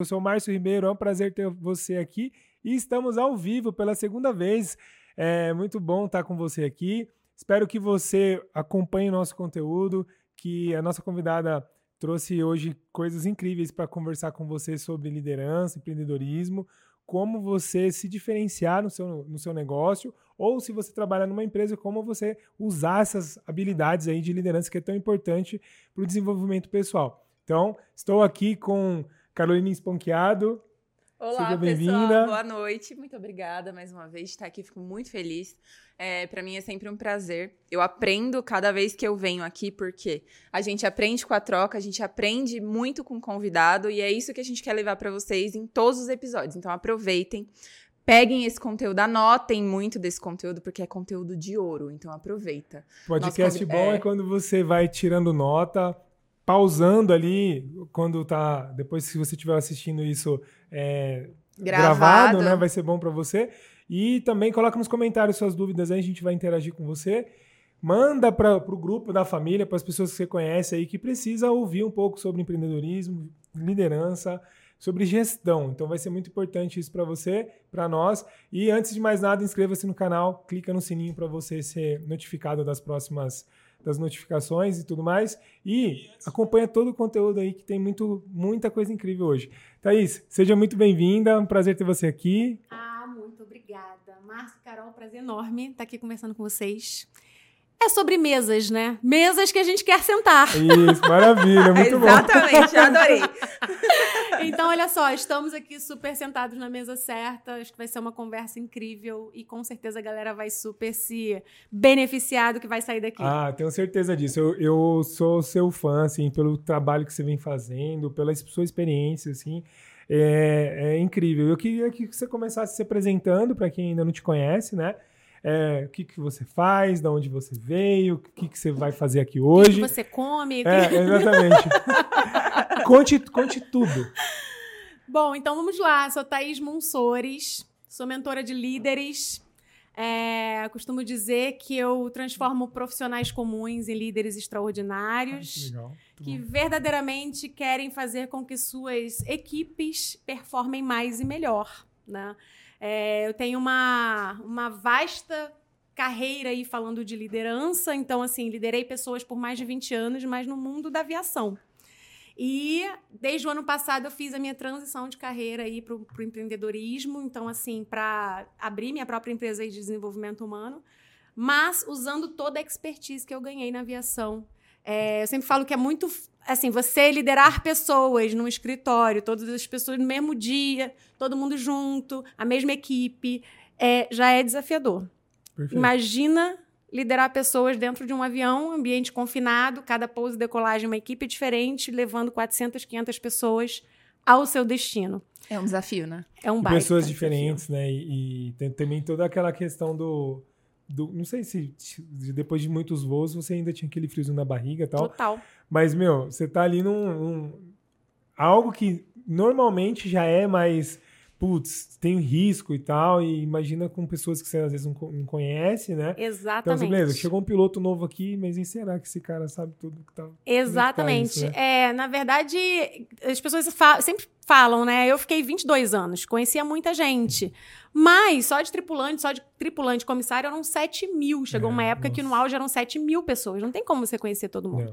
Eu sou o Márcio Ribeiro, é um prazer ter você aqui e estamos ao vivo pela segunda vez. É muito bom estar com você aqui. Espero que você acompanhe o nosso conteúdo, que a nossa convidada trouxe hoje coisas incríveis para conversar com você sobre liderança, empreendedorismo, como você se diferenciar no seu, no seu negócio, ou se você trabalha numa empresa, como você usar essas habilidades aí de liderança que é tão importante para o desenvolvimento pessoal. Então, estou aqui com Carolina Esponqueado. Olá, pessoal. Boa noite. Muito obrigada mais uma vez de estar aqui. Fico muito feliz. É, para mim é sempre um prazer. Eu aprendo cada vez que eu venho aqui, porque a gente aprende com a troca, a gente aprende muito com o convidado e é isso que a gente quer levar para vocês em todos os episódios. Então aproveitem, peguem esse conteúdo, anotem muito desse conteúdo, porque é conteúdo de ouro. Então aproveita. Podcast bom é... é quando você vai tirando nota, pausando ali quando tá. Depois, se você estiver assistindo isso é, gravado. gravado, né? Vai ser bom para você. E também coloca nos comentários suas dúvidas aí, a gente vai interagir com você. Manda para o grupo da família, para as pessoas que você conhece aí, que precisa ouvir um pouco sobre empreendedorismo, liderança, sobre gestão. Então vai ser muito importante isso para você, para nós. E antes de mais nada, inscreva-se no canal, clica no sininho para você ser notificado das próximas das notificações e tudo mais. E acompanha todo o conteúdo aí que tem muito, muita coisa incrível hoje. Thaís, seja muito bem-vinda. Um prazer ter você aqui. Ah, muito obrigada. Márcio, Carol, prazer enorme estar aqui conversando com vocês. É sobre mesas, né? Mesas que a gente quer sentar. Isso, maravilha, muito bom. Exatamente, adorei. então, olha só, estamos aqui super sentados na mesa certa. Acho que vai ser uma conversa incrível e com certeza a galera vai super se beneficiar do que vai sair daqui. Ah, tenho certeza disso. Eu, eu sou seu fã, assim, pelo trabalho que você vem fazendo, pela sua experiência, assim. É, é incrível. Eu queria que você começasse se apresentando para quem ainda não te conhece, né? É, o que, que você faz, de onde você veio, o que, que você vai fazer aqui hoje. O que, que você come. É, exatamente. conte, conte tudo. Bom, então vamos lá. Sou Thaís Monsores, sou mentora de líderes. É, costumo dizer que eu transformo profissionais comuns em líderes extraordinários que bom. verdadeiramente querem fazer com que suas equipes performem mais e melhor. Né? É, eu tenho uma, uma vasta carreira aí falando de liderança, então, assim, liderei pessoas por mais de 20 anos, mas no mundo da aviação. E desde o ano passado eu fiz a minha transição de carreira aí para o empreendedorismo, então, assim, para abrir minha própria empresa de desenvolvimento humano, mas usando toda a expertise que eu ganhei na aviação. É, eu sempre falo que é muito assim, você liderar pessoas num escritório, todas as pessoas no mesmo dia, todo mundo junto, a mesma equipe, é, já é desafiador. Perfeito. Imagina liderar pessoas dentro de um avião, ambiente confinado, cada pouso e decolagem uma equipe diferente, levando 400, 500 pessoas ao seu destino. É um desafio, né? É um baita Pessoas diferentes, desafio. né? E, e tem também toda aquela questão do do, não sei se, depois de muitos voos você ainda tinha aquele friozinho na barriga e tal. Total. Mas, meu, você tá ali num, num. algo que normalmente já é mais. Putz, tem risco e tal, e imagina com pessoas que você às vezes não, conhece, né? Exatamente. Então, beleza, chegou um piloto novo aqui, mas e será que esse cara sabe tudo que tá. Exatamente. Que tá isso, né? É, na verdade, as pessoas falam, sempre falam, né? Eu fiquei 22 anos, conhecia muita gente. Mas só de tripulante, só de tripulante comissário eram 7 mil. Chegou é, uma época nossa. que no auge eram 7 mil pessoas. Não tem como você conhecer todo mundo. Não.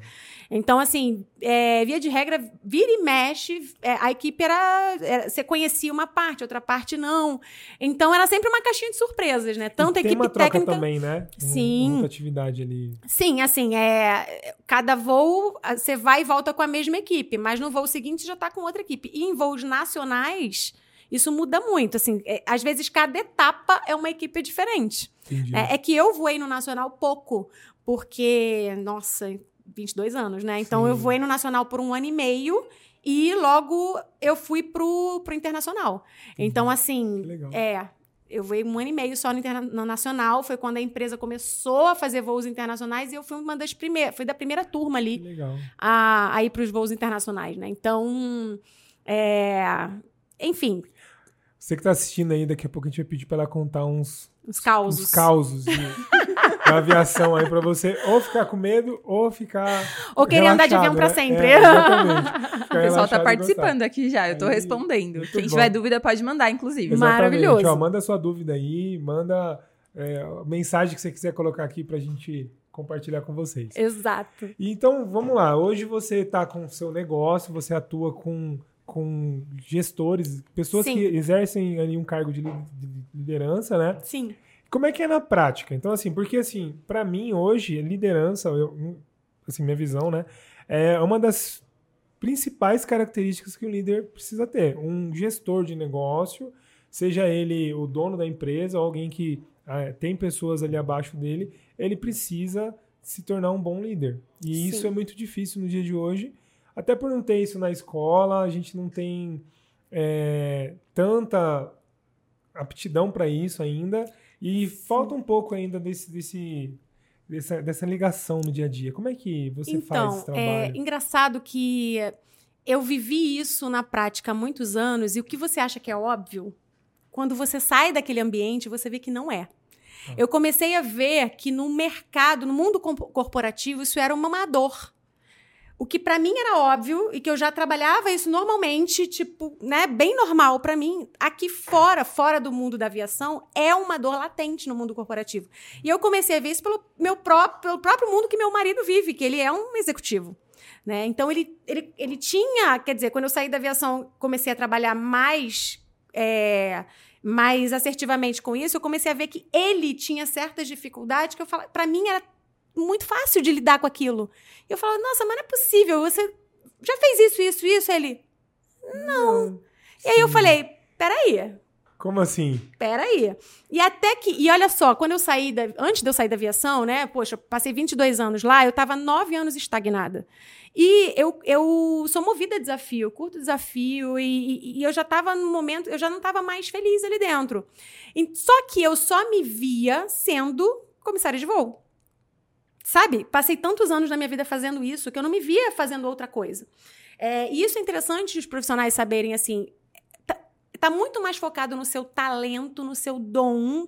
Então, assim, é, via de regra, vira e mexe, é, a equipe era, era, Você conhecia uma parte, outra parte não. Então era sempre uma caixinha de surpresas, né? Tanto e a equipe uma troca técnica. também, né? Sim. Muita atividade ali. Sim, assim, é, cada voo você vai e volta com a mesma equipe, mas no voo seguinte já está com outra equipe. E em voos nacionais isso muda muito. Assim, é, às vezes, cada etapa é uma equipe diferente. É, é, que eu voei no Nacional pouco, porque, nossa, 22 anos, né? Então, Sim. eu voei no Nacional por um ano e meio e logo eu fui pro, pro Internacional. Então, assim, é. Eu voei um ano e meio só no, no Nacional, foi quando a empresa começou a fazer voos internacionais e eu fui uma das primeiras, fui da primeira turma ali a, a ir para os voos internacionais, né? Então, é, enfim, você que está assistindo aí, daqui a pouco a gente vai pedir para ela contar uns... Uns causos. Uns causos de, da aviação aí para você ou ficar com medo ou ficar. Ou querer andar de avião né? para sempre. É, o pessoal tá participando aqui já, eu tô aí, respondendo. Quem bom. tiver dúvida pode mandar, inclusive. Exatamente. Maravilhoso. Ó, manda sua dúvida aí, manda é, mensagem que você quiser colocar aqui pra gente compartilhar com vocês. Exato. Então, vamos lá. Hoje você está com o seu negócio, você atua com, com gestores, pessoas Sim. que exercem ali um cargo de liderança, né? Sim. Como é que é na prática? Então, assim, porque assim, para mim hoje, liderança, eu, assim, minha visão, né, é uma das principais características que o líder precisa ter. Um gestor de negócio, seja ele o dono da empresa ou alguém que ah, tem pessoas ali abaixo dele, ele precisa se tornar um bom líder. E Sim. isso é muito difícil no dia de hoje, até por não ter isso na escola, a gente não tem é, tanta aptidão para isso ainda, e Sim. falta um pouco ainda desse, desse dessa, dessa ligação no dia a dia. Como é que você então, faz esse é trabalho? É engraçado que eu vivi isso na prática há muitos anos, e o que você acha que é óbvio, quando você sai daquele ambiente, você vê que não é. Ah. Eu comecei a ver que no mercado, no mundo corporativo, isso era uma dor. O que para mim era óbvio e que eu já trabalhava isso normalmente, tipo, né, bem normal para mim, aqui fora, fora do mundo da aviação, é uma dor latente no mundo corporativo. E eu comecei a ver isso pelo meu próprio, pelo próprio mundo que meu marido vive, que ele é um executivo. Né? Então ele, ele, ele tinha, quer dizer, quando eu saí da aviação, comecei a trabalhar mais é, mais assertivamente com isso, eu comecei a ver que ele tinha certas dificuldades que eu falava, para mim era muito fácil de lidar com aquilo. E eu falava, nossa, mas não é possível, você já fez isso, isso, isso? Ele, não. não e aí eu falei, peraí. Como assim? Peraí. E até que. E olha só, quando eu saí da. Antes de eu sair da aviação, né? Poxa, passei 22 anos lá, eu tava 9 anos estagnada. E eu, eu sou movida a desafio, curto desafio, e, e, eu já estava no momento, eu já não estava mais feliz ali dentro. E, só que eu só me via sendo comissária de voo. Sabe? Passei tantos anos na minha vida fazendo isso que eu não me via fazendo outra coisa. É, e isso é interessante os profissionais saberem, assim, tá, tá muito mais focado no seu talento, no seu dom,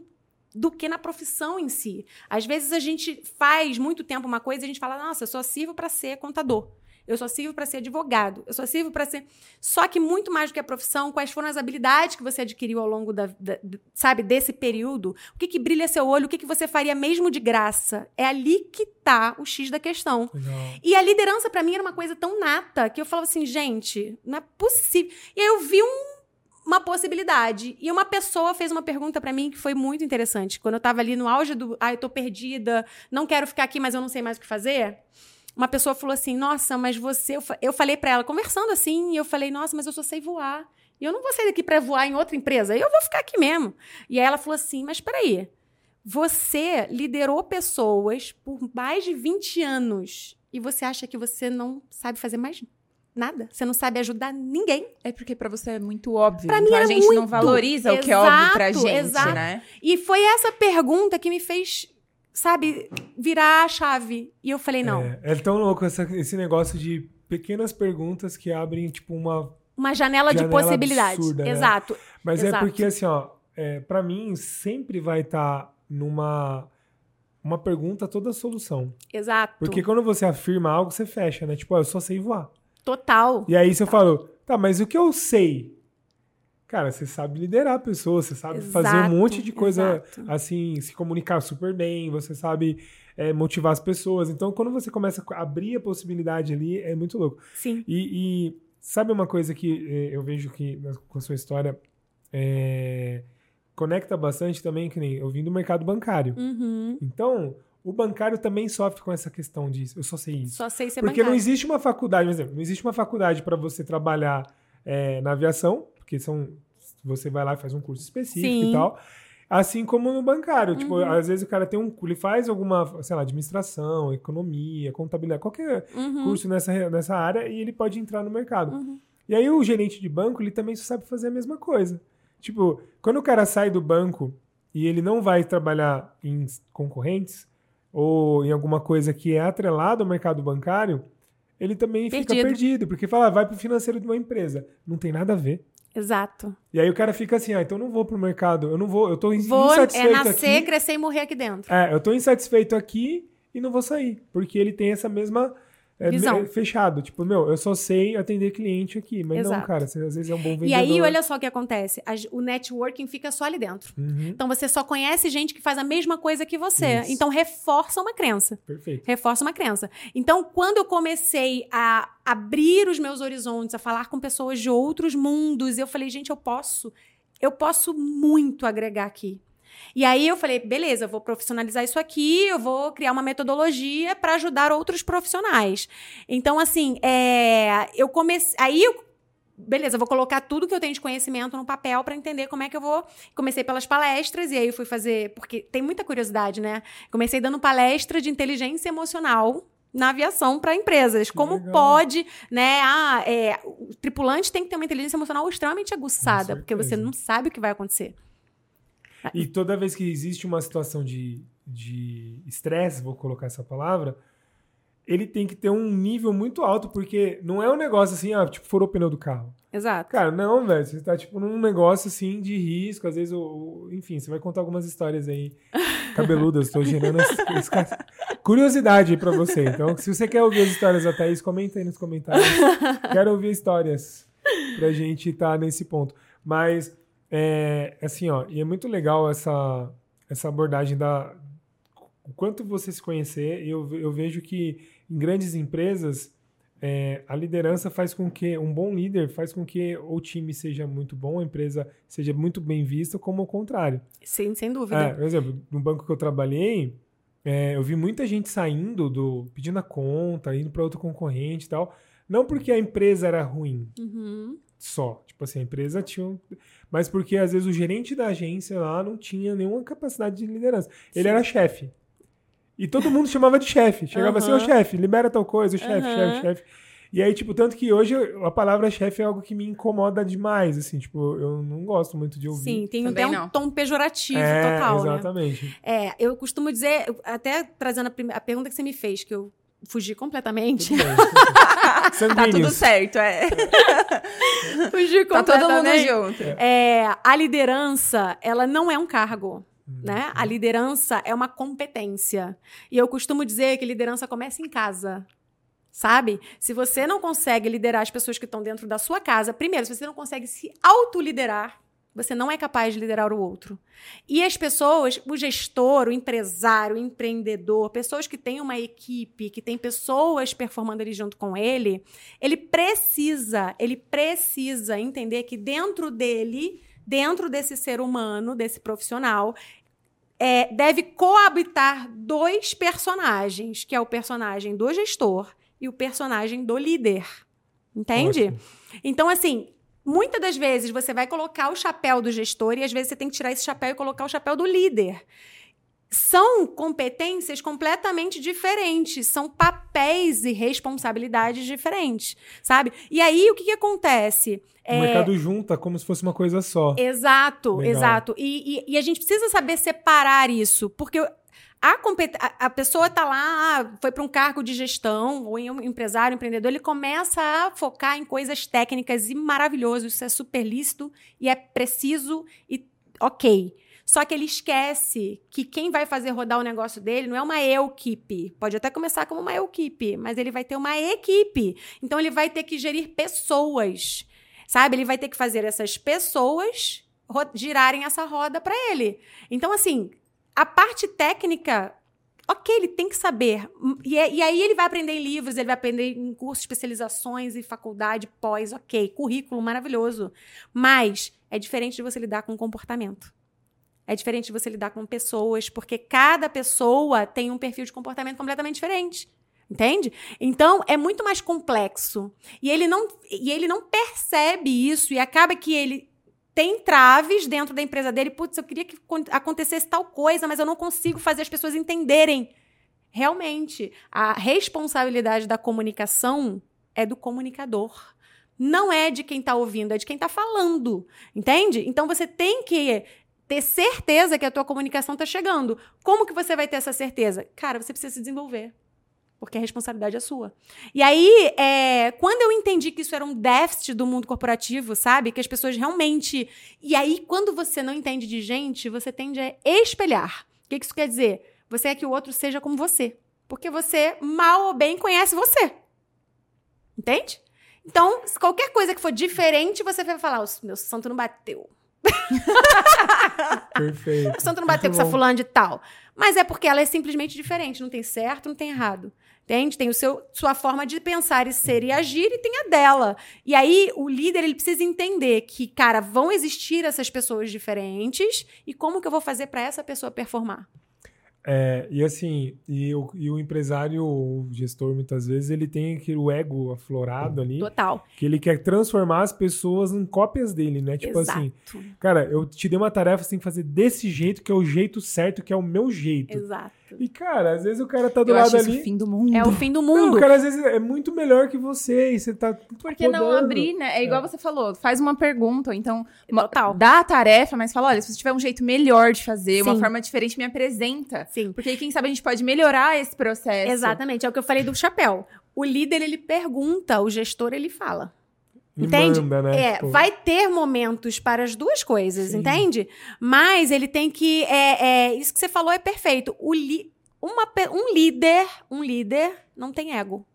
do que na profissão em si. Às vezes a gente faz muito tempo uma coisa e a gente fala, nossa, eu só sirvo para ser contador. Eu só sirvo para ser advogado. Eu só sirvo para ser. Só que muito mais do que a profissão, quais foram as habilidades que você adquiriu ao longo da, da, sabe, desse período? O que, que brilha seu olho? O que, que você faria mesmo de graça? É ali que tá o X da questão. E a liderança, para mim, era uma coisa tão nata que eu falava assim, gente, não é possível. E aí eu vi um uma possibilidade. E uma pessoa fez uma pergunta para mim que foi muito interessante. Quando eu tava ali no auge do, ah, eu tô perdida, não quero ficar aqui, mas eu não sei mais o que fazer. Uma pessoa falou assim: "Nossa, mas você, eu falei para ela conversando assim, eu falei: "Nossa, mas eu só sei voar. E eu não vou sair daqui para voar em outra empresa. Eu vou ficar aqui mesmo". E aí ela falou assim: "Mas espera aí. Você liderou pessoas por mais de 20 anos e você acha que você não sabe fazer mais Nada. Você não sabe ajudar ninguém. É porque para você é muito óbvio. Pra mim então a gente muito. não valoriza exato, o que é óbvio pra gente, exato. né? E foi essa pergunta que me fez, sabe, virar a chave. E eu falei, não. É, é tão louco essa, esse negócio de pequenas perguntas que abrem, tipo, uma. Uma janela, janela de possibilidades. Absurda, né? Exato. Mas exato. é porque, assim, ó, é, para mim sempre vai estar tá numa uma pergunta toda solução. Exato. Porque quando você afirma algo, você fecha, né? Tipo, ó, eu só sei voar. Total. E aí você falou, tá, mas o que eu sei? Cara, você sabe liderar pessoas, você sabe exato, fazer um monte de coisa exato. assim, se comunicar super bem, você sabe é, motivar as pessoas. Então, quando você começa a abrir a possibilidade ali, é muito louco. Sim. E, e sabe uma coisa que é, eu vejo que com a sua história é, conecta bastante também, que nem eu vim do mercado bancário. Uhum. Então, o bancário também sofre com essa questão de eu só sei isso. Só sei ser Porque bancário. não existe uma faculdade, por exemplo, não existe uma faculdade para você trabalhar é, na aviação, porque são você vai lá e faz um curso específico Sim. e tal. Assim como no bancário. Tipo, uhum. Tipo, às vezes o cara tem um. Ele faz alguma, sei lá, administração, economia, contabilidade, qualquer uhum. curso nessa, nessa área e ele pode entrar no mercado. Uhum. E aí o gerente de banco, ele também sabe fazer a mesma coisa. Tipo, quando o cara sai do banco e ele não vai trabalhar em concorrentes, ou em alguma coisa que é atrelado ao mercado bancário, ele também perdido. fica perdido, porque fala, ah, vai para o financeiro de uma empresa. Não tem nada a ver. Exato. E aí o cara fica assim, ah, então não vou pro mercado, eu não vou, eu tô vou, é insatisfeito é nascer, aqui. crescer e morrer aqui dentro. É, eu tô insatisfeito aqui e não vou sair, porque ele tem essa mesma é, Visão. fechado. Tipo, meu, eu só sei atender cliente aqui. Mas Exato. não, cara, você, às vezes é um bom vendedor. E aí, olha só o que acontece. o networking fica só ali dentro. Uhum. Então, você só conhece gente que faz a mesma coisa que você. Isso. Então, reforça uma crença. Perfeito. Reforça uma crença. Então, quando eu comecei a abrir os meus horizontes, a falar com pessoas de outros mundos, eu falei, gente, eu posso... Eu posso muito agregar aqui. E aí eu falei, beleza, eu vou profissionalizar isso aqui, eu vou criar uma metodologia para ajudar outros profissionais. Então, assim, é, eu comecei. Aí eu beleza, vou colocar tudo que eu tenho de conhecimento no papel para entender como é que eu vou. Comecei pelas palestras e aí eu fui fazer, porque tem muita curiosidade, né? Comecei dando palestra de inteligência emocional na aviação para empresas. Que como legal. pode, né? Ah, é, o tripulante tem que ter uma inteligência emocional extremamente aguçada, porque você não sabe o que vai acontecer. E toda vez que existe uma situação de estresse, vou colocar essa palavra, ele tem que ter um nível muito alto, porque não é um negócio assim, ah, tipo, furou o pneu do carro. Exato. Cara, não, velho. Você tá, tipo, num negócio assim de risco. Às vezes, o, enfim, você vai contar algumas histórias aí cabeludas. Estou gerando esse, esse, curiosidade para você. Então, se você quer ouvir as histórias da Thaís, comenta aí nos comentários. Quero ouvir histórias pra gente estar tá nesse ponto. Mas é, assim, ó, e é muito legal essa, essa abordagem da o quanto você se conhecer. Eu, eu vejo que em grandes empresas é, a liderança faz com que um bom líder faz com que o time seja muito bom, a empresa seja muito bem vista, como o contrário. Sim, sem dúvida. É, por exemplo, no banco que eu trabalhei, é, eu vi muita gente saindo do pedindo a conta, indo para outro concorrente e tal, não porque a empresa era ruim, uhum. Só. Tipo assim, a empresa tinha. Um mas porque às vezes o gerente da agência lá não tinha nenhuma capacidade de liderança. Ele Sim. era chefe. E todo mundo chamava de chefe. Chegava assim, ô chefe, libera tal coisa, chefe, chefe, chefe. E aí, tipo, tanto que hoje a palavra chefe é algo que me incomoda demais, assim, tipo, eu não gosto muito de ouvir. Sim, tem até um tom pejorativo é, total, né? exatamente. né? É, eu costumo dizer, até trazendo a, a pergunta que você me fez, que eu fugi completamente. Tudo tá tudo certo, é. Fugir completamente. Tá todo mundo junto. É, a liderança, ela não é um cargo. Uhum. Né? A liderança é uma competência. E eu costumo dizer que liderança começa em casa. Sabe? Se você não consegue liderar as pessoas que estão dentro da sua casa, primeiro, se você não consegue se autoliderar, você não é capaz de liderar o outro. E as pessoas, o gestor, o empresário, o empreendedor, pessoas que têm uma equipe, que tem pessoas performando ali junto com ele, ele precisa, ele precisa entender que dentro dele, dentro desse ser humano, desse profissional, é, deve coabitar dois personagens, que é o personagem do gestor e o personagem do líder. Entende? Ótimo. Então, assim, Muitas das vezes você vai colocar o chapéu do gestor e às vezes você tem que tirar esse chapéu e colocar o chapéu do líder. São competências completamente diferentes, são papéis e responsabilidades diferentes, sabe? E aí o que, que acontece? O é... mercado junta como se fosse uma coisa só. Exato, Legal. exato. E, e, e, a gente precisa saber separar isso, porque a, a pessoa está lá, ah, foi para um cargo de gestão, ou em um empresário, empreendedor, ele começa a focar em coisas técnicas e maravilhoso, isso é super lícito e é preciso e ok. Só que ele esquece que quem vai fazer rodar o negócio dele não é uma equipe. Pode até começar como uma equipe, mas ele vai ter uma equipe. Então ele vai ter que gerir pessoas. Sabe? Ele vai ter que fazer essas pessoas girarem essa roda para ele. Então, assim, a parte técnica, ok, ele tem que saber. E, é, e, aí ele vai aprender em livros, ele vai aprender em cursos, especializações e faculdade, pós, ok, currículo maravilhoso. Mas é diferente de você lidar com comportamento. É diferente de você lidar com pessoas, porque cada pessoa tem um perfil de comportamento completamente diferente. Entende? Então é muito mais complexo. E ele não, e ele não percebe isso, e acaba que ele tem traves dentro da empresa dele. Putz, eu queria que acontecesse tal coisa, mas eu não consigo fazer as pessoas entenderem. Realmente, a responsabilidade da comunicação é do comunicador. Não é de quem está ouvindo, é de quem está falando. Entende? Então você tem que ter certeza que a tua comunicação está chegando. Como que você vai ter essa certeza? Cara, você precisa se desenvolver. Porque a responsabilidade é sua. E aí, é, quando eu entendi que isso era um déficit do mundo corporativo, sabe? Que as pessoas realmente. E aí, quando você não entende de gente, você tende a espelhar. O que isso quer dizer? Você é que o outro seja como você. Porque você, mal ou bem, conhece você. Entende? Então, qualquer coisa que for diferente, você vai falar: o meu santo não bateu. Perfeito. O santo não bateu com essa fulana de tal. Mas é porque ela é simplesmente diferente. Não tem certo, não tem errado. Entende? Tem o seu, sua forma de pensar e ser e agir e tem a dela. E aí, o líder, ele precisa entender que, cara, vão existir essas pessoas diferentes e como que eu vou fazer para essa pessoa performar. É, e assim, e o, e o empresário, o gestor, muitas vezes, ele tem aquele, ego aflorado ali. Total. Que ele quer transformar as pessoas em cópias dele, né? Tipo Exato. assim, cara, eu te dei uma tarefa, você tem que fazer desse jeito, que é o jeito certo, que é o meu jeito. Exato. E, cara, às vezes o cara tá do eu lado acho ali. Isso o fim do mundo. É o fim do mundo. Não, o cara às vezes é muito melhor que você e você tá. Por que não abrir, né? É igual é. você falou, faz uma pergunta, ou então Total. dá a tarefa, mas fala: olha, se você tiver um jeito melhor de fazer, Sim. uma forma diferente, me apresenta. Sim. Porque aí, quem sabe a gente pode melhorar esse processo. Exatamente, é o que eu falei do chapéu. O líder, ele pergunta, o gestor, ele fala. Entende? Manda, né? É, tipo... vai ter momentos para as duas coisas, Sim. entende? Mas ele tem que. É, é, isso que você falou é perfeito. O li, uma, um líder, um líder não tem ego.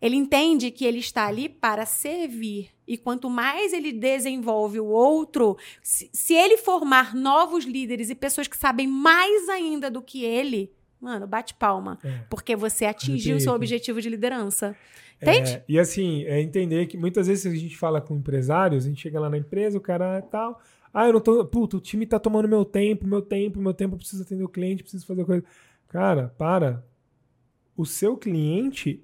Ele entende que ele está ali para servir. E quanto mais ele desenvolve o outro, se, se ele formar novos líderes e pessoas que sabem mais ainda do que ele, mano, bate palma. É. Porque você atingiu o seu objetivo de liderança. Entende? É, e assim, é entender que muitas vezes a gente fala com empresários, a gente chega lá na empresa, o cara é tal. Ah, eu não tô. Puta, o time tá tomando meu tempo, meu tempo, meu tempo, eu preciso atender o cliente, preciso fazer coisa. Cara, para. O seu cliente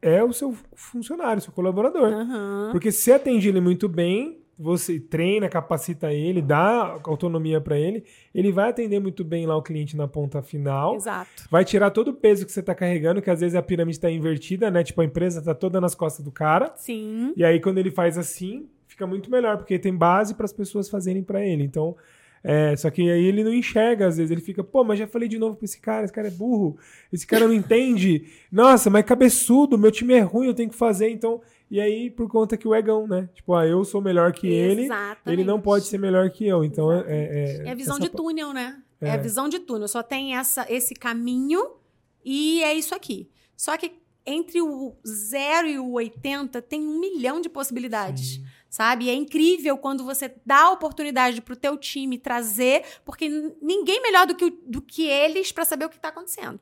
é o seu funcionário, seu colaborador. Uhum. Porque se atende ele muito bem, você treina, capacita ele, dá autonomia para ele, ele vai atender muito bem lá o cliente na ponta final. Exato. Vai tirar todo o peso que você tá carregando, que às vezes a pirâmide está invertida, né? Tipo, a empresa tá toda nas costas do cara. Sim. E aí quando ele faz assim, fica muito melhor, porque tem base para as pessoas fazerem para ele. Então, é, só que aí ele não enxerga, às vezes. Ele fica, pô, mas já falei de novo pra esse cara, esse cara é burro, esse cara não entende. Nossa, mas cabeçudo, meu time é ruim, eu tenho que fazer, então. E aí, por conta que o egão, né? Tipo, ah, eu sou melhor que Exatamente. ele, ele não pode ser melhor que eu. Então é. É, é a visão essa... de túnel, né? É. é. a visão de túnel. Só tem essa, esse caminho e é isso aqui. Só que entre o 0 e o 80 tem um milhão de possibilidades. Sim sabe? E é incrível quando você dá a oportunidade para o teu time trazer, porque ninguém melhor do que, do que eles para saber o que está acontecendo.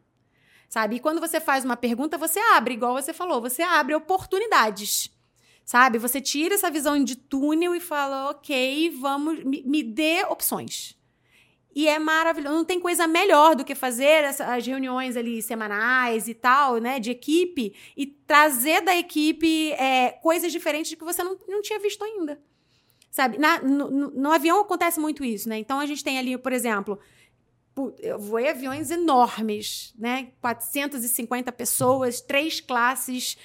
Sabe? E quando você faz uma pergunta, você abre, igual você falou, você abre oportunidades. Sabe? Você tira essa visão de túnel e fala, ok, vamos, me, me dê opções. E é maravilhoso. Não tem coisa melhor do que fazer as reuniões ali semanais e tal, né? De equipe e trazer da equipe é, coisas diferentes que você não, não tinha visto ainda. Sabe? Na, no, no, no, avião acontece muito isso, né? Então a gente tem ali, por exemplo, eu voei aviões enormes, né? 450 pessoas, três classes.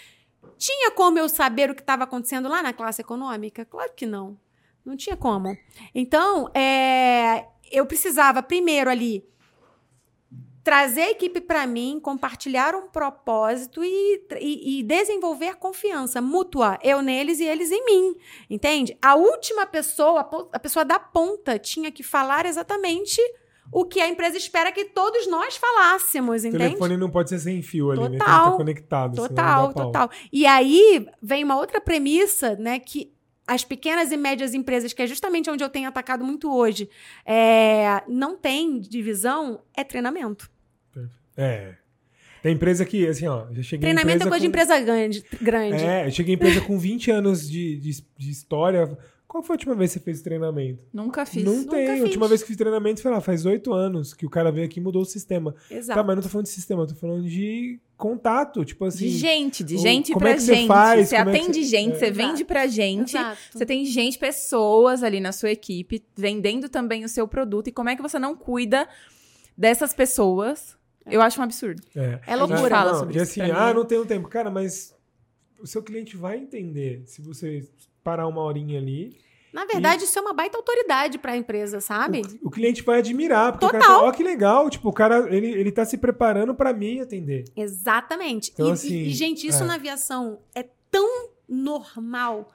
Tinha como eu saber o que estava acontecendo lá na classe econômica? Claro que não. Não tinha como. Então, é, eu precisava primeiro ali trazer a equipe para mim, compartilhar um propósito e, e, e, desenvolver confiança mútua, eu neles e eles em mim, entende? A última pessoa, a pessoa da ponta, tinha que falar exatamente o que a empresa espera que todos nós falássemos, entende? O telefone não pode ser sem fio ali, total, né? Tem que estar conectado. Total, total. E aí vem uma outra premissa, né, que as pequenas e médias empresas, que é justamente onde eu tenho atacado muito hoje, é, não tem divisão, é treinamento. É. Tem empresa que, assim, ó, já cheguei Treinamento é coisa com... de empresa grande, grande. É, eu cheguei em empresa com 20 anos de, de, de história. Qual foi a última vez que você fez treinamento? Nunca fiz. Não tem. A última vez que fiz treinamento foi lá, faz oito anos que o cara veio aqui e mudou o sistema. Exato. Tá, mas não tô falando de sistema, tô falando de contato, tipo assim. De gente, de gente o, pra é que gente. Você, faz, você atende é que você... gente, é. você vende pra gente. Exato. Você tem gente, pessoas ali na sua equipe, vendendo também o seu produto. E como é que você não cuida dessas pessoas? Eu acho um absurdo. É, é loucura. Fala não, sobre e assim, ah, não tenho tempo. Cara, mas o seu cliente vai entender se você parar uma horinha ali Na verdade, e... isso é uma baita autoridade para a empresa, sabe? O, o, cliente vai admirar, porque Total. o cara fala, ó, oh, que legal, tipo, o cara, ele, ele tá se preparando para mim atender. Exatamente. Então, e, assim, e, gente, isso é. na aviação é tão normal.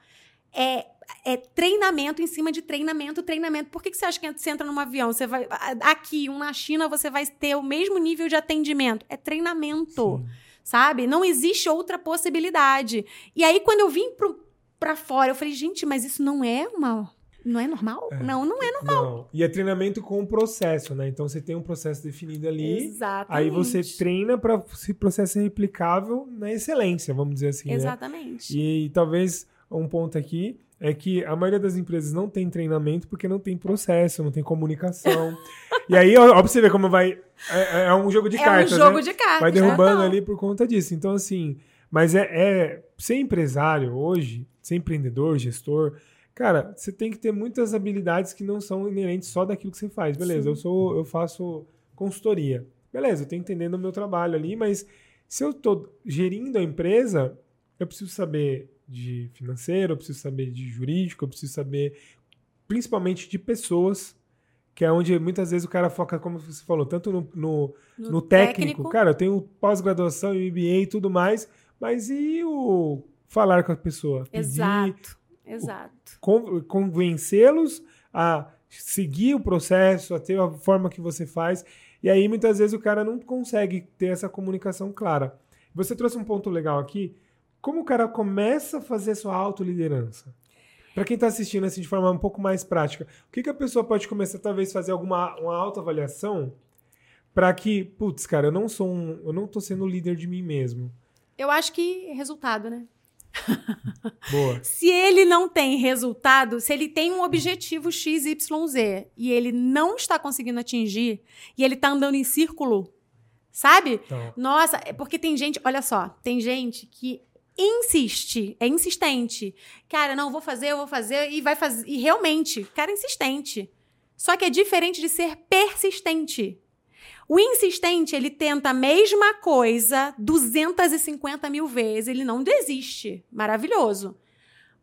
É, é treinamento em cima de treinamento, treinamento. Por que, que você acha que você entra num avião? Você vai. Aqui, um na China, você vai ter o mesmo nível de atendimento. É treinamento. Sim. Sabe? Não existe outra possibilidade. E aí, quando eu vim pro, para fora. Eu falei, gente, mas isso não é uma. Não é normal? É. Não, não é normal. Não. E é treinamento com o processo, né? Então você tem um processo definido ali. Exatamente. Aí você treina para esse processo ser replicável na excelência, vamos dizer assim. Né? Exatamente. Né? E, e talvez um ponto aqui é que a maioria das empresas não tem treinamento porque não tem processo, não tem comunicação. e aí, ó, ó, pra você ver como vai. É, é um jogo de é cartas. É um jogo né? de cartas. Vai derrubando ali por conta disso. Então, assim. Mas é, é ser empresário hoje ser empreendedor, gestor, cara, você tem que ter muitas habilidades que não são inerentes só daquilo que você faz. Beleza, Sim. eu sou, eu faço consultoria. Beleza, eu tenho que entender no meu trabalho ali, mas se eu estou gerindo a empresa, eu preciso saber de financeiro, eu preciso saber de jurídico, eu preciso saber principalmente de pessoas, que é onde muitas vezes o cara foca, como você falou, tanto no, no, no, no técnico. técnico. Cara, eu tenho pós-graduação, MBA e tudo mais, mas e o falar com a pessoa. Exato, exato. Convencê-los a seguir o processo, a ter a forma que você faz. E aí, muitas vezes, o cara não consegue ter essa comunicação clara. Você trouxe um ponto legal aqui. Como o cara começa a fazer a sua autoliderança? Para quem está assistindo assim de forma um pouco mais prática, o que, que a pessoa pode começar, talvez, fazer alguma uma autoavaliação para que, putz, cara, eu não sou um, eu não tô sendo líder de mim mesmo. Eu acho que resultado, né? Boa. se ele não tem resultado, se ele tem um objetivo XYZ e ele não está conseguindo atingir e ele está andando em círculo, sabe? Então. Nossa, é porque tem gente, olha só, tem gente que insiste, é insistente. Cara, não, vou fazer, eu vou fazer e vai fazer. E realmente, cara é insistente. Só que é diferente de ser persistente. O insistente, ele tenta a mesma coisa 250 mil vezes, ele não desiste. Maravilhoso.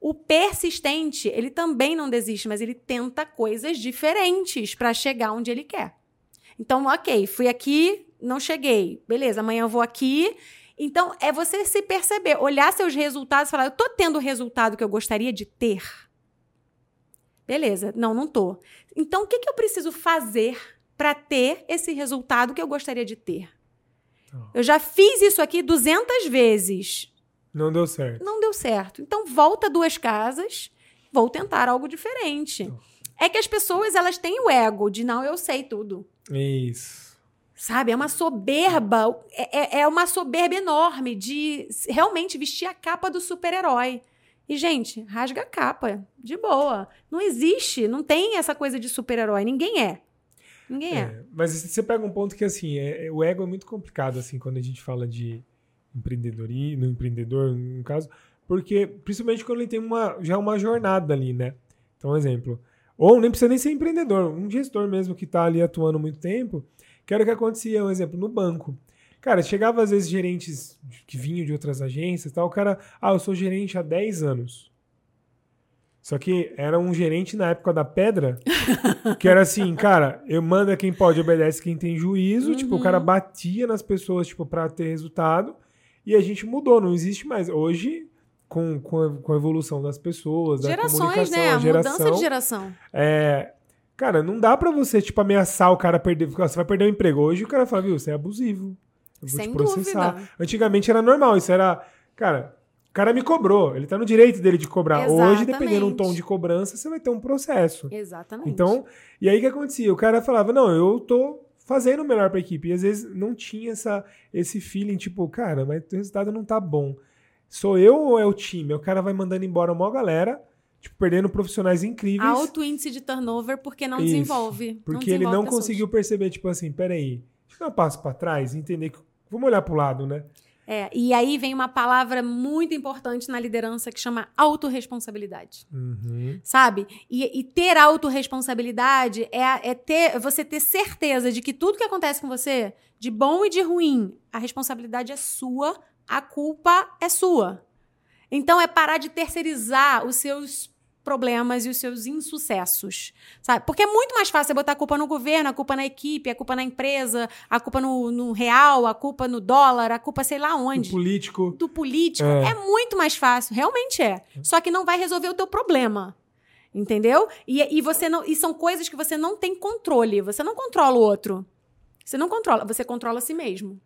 O persistente, ele também não desiste, mas ele tenta coisas diferentes para chegar onde ele quer. Então, ok, fui aqui, não cheguei. Beleza, amanhã eu vou aqui. Então, é você se perceber, olhar seus resultados e falar: eu tô tendo o resultado que eu gostaria de ter. Beleza, não, não tô. Então, o que, que eu preciso fazer para ter esse resultado que eu gostaria de ter. Então. Eu já fiz isso aqui 200 vezes. Não deu certo. Não deu certo. Então volta duas casas, vou tentar algo diferente. Então. É que as pessoas elas têm o ego de não, eu sei tudo. Isso. Sabe? É uma soberba, é, é, é uma soberba enorme de realmente vestir a capa do super-herói. E, gente, rasga a capa, de boa. Não existe, não tem essa coisa de super-herói, ninguém é. Ninguém é. é. Mas você pega um ponto que, assim, é, é, o ego é muito complicado, assim, quando a gente fala de empreendedorismo, empreendedor, no caso, porque, principalmente quando ele tem uma, já uma jornada ali, né? Então, um exemplo. Ou nem precisa nem ser empreendedor, um gestor mesmo que está ali atuando muito tempo, que era o que acontecia, um exemplo, no banco. Cara, chegava às vezes gerentes que vinham de outras agências tal, o cara, ah, eu sou gerente há 10 anos. Só que era um gerente na época da pedra, que era assim, cara, eu mando quem pode, obedece quem tem juízo. Uhum. Tipo, o cara uhum. batia nas pessoas, tipo, pra ter resultado. E a gente mudou, não existe mais. Hoje, com, com, a, com a evolução das pessoas, Gerações, da comunicação, né? a geração, mudança de geração. É, cara, não dá pra você, tipo, ameaçar o cara perder. Você vai perder o emprego. Hoje o cara fala, viu, você é abusivo. Eu vou Sem te processar. Dúvida. Antigamente era normal, isso era. Cara, cara me cobrou, ele tá no direito dele de cobrar. Exatamente. Hoje, dependendo do tom de cobrança, você vai ter um processo. Exatamente. Então, e aí o que acontecia? O cara falava: "Não, eu tô fazendo o melhor para a equipe". E às vezes não tinha essa esse feeling tipo, cara, mas o resultado não tá bom. Sou eu ou é o time? O cara vai mandando embora uma galera, tipo, perdendo profissionais incríveis. Alto índice de turnover porque não Isso, desenvolve. Porque não desenvolve ele não pessoas. conseguiu perceber, tipo assim, peraí, deixa eu dar um passo para trás entender que. Vamos olhar pro lado, né? É, e aí vem uma palavra muito importante na liderança que chama autorresponsabilidade. Uhum. Sabe? E, e, ter autorresponsabilidade é, é ter, você ter certeza de que tudo que acontece com você, de bom e de ruim, a responsabilidade é sua, a culpa é sua. Então é parar de terceirizar os seus problemas e os seus insucessos, sabe? Porque é muito mais fácil você botar a culpa no governo, a culpa na equipe, a culpa na empresa, a culpa no, no real, a culpa no dólar, a culpa sei lá onde. Do político. Do político. É. é muito mais fácil, realmente é. Só que não vai resolver o teu problema. Entendeu? E, e você não. E são coisas que você não tem controle. Você não controla o outro. Você não controla, você controla a si mesmo.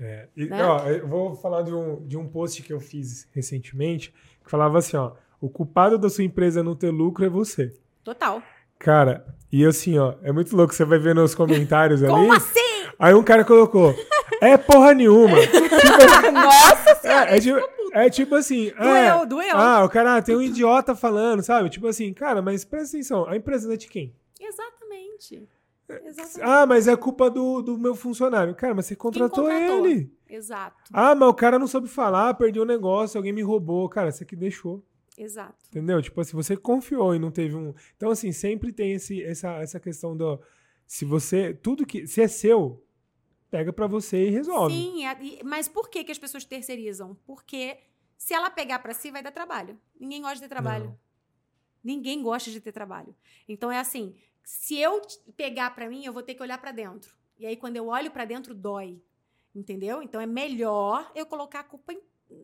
É, e, né? ó, eu vou falar de um, de um post que eu fiz recentemente que falava assim, ó. O culpado da sua empresa não ter lucro é você. Total. Cara, e assim, ó, é muito louco. Você vai ver nos comentários ali. Como assim? Aí um cara colocou: É porra nenhuma. tipo, Nossa senhora! É, é, tipo, é tipo assim. Doeu, é, doeu. Ah, o cara ah, tem um idiota falando, sabe? Tipo assim, cara, mas presta atenção, a empresa é de quem? Exatamente. Exatamente. Ah, mas é culpa do, do meu funcionário. Cara, mas você contratou, contratou, ele. Exato. Ah, mas o cara não soube falar, perdeu o negócio, alguém me roubou. Cara, você que deixou. Exato. Entendeu? Tipo assim, você confiou e não teve um. Então, assim, sempre tem esse, essa, essa questão do. Se você. Tudo que. Se é seu, pega para você e resolve. Sim, mas por que, que as pessoas terceirizam? Porque se ela pegar para si, vai dar trabalho. Ninguém gosta de ter trabalho. Não. Ninguém gosta de ter trabalho. Então é assim, se eu pegar para mim, eu vou ter que olhar para dentro. E aí quando eu olho para dentro, dói. Entendeu? Então é melhor eu colocar a culpa em,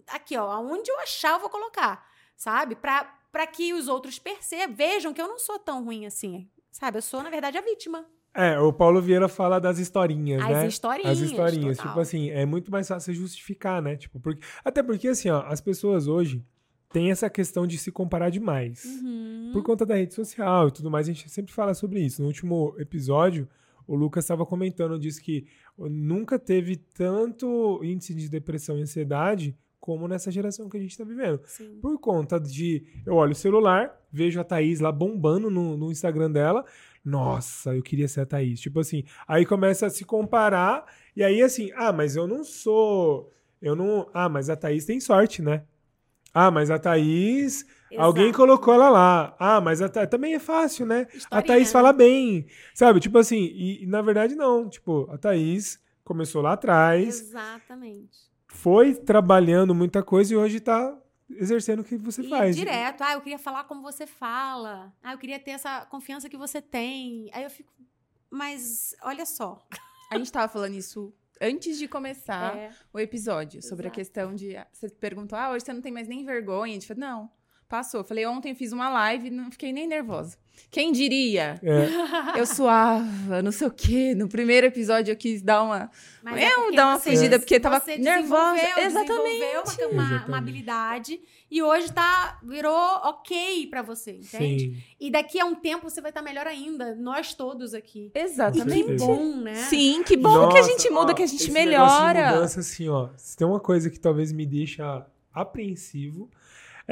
aqui, ó, aonde eu achar eu vou colocar sabe? Para que os outros percebam, vejam que eu não sou tão ruim assim, sabe? Eu sou, na verdade, a vítima. É, o Paulo Vieira fala das historinhas, As né? As historinhas. As historinhas. Total. Tipo assim, é muito mais fácil justificar, né? Tipo, porque, até porque, assim, ó, as pessoas hoje têm essa questão de se comparar demais. Uhum. Por conta da rede social e tudo mais, a gente sempre fala sobre isso. No último episódio, o Lucas estava comentando, disse que nunca teve tanto índice de depressão e ansiedade como nessa geração que a gente está vivendo. Sim. Por conta de. Eu olho o celular, vejo a Thaís lá bombando no, no Instagram dela. Nossa, eu queria ser a Thaís. Tipo assim, aí começa a se comparar, e aí assim, ah, mas eu não sou. Eu não. Ah, mas a Thaís tem sorte, né? Ah, mas a Thaís. Exato. Alguém colocou ela lá. Ah, mas a Thaís, também é fácil, né? Historinha. A Thaís fala bem. Sabe? Tipo assim, e, e na verdade não. Tipo, a Thaís começou lá atrás. Exatamente foi trabalhando muita coisa e hoje está exercendo o que você e faz. Direto. Ah, eu queria falar como você fala. Ah, eu queria ter essa confiança que você tem. Aí eu fico. Mas olha só. A gente estava falando isso antes de começar é. o episódio, sobre Exato. a questão de. Você perguntou, ah, hoje você não tem mais nem vergonha. A gente falou, não. Passou. Falei, ontem fiz uma live, não fiquei nem nervosa. Quem diria? É. Eu suava, não sei o quê. No primeiro episódio eu quis dar uma. Mas é eu dar uma fugida, porque tava nervosa. Exatamente. Uma, uma, uma, habilidade. E hoje tá, virou ok para você, entende? Sim. E daqui a um tempo você vai estar tá melhor ainda. Nós todos aqui. Exatamente. E que bom, né? Sim, que bom Nossa, que a gente muda, ó, que a gente melhora. mudança, assim, ó. Se tem uma coisa que talvez me deixa apreensivo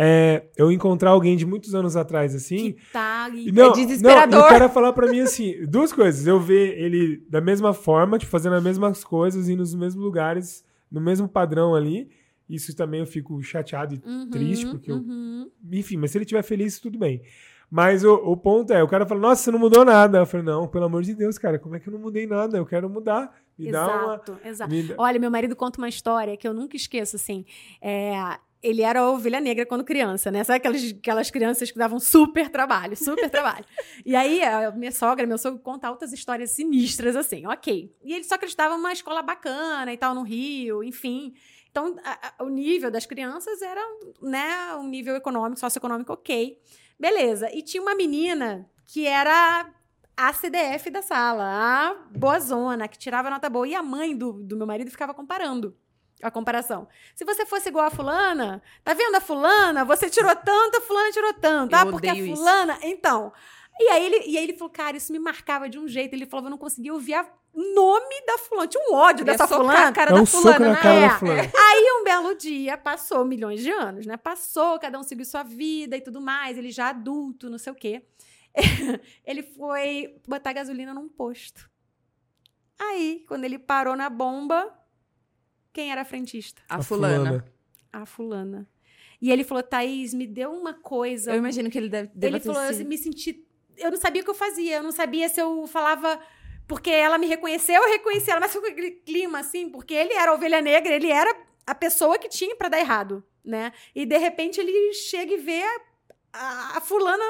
é, eu encontrar alguém de muitos anos atrás, assim. Que tá, e não, é desesperador. Não, o cara falar pra mim assim: duas coisas. Eu ver ele da mesma forma, tipo, fazendo as mesmas coisas, e nos mesmos lugares, no mesmo padrão ali. Isso também eu fico chateado e uhum, triste, porque uhum. eu. Enfim, mas se ele estiver feliz, tudo bem. Mas o, o ponto é, o cara fala, nossa, você não mudou nada. Eu falei, não, pelo amor de Deus, cara, como é que eu não mudei nada? Eu quero mudar. Me exato, uma, exato. Me... Olha, meu marido conta uma história que eu nunca esqueço, assim. É, ele era a ovelha negra quando criança, né? Sabe aquelas, aquelas crianças que davam super trabalho, super trabalho. E aí, a minha sogra, meu sogro, conta altas histórias sinistras, assim, ok. E ele só acreditava numa escola bacana e tal, no Rio, enfim. Então, a, a, o nível das crianças era, né, um nível econômico, socioeconômico ok. Beleza. E tinha uma menina que era a CDF da sala, a boazona, que tirava nota boa. E a mãe do, do meu marido ficava comparando a comparação. Se você fosse igual a fulana, tá vendo a fulana? Você tirou tanto, a fulana tirou tanto. Eu ah, porque a fulana... Isso. Então... E aí, ele, e aí ele falou, cara, isso me marcava de um jeito. Ele falou, eu não conseguia ouvir o nome da fulana. Tinha um ódio dessa fulana. cara é um da fulana, na cara é. da fulana. Aí um belo dia, passou milhões de anos, né? Passou, cada um seguiu sua vida e tudo mais. Ele já adulto, não sei o quê. ele foi botar gasolina num posto. Aí, quando ele parou na bomba, quem era a frentista? A, a fulana. fulana. A fulana. E ele falou, Thaís, me deu uma coisa. Eu imagino que ele deve, deve Ele falou, eu me senti... Eu não sabia o que eu fazia. Eu não sabia se eu falava... Porque ela me reconheceu, eu reconheci ela. Mas foi aquele clima, assim. Porque ele era a ovelha negra, ele era a pessoa que tinha para dar errado, né? E, de repente, ele chega e vê a, a fulana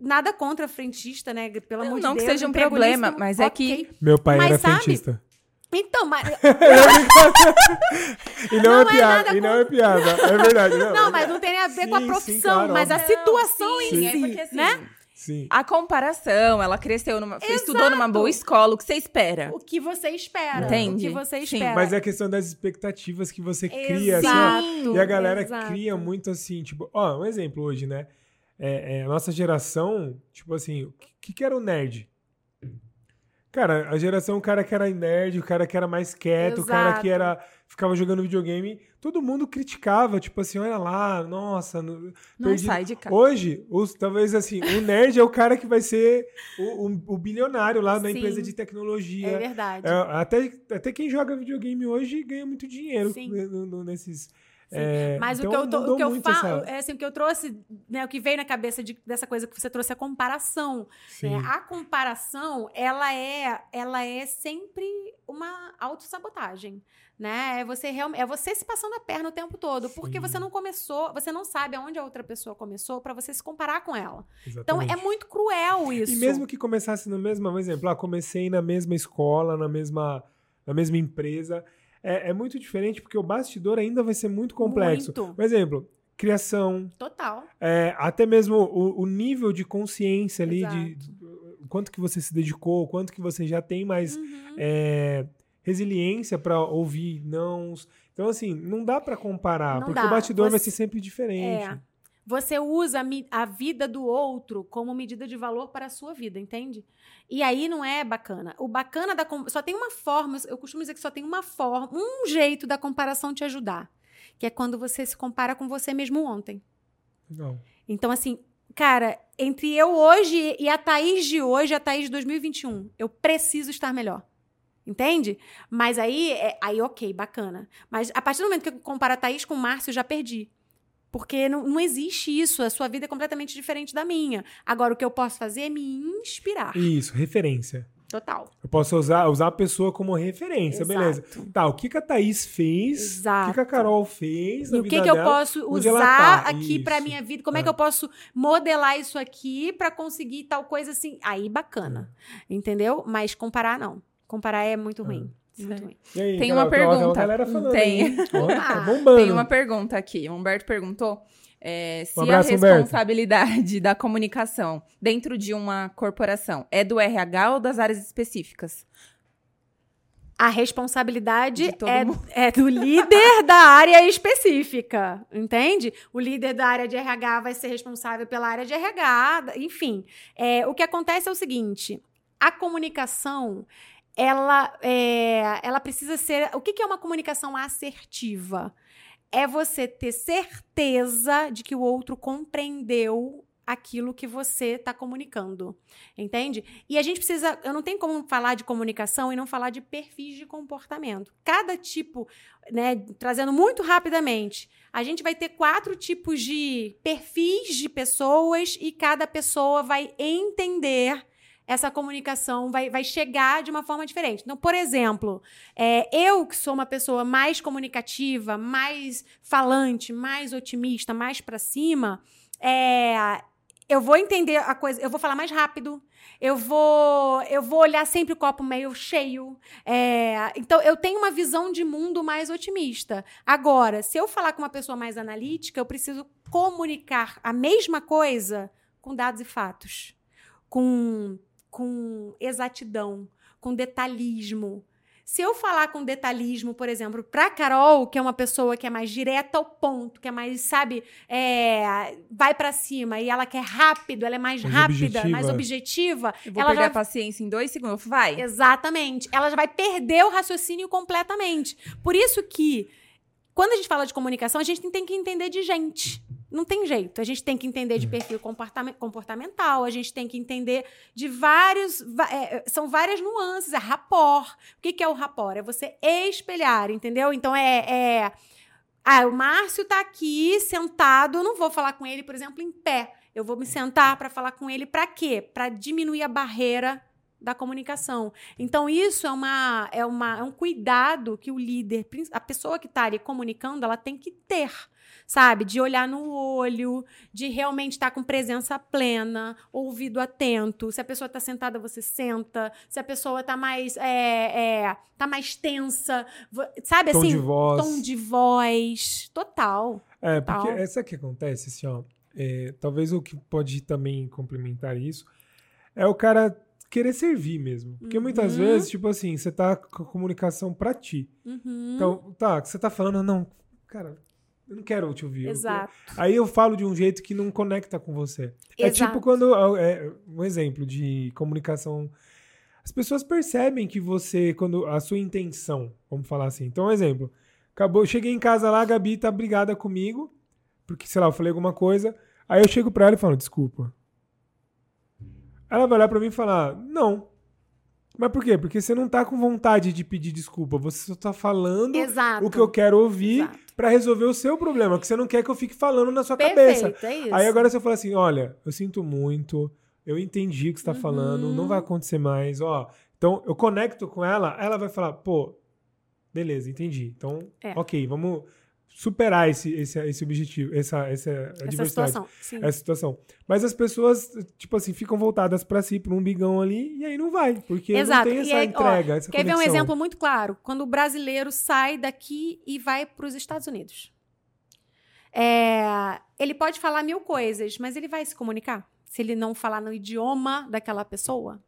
nada contra frentista, né? Pelo amor de Deus. Não que seja um problema, mas é que. Meu pai mas, era sabe, frentista. Então, mas. e não, não é, é piada, e não é piada. É verdade. Não, não mas não tem a ver sim, com a profissão, sim, claro, mas a situação sim, em si. É porque, assim, né? Sim. A comparação, ela cresceu, numa, estudou numa boa escola, o que você espera? O que você espera. Entende? O que você espera. Mas é a questão das expectativas que você cria. Assim, e a galera Exato. cria muito assim, tipo, ó, um exemplo hoje, né? É, é, a nossa geração, tipo assim, o que, que era o nerd? Cara, a geração, o cara que era nerd, o cara que era mais quieto, Exato. o cara que era ficava jogando videogame, todo mundo criticava, tipo assim, olha lá, nossa, não, sai de casa. Hoje, os, talvez assim, o nerd é o cara que vai ser o, o, o bilionário lá na Sim, empresa de tecnologia. É verdade. É, até, até quem joga videogame hoje ganha muito dinheiro no, nesses é, Mas então o que eu, tô, o que eu falo, essa... é assim, o que eu trouxe, né, o que veio na cabeça de, dessa coisa que você trouxe, a comparação. Né? A comparação, ela é, ela é sempre uma autossabotagem. Né? É você realmente, é você se passando a perna o tempo todo, Sim. porque você não começou, você não sabe aonde a outra pessoa começou para você se comparar com ela. Exatamente. Então é muito cruel isso. E mesmo que começasse no mesmo, por exemplo, ah, comecei na mesma escola, na mesma, na mesma empresa, é, é muito diferente porque o bastidor ainda vai ser muito complexo. Muito. Por exemplo, criação. Total. É, até mesmo o, o, nível de consciência ali, de, de, quanto que você se dedicou, quanto que você já tem mais uhum. é, resiliência para ouvir não. Então, assim, não dá para comparar, não porque dá. o bastidor você... vai ser sempre diferente. É. Você usa a vida do outro como medida de valor para a sua vida, entende? E aí não é bacana. O bacana da só tem uma forma, eu costumo dizer que só tem uma forma, um jeito da comparação te ajudar, que é quando você se compara com você mesmo ontem. Não. Então assim, cara, entre eu hoje e a Thaís de hoje, a Thaís de 2021, eu preciso estar melhor. Entende? Mas aí, é, aí ok, bacana. Mas a partir do momento que eu comparo a Thaís com o Márcio, eu já perdi. Porque não, não existe isso, a sua vida é completamente diferente da minha. Agora, o que eu posso fazer é me inspirar. Isso, referência. Total. Eu posso usar, usar a pessoa como referência, Exato. beleza. Tá, o que, que a Thaís fez, Exato. o que, que a Carol fez. E o que, que eu posso usar tá. aqui para minha vida? Como é. é. que eu posso modelar isso aqui para conseguir tal coisa assim? Aí bacana. Entendeu? Mas comparar, não. Comparar é muito é. Ruim. Aí, tem uma pergunta. tem. tá bombando. Tem uma pergunta aqui. O Humberto perguntou é, se um abraço, a responsabilidade Humberto. da comunicação dentro de uma corporação é do RH ou das áreas específicas? A responsabilidade é, é, do líder da área específica, entende? O líder da área de RH vai ser responsável pela área de RH, enfim. É, o que acontece é o seguinte: a comunicação ela, é, ela precisa ser. O que, que é uma comunicação assertiva? É você ter certeza de que o outro compreendeu aquilo que você está comunicando, entende? E a gente precisa, eu não tenho como falar de comunicação e não falar de perfis de comportamento. Cada tipo, né, trazendo muito rapidamente, a gente vai ter quatro tipos de perfis de pessoas e cada pessoa vai entender essa comunicação vai, vai chegar de uma forma diferente. Então, por exemplo, é, eu que sou uma pessoa mais comunicativa, mais falante, mais otimista, mais para cima, é, eu vou entender a coisa, eu vou falar mais rápido, eu vou eu vou olhar sempre o copo meio cheio. É, então, eu tenho uma visão de mundo mais otimista. Agora, se eu falar com uma pessoa mais analítica, eu preciso comunicar a mesma coisa com dados e fatos, com com exatidão, com detalhismo. Se eu falar com detalhismo, por exemplo, para Carol, que é uma pessoa que é mais direta ao ponto, que é mais, sabe, é, vai para cima e ela quer rápido, ela é mais, mais rápida, objetiva. mais objetiva. Eu vou ela perder já... a paciência em dois segundos. Vai. Exatamente. Ela já vai perder o raciocínio completamente. Por isso que, quando a gente fala de comunicação, a gente tem que entender de gente. Não tem jeito. A gente tem que entender de hum. perfil comportamental, a gente tem que entender de vários. É, são várias nuances. É rapport. O que, que é o rapport? É você espelhar, entendeu? Então é. é ah, o Márcio tá aqui sentado, eu não vou falar com ele, por exemplo, em pé. Eu vou me sentar para falar com ele para quê? Para diminuir a barreira da comunicação. Então, isso é, uma, é, uma, é um cuidado que o líder, a pessoa que está ali comunicando, ela tem que ter sabe? De olhar no olho, de realmente estar tá com presença plena, ouvido atento. Se a pessoa está sentada, você senta. Se a pessoa está mais, é, é, tá mais tensa, sabe tom assim? De voz. Tom de voz. Total. É, total. porque essa que acontece, assim, ó. É, talvez o que pode também complementar isso é o cara querer servir mesmo. Porque uhum. muitas vezes, tipo assim, você tá com a comunicação pra ti. Uhum. Então, tá, você tá falando, não, cara, eu não quero te ouvir. Exato. Eu, aí eu falo de um jeito que não conecta com você. Exato. É tipo quando. É, um exemplo de comunicação. As pessoas percebem que você, quando a sua intenção, vamos falar assim. Então, um exemplo. Acabou, cheguei em casa lá, a Gabi tá brigada comigo, porque, sei lá, eu falei alguma coisa. Aí eu chego pra ela e falo, desculpa. Ela vai olhar pra mim e falar, não. Mas por quê? Porque você não tá com vontade de pedir desculpa. Você só tá falando Exato. o que eu quero ouvir para resolver o seu problema. Que você não quer que eu fique falando na sua Perfeito, cabeça. É isso. Aí agora você fala assim: olha, eu sinto muito, eu entendi o que você tá uhum. falando, não vai acontecer mais. Ó, então eu conecto com ela, ela vai falar, pô, beleza, entendi. Então, é. ok, vamos superar esse, esse, esse objetivo, essa, essa, essa situação. Sim. Essa situação. Mas as pessoas, tipo assim, ficam voltadas para si, para um bigão ali, e aí não vai, porque Exato. não tem essa aí, entrega, ó, essa Quer conexão. ver um exemplo muito claro? Quando o brasileiro sai daqui e vai para os Estados Unidos. É, ele pode falar mil coisas, mas ele vai se comunicar? Se ele não falar no idioma daquela pessoa?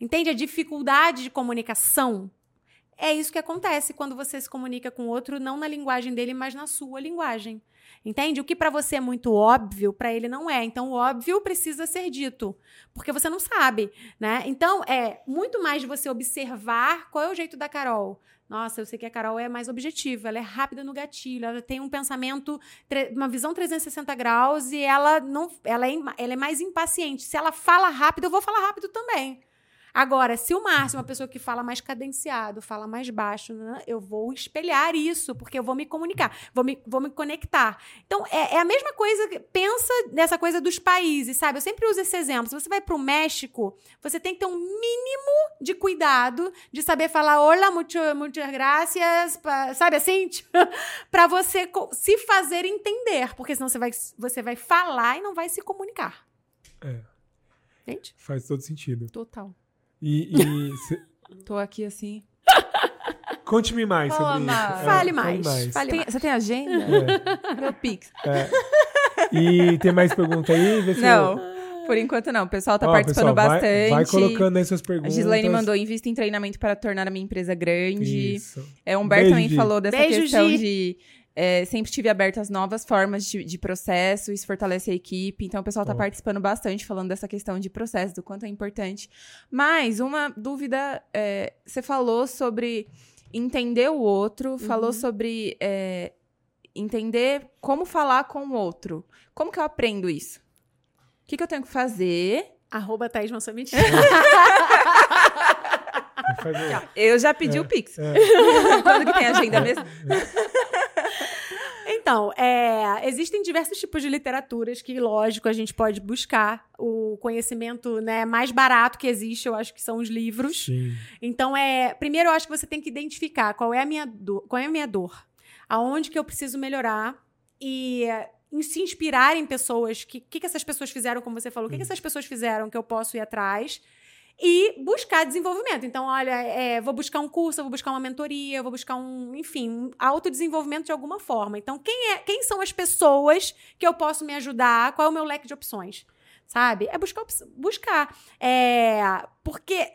Entende a dificuldade de comunicação é isso que acontece quando você se comunica com o outro, não na linguagem dele, mas na sua linguagem. Entende? O que para você é muito óbvio, para ele não é. Então, o óbvio precisa ser dito, porque você não sabe, né? Então, é muito mais de você observar qual é o jeito da Carol. Nossa, eu sei que a Carol é mais objetiva, ela é rápida no gatilho, ela tem um pensamento, uma visão 360 graus e ela não, ela é, ela é mais impaciente. Se ela fala rápido, eu vou falar rápido também. Agora, se o Márcio é uma pessoa que fala mais cadenciado, fala mais baixo, né, eu vou espelhar isso, porque eu vou me comunicar, vou me, vou me conectar. Então, é, é a mesma coisa, pensa nessa coisa dos países, sabe? Eu sempre uso esse exemplo. Se você vai para o México, você tem que ter um mínimo de cuidado de saber falar hola, mucho, muchas gracias, sabe assim? para você se fazer entender, porque senão você vai, você vai falar e não vai se comunicar. É. Entende? Faz todo sentido. Total. E. e cê... Tô aqui assim. Conte-me mais sobre isso. É, fale mais. Fale mais. Fale tem, mais. Você tem agenda? É. Meu Pix. É. E tem mais pergunta aí? não. Eu... Por enquanto não. O pessoal tá Ó, participando pessoal, bastante. Vai, vai, colocando aí suas perguntas. A Gislaine mandou invista em treinamento para tornar a minha empresa grande. Isso. É, o Humberto Beijo, também falou dessa Beijo, questão Gi. de é, sempre tive aberto as novas formas de, de, processo, isso fortalece a equipe. Então, o pessoal está participando bastante, falando dessa questão de processo, do quanto é importante. Mas, uma dúvida: é, você falou sobre entender o outro, uhum. falou sobre é, entender como falar com o outro. Como que eu aprendo isso? O que, que eu tenho que fazer? Arroba Thaís. Eu já pedi é, o Pix. É. Quando que tem agenda mesmo? Então, é, existem diversos tipos de literaturas que, lógico, a gente pode buscar. O conhecimento né, mais barato que existe, eu acho que são os livros. Sim. Então, é, primeiro eu acho que você tem que identificar qual é a minha dor, qual é a minha dor, aonde que eu preciso melhorar e em se inspirar em pessoas. O que, que, que essas pessoas fizeram, como você falou? O que, que essas pessoas fizeram que eu posso ir atrás? E buscar desenvolvimento. Então, olha, é, vou buscar um curso, vou buscar uma mentoria, vou buscar um, enfim, um autodesenvolvimento de alguma forma. Então, quem, é, quem são as pessoas que eu posso me ajudar? Qual é o meu leque de opções? Sabe? É buscar. buscar. É, porque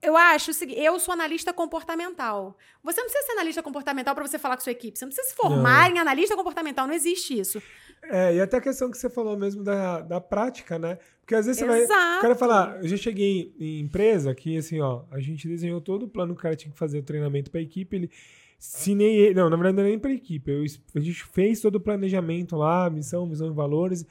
eu acho o seguinte, eu sou analista comportamental. Você não precisa ser analista comportamental para você falar com sua equipe. Você não precisa se formar não. em analista comportamental, não existe isso. É, e até a questão que você falou mesmo da, da prática, né? Porque às vezes Exato. você vai. O cara falar, eu já cheguei em empresa que, assim, ó, a gente desenhou todo o plano que o cara tinha que fazer o treinamento para a equipe, ele. Se nem ele, não, na verdade não é nem para a equipe. Eu, a gente fez todo o planejamento lá, missão, visão e valores.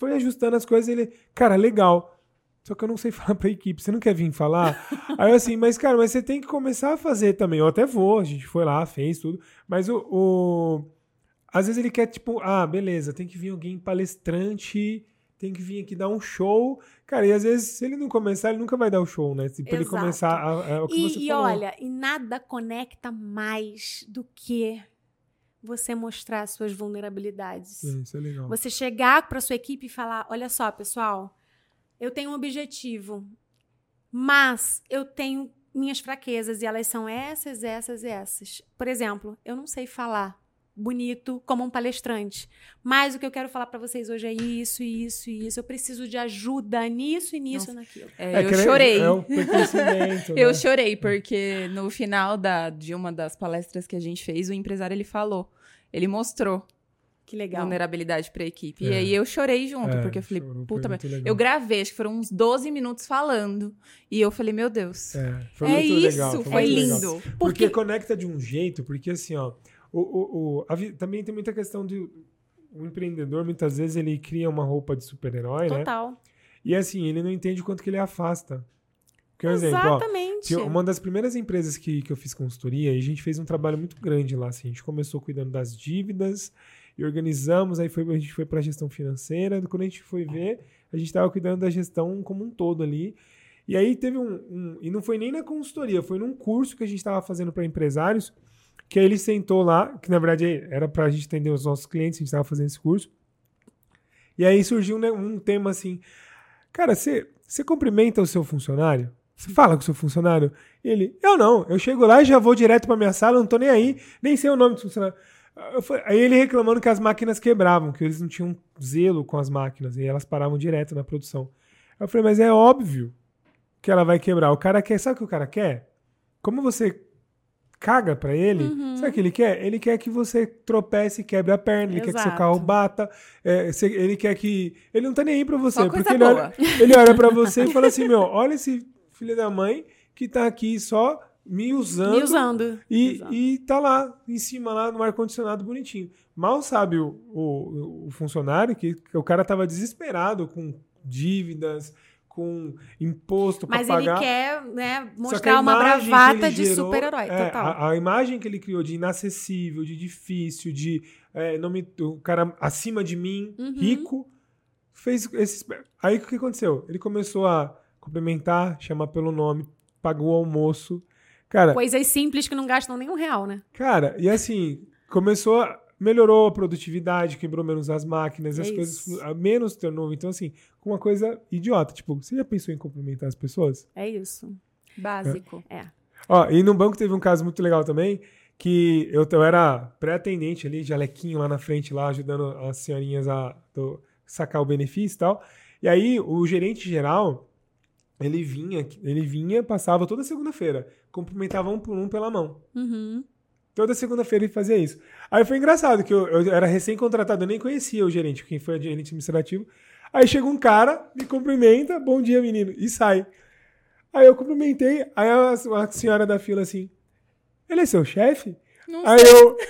Foi ajustando as coisas ele, cara, legal. Só que eu não sei falar pra equipe. Você não quer vir falar? Aí eu assim, mas cara, mas você tem que começar a fazer também. Eu até vou, a gente foi lá, fez tudo. Mas o, o às vezes ele quer, tipo, ah, beleza, tem que vir alguém palestrante tem que vir aqui dar um show. Cara, e às vezes, se ele não começar, ele nunca vai dar o show, né? Se ele começar a, a, o que e, você e falou. olha, e nada conecta mais do que você mostrar suas vulnerabilidades. isso é legal. Você chegar para sua equipe e falar: olha só, pessoal, eu tenho um objetivo, mas eu tenho minhas fraquezas e elas são essas, essas e essas. Por exemplo, eu não sei falar bonito como um palestrante, mas o que eu quero falar para vocês hoje é isso, isso e isso. Eu preciso de ajuda nisso e nisso e naquilo. É, é, eu chorei. É um né? eu chorei porque no final da, de uma das palestras que a gente fez, o empresário ele falou, ele mostrou que legal. Vulnerabilidade pra equipe. É. E aí eu chorei junto, é, porque eu falei, chorou, puta merda. Eu gravei, acho que foram uns 12 minutos falando. E eu falei, meu Deus. É, foi é isso, legal, foi, foi lindo. Porque... porque... conecta de um jeito, porque assim, ó, o, o, o a, também tem muita questão de. O empreendedor, muitas vezes, ele cria uma roupa de super-herói, né? Total. E assim, ele não entende quanto que ele afasta. Porque, um Exatamente. Exemplo, ó, uma das primeiras empresas que, que eu fiz consultoria, e a gente fez um trabalho muito grande lá. Assim, a gente começou cuidando das dívidas, e organizamos, aí foi, a gente foi para a gestão financeira. Quando a gente foi ver, a gente estava cuidando da gestão como um todo ali. E aí teve um, um, E não foi nem na consultoria, foi num curso que a gente estava fazendo para empresários, que aí ele sentou lá, que na verdade era para a gente atender os nossos clientes, a gente estava fazendo esse curso. E aí surgiu né, um tema assim: Cara, você, você cumprimenta o seu funcionário? Você fala com o seu funcionário? Ele, eu não, eu chego lá e já vou direto para minha sala, não tô nem aí, nem sei o nome do funcionário. Aí ele reclamando que as máquinas quebravam, que eles não tinham zelo com as máquinas, e elas paravam direto na produção. Eu falei, mas é óbvio que ela vai quebrar. O cara quer, sabe o que o cara quer? Como você caga para ele, uhum. sabe o que ele quer? Ele quer que você tropece e quebre a perna, ele Exato. quer que seu carro bata, é, ele quer que. Ele não tá nem aí pra você, só porque ele olha, ele olha pra você e fala assim: meu, olha esse filho da mãe que tá aqui só me usando. Me usando. E, e tá lá, em cima, lá no ar-condicionado bonitinho. Mal sabe o, o, o funcionário que, que, o cara tava desesperado com dívidas, com imposto para pagar. Mas ele quer né, mostrar uma bravata de super-herói, é, total. A, a, imagem que ele criou de inacessível, de difícil, de é, não me, o cara acima de mim, uhum. rico, fez esses... Aí o que aconteceu? Ele começou a cumprimentar, chamar pelo nome, pagou o almoço, Cara, Coisas simples que não gastam nenhum real, né? Cara, e assim, começou. Melhorou a produtividade, quebrou menos as máquinas, é as isso. coisas. Menos turnover. Então, assim, com uma coisa idiota. Tipo, você já pensou em cumprimentar as pessoas? É isso. Básico. É. é. Ó, e no banco teve um caso muito legal também, que eu, eu era pré-atendente ali, de alequinho lá na frente, lá, ajudando as senhorinhas a do, sacar o benefício e tal. E aí, o gerente geral, ele vinha, ele vinha, passava toda segunda-feira, cumprimentava um por um pela mão. Uhum. Toda segunda-feira ele fazia isso. Aí foi engraçado, que eu, eu era recém-contratado, eu nem conhecia o gerente, quem foi o gerente administrativo. Aí chega um cara, me cumprimenta, bom dia, menino, e sai. Aí eu cumprimentei, aí a, a senhora da fila assim, ele é seu chefe? Aí eu.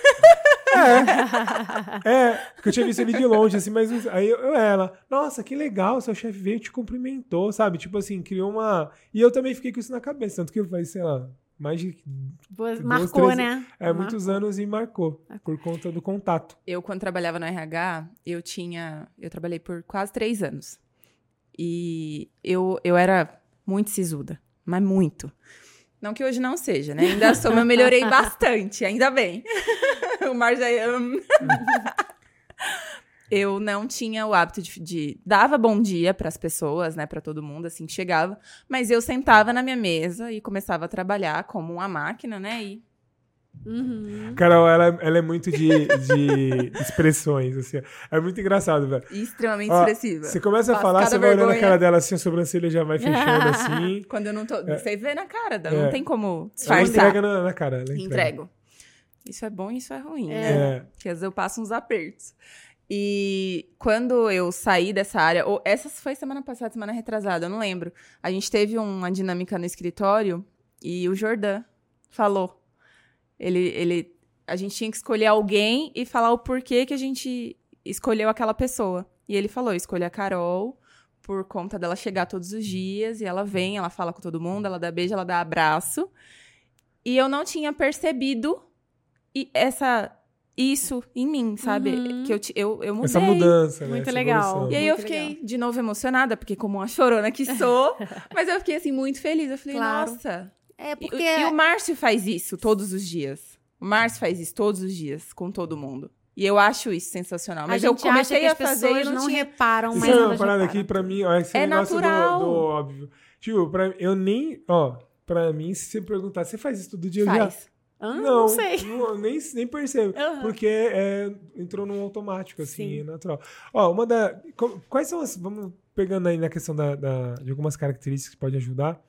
É. É, porque eu tinha visto ele de longe, assim, mas aí eu, ela, nossa, que legal, seu chefe veio e te cumprimentou, sabe? Tipo assim, criou uma. E eu também fiquei com isso na cabeça, tanto que eu falei, sei lá, mais de. Marcou, três, né? É, marcou. muitos anos e marcou, por conta do contato. Eu, quando trabalhava no RH, eu tinha. Eu trabalhei por quase três anos. E eu, eu era muito sisuda, mas muito. Não que hoje não seja, né? Ainda sou, mas eu melhorei bastante, ainda bem. o Mar já... eu não tinha o hábito de, de dava bom dia para as pessoas, né, para todo mundo assim que chegava, mas eu sentava na minha mesa e começava a trabalhar como uma máquina, né, e Uhum. Carol, ela, ela é muito de, de expressões, assim. É muito engraçado, velho. Extremamente Ó, expressiva. Você começa a falar, você vai olhando a cara dela assim, a sobrancelha já vai fechando assim. Quando eu não tô. É. Você vê na cara, dela, é. não tem como disfarçar. Ela entrega na, na cara. Ela Entrego. Isso é bom e isso é ruim, é. né? Porque às vezes eu passo uns apertos. E quando eu saí dessa área, ou essa foi semana passada, semana retrasada, eu não lembro. A gente teve uma dinâmica no escritório e o Jordan falou ele, ele, a gente tinha que escolher alguém e falar o porquê que a gente escolheu aquela pessoa. E ele falou: escolha a Carol por conta dela chegar todos os dias e ela vem, ela fala com todo mundo, ela dá beijo, ela dá abraço. E eu não tinha percebido essa isso em mim, sabe? Uhum. Que eu, eu, eu mudei. Essa mudança, né? Muito legal. Evolução. E aí muito eu fiquei legal. de novo emocionada, porque como uma chorona que sou, mas eu fiquei assim muito feliz. Eu falei, Claro. nossa. É porque. E, e o Márcio faz isso todos os dias. O Márcio faz isso todos os dias com todo mundo. E eu acho isso sensacional. Mas a eu gente acha comecei que a as fazer pessoas e não, não tinha... reparam, mas Isso é uma parada aqui pra mim, ó, esse É negócio do- natural. Do, óbvio. Tipo, pra, eu nem, ó, pra mim, se você perguntar, você faz isso todo dia? Eu já, Não, não sei. não, nem, nem percebo. Aham. Porque é, entrou num automático, assim, Sim. é natural. Ó, uma da. Quais são as. Vamos pegando aí na questão da, da- de algumas características que podem ajudar.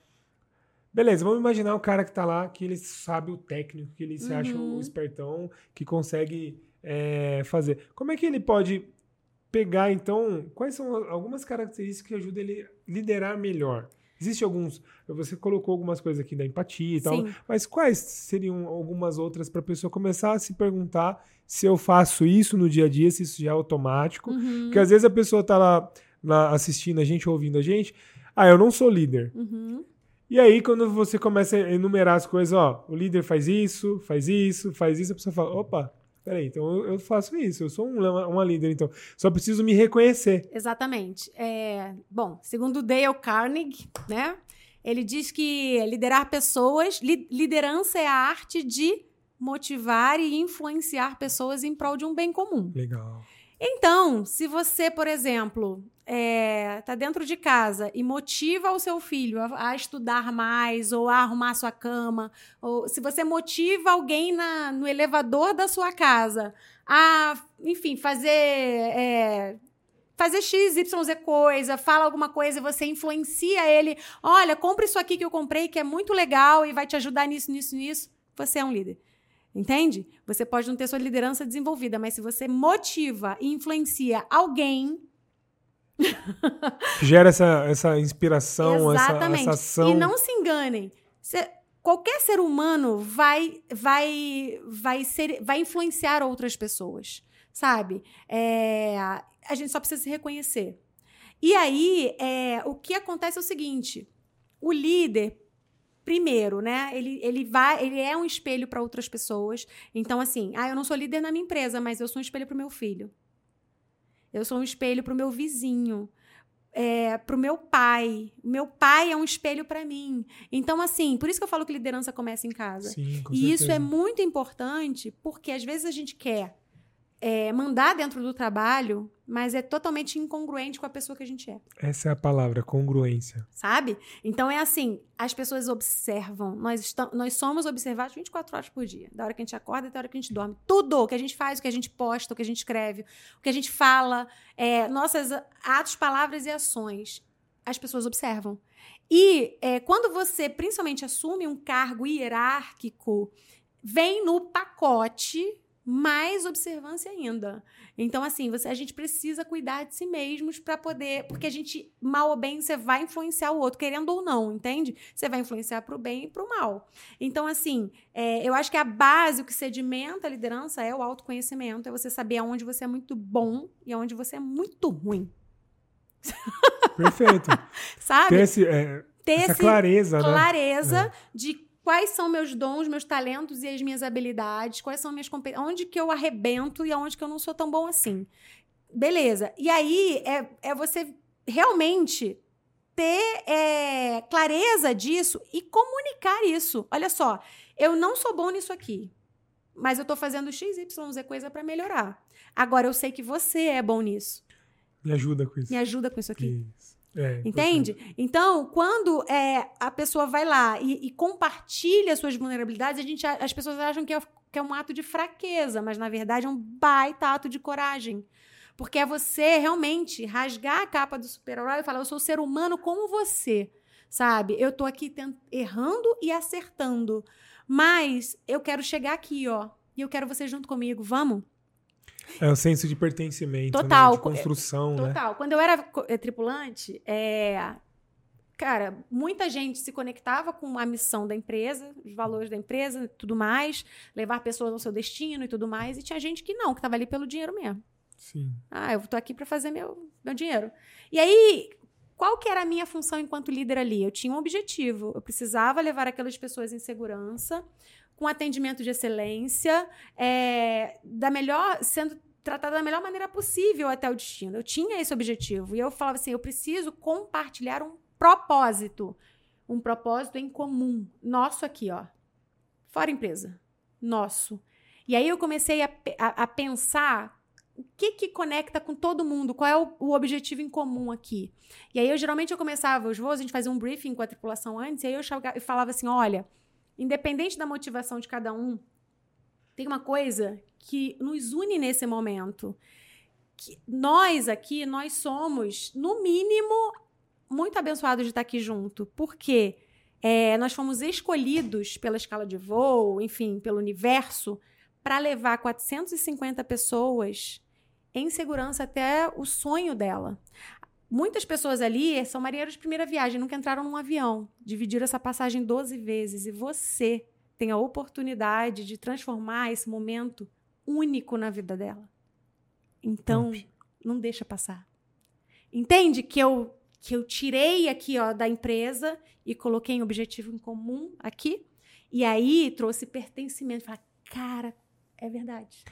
Beleza, vamos imaginar o cara que tá lá, que ele sabe o técnico, que ele se acha Uhum. o espertão, que consegue é, fazer. Como é que ele pode pegar, então, quais são algumas características que ajudam ele a liderar melhor? Existem alguns. Você colocou algumas coisas aqui da empatia e tal, Sim. mas quais seriam algumas outras para a pessoa começar a se perguntar se eu faço isso no dia a dia, se isso já é automático? Uhum. Porque às vezes a pessoa tá lá, lá assistindo a gente, ouvindo a gente, ah, eu não sou líder. Uhum. E aí, quando você começa a enumerar as coisas, ó, o líder faz isso, faz isso, faz isso, a pessoa fala, opa, peraí, então eu, faço isso, eu sou um- uma, uma líder, então. Só preciso me reconhecer. Exatamente. É, bom, segundo Dale Carnegie, né? Ele diz que liderar pessoas, li- liderança é a arte de motivar e influenciar pessoas em prol de um bem comum. Legal. Então, se você, por exemplo, está dentro de casa e motiva o seu filho a, a estudar mais ou a arrumar sua cama, ou se você motiva alguém na- no elevador da sua casa a, enfim, fazer. é, Fazer X, Y, coisa, fala alguma coisa e você influencia ele. Olha, compra isso aqui que eu comprei, que é muito legal e vai te ajudar nisso, nisso, nisso. Você é um líder. Entende? Você pode não ter sua liderança desenvolvida, mas se você motiva e influencia alguém, Gera essa, essa inspiração, essa, exatamente. essa ação. E não se enganem. Cê- qualquer ser humano vai vai vai ser vai influenciar outras pessoas, sabe? É, a gente só precisa se reconhecer. E aí, é, o que acontece é o seguinte: o líder primeiro, né? Ele, ele vai, ele é um espelho para outras pessoas. Então, assim, ah, eu não sou líder na minha empresa, mas eu sou um espelho para o meu filho. Eu sou um espelho para o meu vizinho. É, para o meu pai. Meu pai é um espelho para mim. Então, assim, por isso que eu falo que liderança começa em casa. Sim, com E isso é certeza. muito importante porque às vezes a gente quer é, mandar dentro do trabalho, mas é totalmente incongruente com a pessoa que a gente é, Essa é a palavra, congruência. sabe? Então é assim, as pessoas observam, nós, estamos, nós somos observados 24 horas por dia, da hora que a gente acorda até a hora que a gente dorme. Tudo o que a gente faz, o que a gente posta, o que a gente escreve, o que a gente fala, é, nossas atos, palavras e ações, as pessoas observam. E é, quando você, principalmente, assume um cargo hierárquico, vem no pacote mais observância ainda. Então, assim, você, a gente precisa cuidar de si mesmos para poder. Porque a gente, mal ou bem, você vai influenciar o outro, querendo ou não, entende? Você vai influenciar para o bem e para o mal. Então, assim, é, eu acho que a base, o que sedimenta a liderança é o autoconhecimento, é você saber aonde você é muito bom e aonde você é muito ruim. Perfeito. Sabe? Ter esse, é, Ter essa esse- clareza, né? clareza de quais são meus dons, meus talentos e as minhas habilidades, quais são minhas competências, onde que eu arrebento e aonde que eu não sou tão bom assim. Beleza. E aí é, é você realmente ter é, clareza disso e comunicar isso. Olha só, eu não sou bom nisso aqui, mas eu tô fazendo X, Y, Z coisa para melhorar. Agora eu sei que você é bom nisso. Me ajuda com isso. Me ajuda com isso aqui. Isso. É, Entende? Então, quando é, a pessoa vai lá e, e compartilha suas vulnerabilidades, a gente, as pessoas acham que é, que é um ato de fraqueza, mas na verdade é um baita ato de coragem. Porque é você realmente rasgar a capa do super-herói e falar: eu sou ser humano como você. Sabe? Eu tô aqui errando e acertando. Mas eu quero chegar aqui, ó. E eu quero você junto comigo. Vamos? É o senso de pertencimento, Total. né? de construção, né? Total. Quando eu era eh, tripulante, é, cara, muita gente se conectava com a missão da empresa, os valores da empresa tudo mais, levar pessoas ao seu destino e tudo mais, e tinha gente que não, que estava ali pelo dinheiro mesmo. Sim. Ah, eu tô aqui para fazer meu, meu dinheiro. E aí, qual que era a minha função enquanto líder ali? Eu tinha um objetivo. Eu precisava levar aquelas pessoas em segurança, com atendimento de excelência, é, da melhor, sendo tratada da melhor maneira possível até o destino. Eu tinha esse objetivo e eu falava assim, eu preciso compartilhar um propósito, um propósito em comum, nosso aqui, ó, fora empresa, nosso. E aí eu comecei a, a, a pensar o que que conecta com todo mundo, qual é o, o, objetivo em comum aqui. E aí eu geralmente eu começava os voos, a gente fazia um briefing com a tripulação antes, e aí eu, chegava, eu falava assim, olha, independente da motivação de cada um, tem uma coisa que nos une nesse momento. Que nós aqui, nós somos, no mínimo, muito abençoados de estar aqui junto. Porque é, nós fomos escolhidos pela escala de voo, enfim, pelo universo, para levar 450 pessoas em segurança até o sonho dela. Muitas pessoas ali são marinheiros de primeira viagem, nunca entraram num avião, dividiram essa passagem 12 vezes. E você tem a oportunidade de transformar esse momento único na vida dela. Então, não deixa passar. Entende que eu que eu tirei aqui ó da empresa e coloquei um objetivo em comum aqui e aí trouxe pertencimento. Falei, cara, é verdade.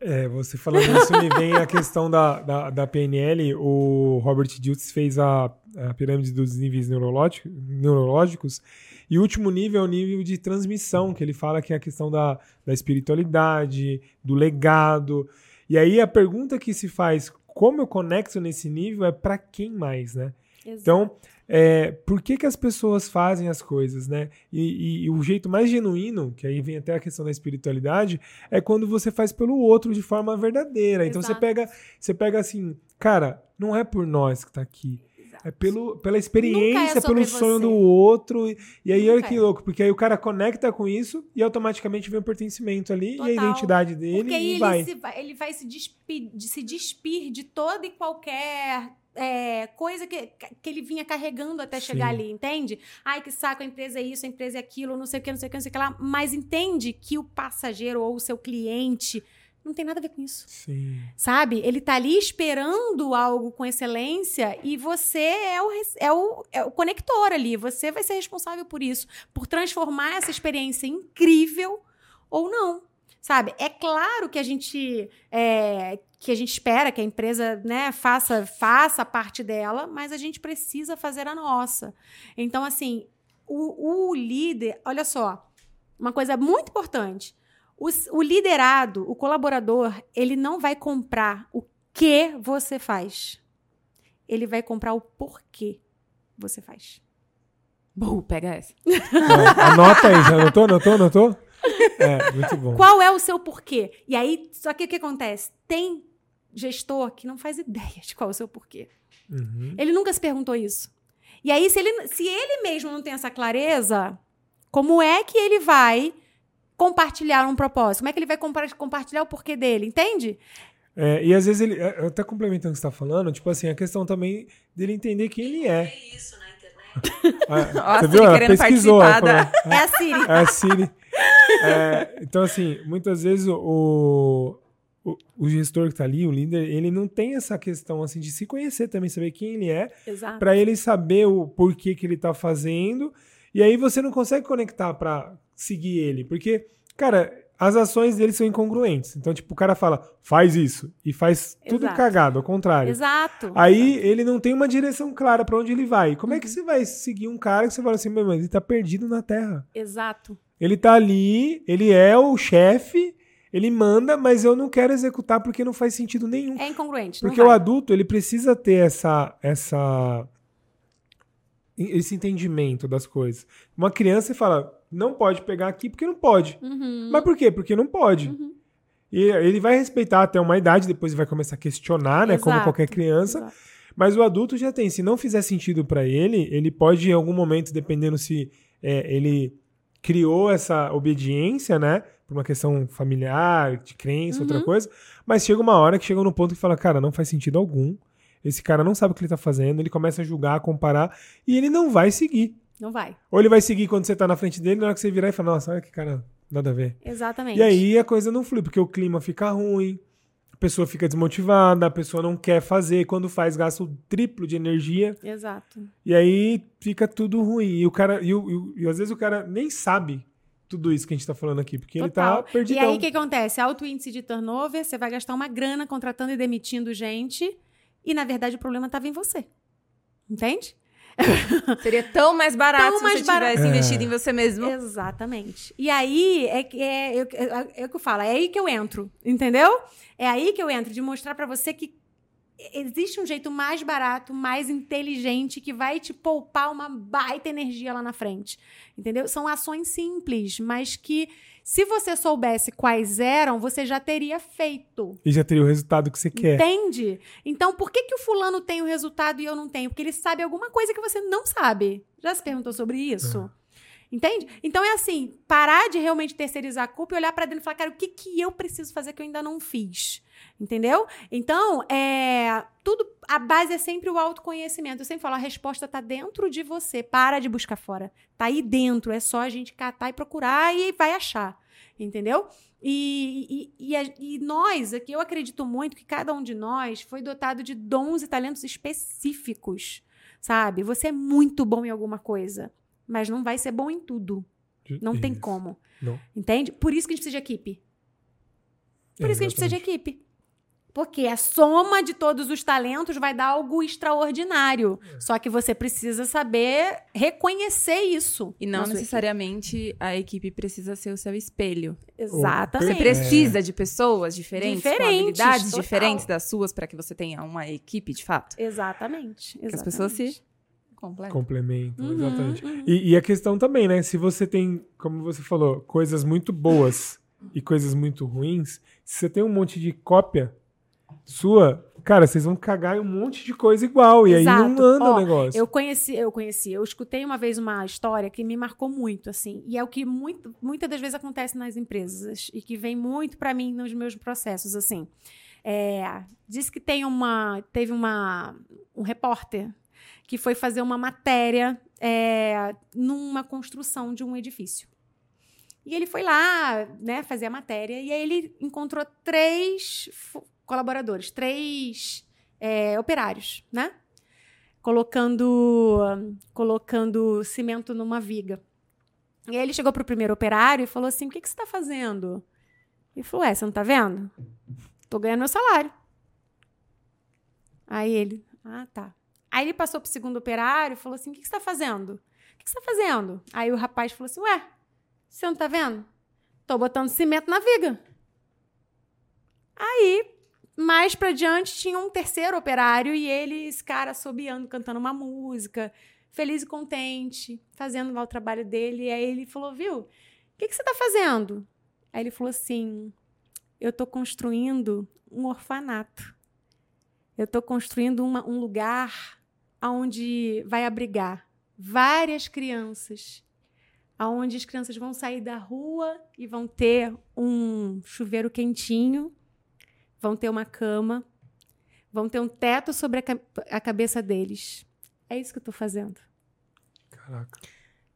É, você falando isso, me vem a questão da, da, da PNL. O Robert Diltz fez a, a pirâmide dos níveis neurológicos. E o último nível é o nível de transmissão, que ele fala que é a questão da, da espiritualidade, do legado. E aí a pergunta que se faz, como eu conecto nesse nível, é para quem mais, né? Exato. Então, é, por que, que as pessoas fazem as coisas, né? E, e, e, o jeito mais genuíno, que aí vem até a questão da espiritualidade, é quando você faz pelo outro de forma verdadeira. Exato. Então você pega, você pega assim, cara, não é por nós que tá aqui. É pelo, pela experiência, é pelo sonho você. do outro. E aí, Nunca olha que é. louco, porque aí o cara conecta com isso e automaticamente vem o pertencimento ali Total. e a identidade dele. Porque aí ele, vai. Se, ele vai se despir, se despir de toda e qualquer é, coisa que, que ele vinha carregando até Sim. chegar ali, entende? Ai, que saco, a empresa é isso, a empresa é aquilo, não sei o que, não sei o que, não sei o que lá. Mas entende que o passageiro ou o seu cliente não tem nada a ver com isso. Sim. Sabe? Ele tá ali esperando algo com excelência e você é o, é, o, é o conector ali. Você vai ser responsável por isso, por transformar essa experiência incrível ou não. Sabe? É claro que a gente é, que a gente espera que a empresa né, faça, faça a parte dela, mas a gente precisa fazer a nossa. Então, assim, o, o líder, olha só, uma coisa muito importante. O, o liderado, o colaborador, ele não vai comprar o que você faz. Ele vai comprar o porquê você faz. Bom, pega essa. É, anota aí, já anotou, anotou, anotou? É, muito bom. Qual é o seu porquê? E aí, só que o que acontece? Tem gestor que não faz ideia de qual é o seu porquê. Uhum. Ele nunca se perguntou isso. E aí, se ele, se ele mesmo não tem essa clareza, como é que ele vai compartilhar um propósito? Como é que ele vai compartilhar o porquê dele? Entende? É, e às vezes ele, é, até complementando o que você está falando, tipo assim, a questão também dele entender quem ele é. É isso na internet. Ah, você viu? Ela pesquisou. Ela falou, é a Siri. É a Siri. É, então, assim, muitas vezes o, o, o gestor que está ali, o líder, ele não tem essa questão assim de se conhecer também, saber quem ele é, para ele saber o porquê que ele está fazendo. E aí você não consegue conectar para seguir ele, porque, cara, as ações dele são incongruentes. Então, tipo, o cara fala, faz isso, e faz tudo Exato. cagado, ao contrário. Exato. Aí Exato. ele não tem uma direção clara para onde ele vai. Como uhum. é que uhum. você vai seguir um cara que você fala assim, meu irmão, ele tá perdido na terra? Exato. Ele tá ali, ele é o chefe, ele manda, mas eu não quero executar porque não faz sentido nenhum. É incongruente. Porque o adulto, ele precisa ter essa, essa esse entendimento das coisas. Uma criança fala, não pode pegar aqui porque não pode. Uhum. Mas por quê? Porque não pode. Uhum. E ele vai respeitar até uma idade, depois vai começar a questionar, né? Exato. Como qualquer criança. Exato. Mas o adulto já tem. Se não fizer sentido para ele, ele pode, em algum momento, dependendo se é, ele criou essa obediência, né? Por uma questão familiar, de crença, uhum. outra coisa. Mas chega uma hora que chega no ponto que fala, cara, não faz sentido algum. Esse cara não sabe o que ele tá fazendo, ele começa a julgar, a comparar, e ele não vai seguir. Não vai. Ou ele vai seguir quando você tá na frente dele, na hora que você virar e falar, nossa, olha que cara, nada a ver. Exatamente. E aí a coisa não flui, porque o clima fica ruim, pessoa fica desmotivada, a pessoa não quer fazer, quando faz gasta o triplo de energia. Exato. E aí fica tudo ruim. E o cara, e, e, e às vezes o cara nem sabe tudo isso que a gente está falando aqui, porque Total. ele está perdido. E aí o que acontece? Alto índice de turnover, você vai gastar uma grana contratando e demitindo gente, e na verdade o problema estava em você. Entende? Seria tão mais barato tão se mais você tivesse barato. investido é. em você mesmo. Exatamente. E aí é, é, é, é, é o que eu falo, é aí que eu entro, entendeu? É aí que eu entro, de mostrar para você que existe um jeito mais barato, mais inteligente, que vai te poupar uma baita energia lá na frente. Entendeu? São ações simples, mas que se você soubesse quais eram, você já teria feito. E já teria o resultado que você quer. Entende? Então, por que, que o fulano tem o resultado e eu não tenho? Porque ele sabe alguma coisa que você não sabe. Já se perguntou sobre isso? Uhum. Entende? Então é assim, parar de realmente terceirizar a culpa e olhar para dentro e falar, cara, o que, que eu preciso fazer que eu ainda não fiz? Entendeu? Então, é, tudo, a base é sempre o autoconhecimento. Eu sempre falo, a resposta está dentro de você. Para de buscar fora. Tá aí dentro. É só a gente catar e procurar e vai achar. Entendeu? E, e, e, e, nós, aqui, eu acredito muito que cada um de nós foi dotado de dons e talentos específicos, sabe? Você é muito bom em alguma coisa mas não vai ser bom em tudo. Não isso. tem como. Não. Entende? Por isso que a gente precisa de equipe. Por é, isso que a gente precisa de equipe. Porque a soma de todos os talentos vai dar algo extraordinário. É. Só que você precisa saber reconhecer isso. E não necessariamente equipe. a equipe precisa ser o seu espelho. Exatamente. Você precisa de pessoas diferentes, diferentes com habilidades total. diferentes das suas para que você tenha uma equipe de fato. Exatamente. exatamente. Que as pessoas se Complemento. Complemento, uhum, exatamente. Uhum. E, e, a questão também, né? Se você tem, como você falou, coisas muito boas e coisas muito ruins, se você tem um monte de cópia sua, cara, vocês vão cagar em um monte de coisa igual. E Exato. aí não anda Ó, o negócio. Eu conheci, eu conheci, eu escutei uma vez uma história que me marcou muito, assim. E é o que muito, muitas das vezes acontece nas empresas e que vem muito para mim nos meus processos, assim. É, diz que tem uma, teve uma, um repórter que foi fazer uma matéria é, numa construção de um edifício. E ele foi lá, né, fazer a matéria, e aí ele encontrou três colaboradores, três é, operários, né? Colocando, colocando cimento numa viga. E aí ele chegou para o primeiro operário e falou assim: O que, que você está fazendo? Ele falou: É, você não está vendo? Estou ganhando meu salário. Aí ele: Ah, tá. Aí ele passou pro segundo operário e falou assim: O que, você está fazendo? O que, você está fazendo? Aí o rapaz falou assim: Ué, você não está vendo? Tô botando cimento na viga. Aí, mais pra diante, tinha um terceiro operário e ele, esse cara, assobiando, cantando uma música, feliz e contente, fazendo lá o trabalho dele. E aí ele falou: Viu, o que, que você está fazendo? Aí ele falou assim: Eu estou construindo um orfanato. Eu estou construindo uma, um lugar aonde vai abrigar várias crianças, aonde as crianças vão sair da rua e vão ter um chuveiro quentinho, vão ter uma cama, vão ter um teto sobre a, a cabeça deles. É isso que eu estou fazendo. Caraca.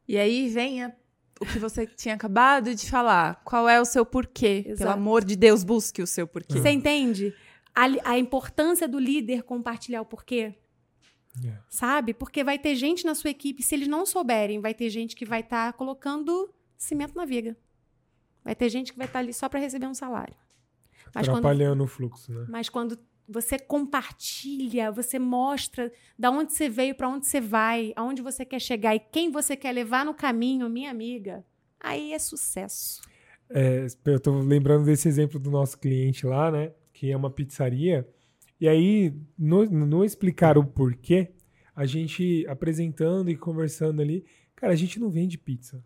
E aí vem a, o que você tinha acabado de falar. Qual é o seu porquê? Exato. Pelo amor de Deus, busque o seu porquê. Você entende? A, a importância do líder compartilhar o porquê. Yeah. É. Sabe? Porque vai ter gente na sua equipe, se eles não souberem, vai ter gente que vai estar tá colocando cimento na viga. Vai ter gente que vai estar tá ali só para receber um salário. Mas Atrapalhando quando, o fluxo, né? Mas quando você compartilha, você mostra da onde você veio, para onde você vai, aonde você quer chegar e quem você quer levar no caminho, minha amiga, aí é sucesso. É, eu tô lembrando desse exemplo do nosso cliente lá, né? Que é uma pizzaria. E aí, no, no explicar o porquê, a gente apresentando e conversando ali, cara, a gente não vende pizza.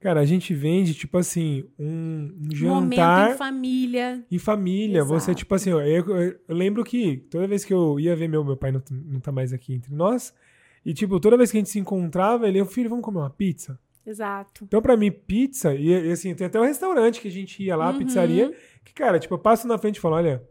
Cara, a gente vende, tipo assim, um, um jantar. Momento em família. Em família. Exato. Você, tipo assim, eu, eu, eu, lembro que toda vez que eu ia ver meu, meu pai não, não tá mais aqui entre nós. E, tipo, toda vez que a gente se encontrava, ele, filho, vamos comer uma pizza? Exato. Então, para mim, pizza, e, e, assim, tem até um restaurante que a gente ia lá, uhum. pizzaria, que, cara, tipo, eu passo na frente e falo, olha,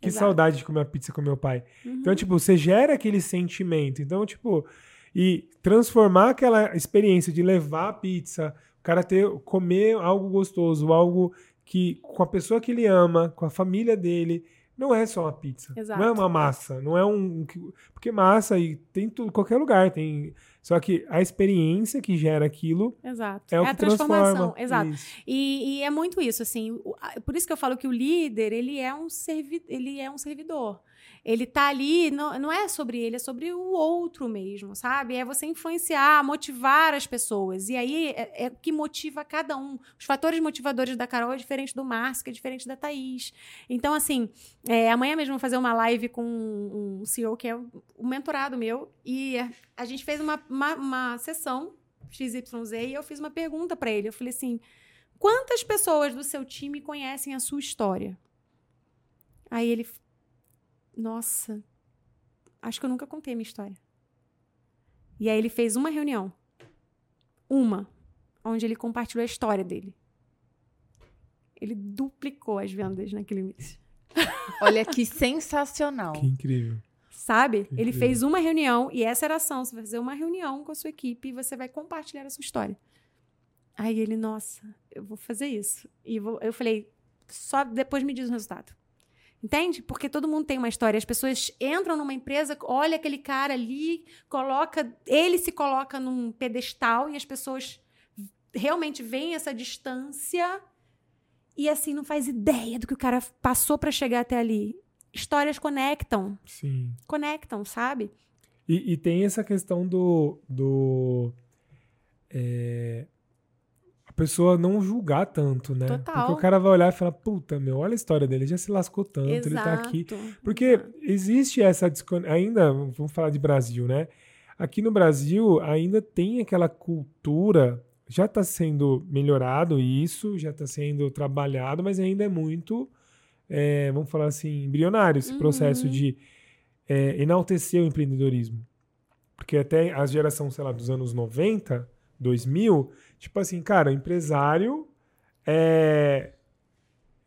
que Exato. saudade de comer uma pizza com meu pai. Uhum. Então, tipo, você gera aquele sentimento. Então, tipo, e transformar aquela experiência de levar a pizza, o cara ter, comer algo gostoso, algo que com a pessoa que ele ama, com a família dele, não é só uma pizza. Exato. Não é uma massa. Não é um. Porque massa e tem tudo, qualquer lugar. Tem. Só que a experiência que gera aquilo Exato. é o é que a transformação. Exato. E, e, é muito isso, assim. Por isso que eu falo que o líder, ele é um, servi ele é um servidor. Ele tá ali, não, não é sobre ele, é sobre o outro mesmo, sabe? É você influenciar, motivar as pessoas. E aí é, é o que motiva cada um. Os fatores motivadores da Carol é diferente do Márcio, que é diferente da Thaís. Então, assim, é, amanhã mesmo vou fazer uma live com um CEO que é o mentorado meu. E a gente fez uma, uma, uma sessão XYZ e eu fiz uma pergunta para ele. Eu falei assim: quantas pessoas do seu time conhecem a sua história? Aí ele nossa, acho que eu nunca contei a minha história. E aí ele fez uma reunião. Uma. Onde ele compartilhou a história dele. Ele duplicou as vendas naquele mês. Olha que sensacional. Que incrível. Sabe? Que ele fez uma reunião e essa era a ação. Você vai fazer uma reunião com a sua equipe e você vai compartilhar a sua história. Aí ele, nossa, eu vou fazer isso. E vou, eu falei, só depois me diz o resultado. Entende? Porque todo mundo tem uma história. As pessoas entram numa empresa, olha aquele cara ali, coloca, ele se coloca num pedestal e as pessoas realmente veem essa distância e assim não faz ideia do que o cara passou para chegar até ali. Histórias conectam. Sim. Conectam, sabe? E, e tem essa questão do, do é, a pessoa não julgar tanto, né? Total. Porque o cara vai olhar e falar, puta, meu, olha a história dele, já se lascou tanto, Exato. ele tá aqui. Porque existe essa ainda, vamos falar de Brasil, né? Aqui no Brasil ainda tem aquela cultura, já está sendo melhorado isso, já está sendo trabalhado, mas ainda é muito, é, vamos falar assim, embrionário esse uhum. processo de é, enaltecer o empreendedorismo. Porque até a geração, sei lá, dos anos 90, 2000, tipo assim, cara, empresário é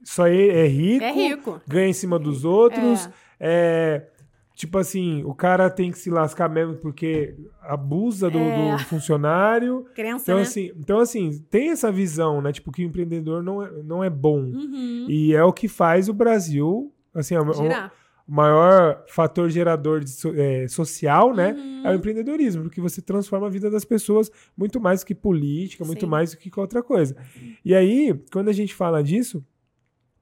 só é, é rico, é rico, ganha em cima dos outros, é. é. tipo assim, o cara tem que se lascar mesmo porque abusa do, é. do funcionário. Crença, então, né? assim, então, assim, tem essa visão, né? Tipo, que o empreendedor não é, não é bom. Uhum. E é o que faz o Brasil, assim, Girar o maior fator gerador de, é, social, né, uhum. é o empreendedorismo, porque você transforma a vida das pessoas muito mais do que política, Sim. muito mais do que outra coisa. E aí, quando a gente fala disso,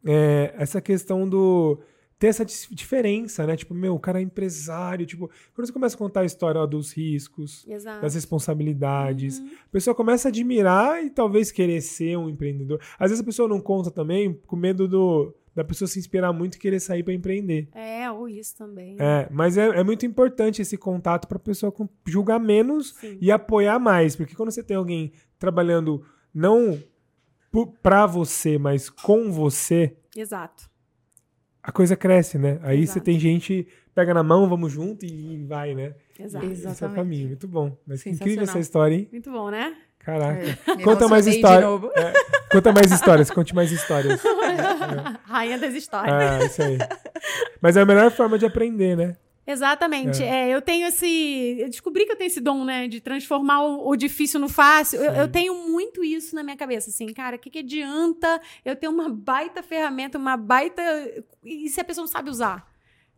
é, essa questão do ter essa diferença, né? Tipo, meu, o cara é empresário, tipo, quando você começa a contar a história ó, dos riscos, Exato. das responsabilidades, uhum. a pessoa começa a admirar e talvez querer ser um empreendedor. Às vezes a pessoa não conta também com medo do da pessoa se inspirar muito e querer sair para empreender. É, ou isso também. É, mas é, é muito importante esse contato para a pessoa julgar menos Sim. e apoiar mais, porque quando você tem alguém trabalhando não para você, mas com você. Exato. A coisa cresce, né? Aí Exato. você tem gente pega na mão, vamos junto e vai, né? Exato. Esse é o caminho, muito bom. Mas incrível essa história, hein? Muito bom, né? Caraca. É. Conta mais histórias. É. Conta mais histórias, conte mais histórias. É. Rainha das histórias. Ah, isso aí. Mas é a melhor forma de aprender, né? Exatamente. É. é. eu tenho esse. Eu descobri que eu tenho esse dom, né? De transformar o, o difícil no fácil. Eu, eu, tenho muito isso na minha cabeça. Assim, cara, o que, que adianta eu ter uma baita ferramenta, uma baita. E se a pessoa não sabe usar?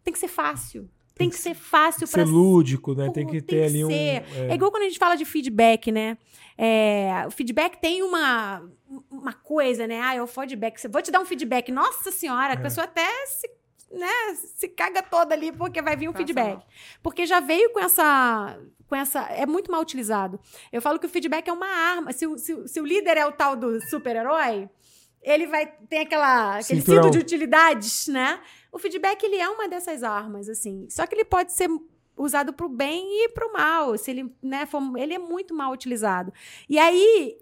Tem que ser fácil. Tem, que, ser fácil para ser lúdico, né? Pô, tem que ter ali um. É. é. igual quando a gente fala de feedback, né? É, o feedback tem uma, uma coisa, né? Ah, é o feedback. Vou te dar um feedback. Nossa senhora, a é. pessoa até se, né, se caga toda ali porque vai vir um feedback. Porque já veio com essa. Com essa. É muito mal utilizado. Eu falo que o feedback é uma arma. Se, se, se o líder é o tal do super-herói, ele vai. Tem aquela, aquele cinto de utilidades, né? O feedback ele é uma dessas armas, assim. Só que ele pode ser usado para o bem e para o mal. Se ele, né, for, ele é muito mal utilizado. E aí,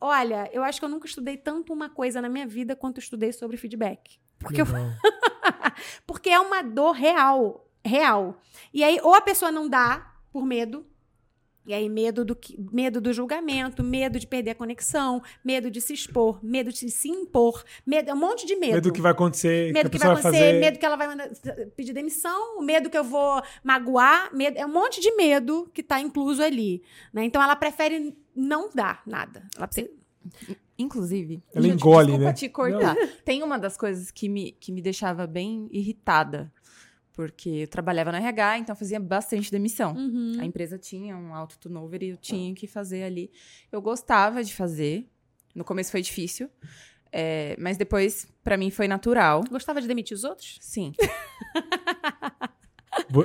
olha, eu acho que eu nunca estudei tanto uma coisa na minha vida quanto estudei sobre feedback. Porque, eu... porque é uma dor real, real. E aí, ou a pessoa não dá por medo, e aí, medo do, medo do julgamento, medo de perder a conexão, medo de se expor, medo de se impor, medo, um monte de medo. Medo do que vai acontecer. Medo que, que vai acontecer, fazer... medo que ela vai mandar, pedir demissão, medo que eu vou magoar, medo, é um monte de medo que está incluso ali. Né? Então ela prefere não dar nada. Ela precisa... Inclusive, ela gente, engole, desculpa né? te cortar. Não. Tem uma das coisas que me, que me deixava bem irritada. Porque eu trabalhava no RH, então fazia bastante demissão. Uhum. A empresa tinha um alto turnover e eu tinha que fazer ali. Eu gostava de fazer. No começo foi difícil. É, mas depois, para mim, foi natural. Gostava de demitir os outros? Sim.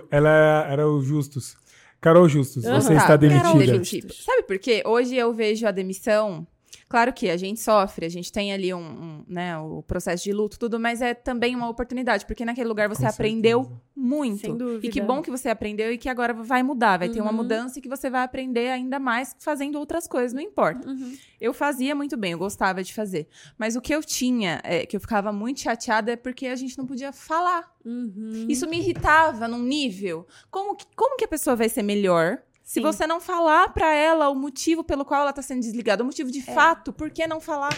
Ela era o Justus. Carol Justus, uhum. você tá. está demitida. Sabe por quê? Hoje eu vejo a demissão Claro que a gente sofre, a gente tem ali um, um, né, o processo de luto, tudo, mas é também uma oportunidade, porque naquele lugar você Com aprendeu certeza. muito. Sem dúvida. E que bom que você aprendeu e que agora vai mudar, vai uhum. ter uma uhum. mudança e que você vai aprender ainda mais fazendo outras coisas, não importa. Uhum. Eu fazia muito bem, eu gostava de fazer. Mas o que eu tinha, é, que eu ficava muito chateada, é porque a gente não podia falar. Uhum. Isso me irritava num nível. Como que, como que a pessoa vai ser melhor se Sim. você não falar para ela o motivo pelo qual ela tá sendo desligada, o motivo de é. fato, por que não falar?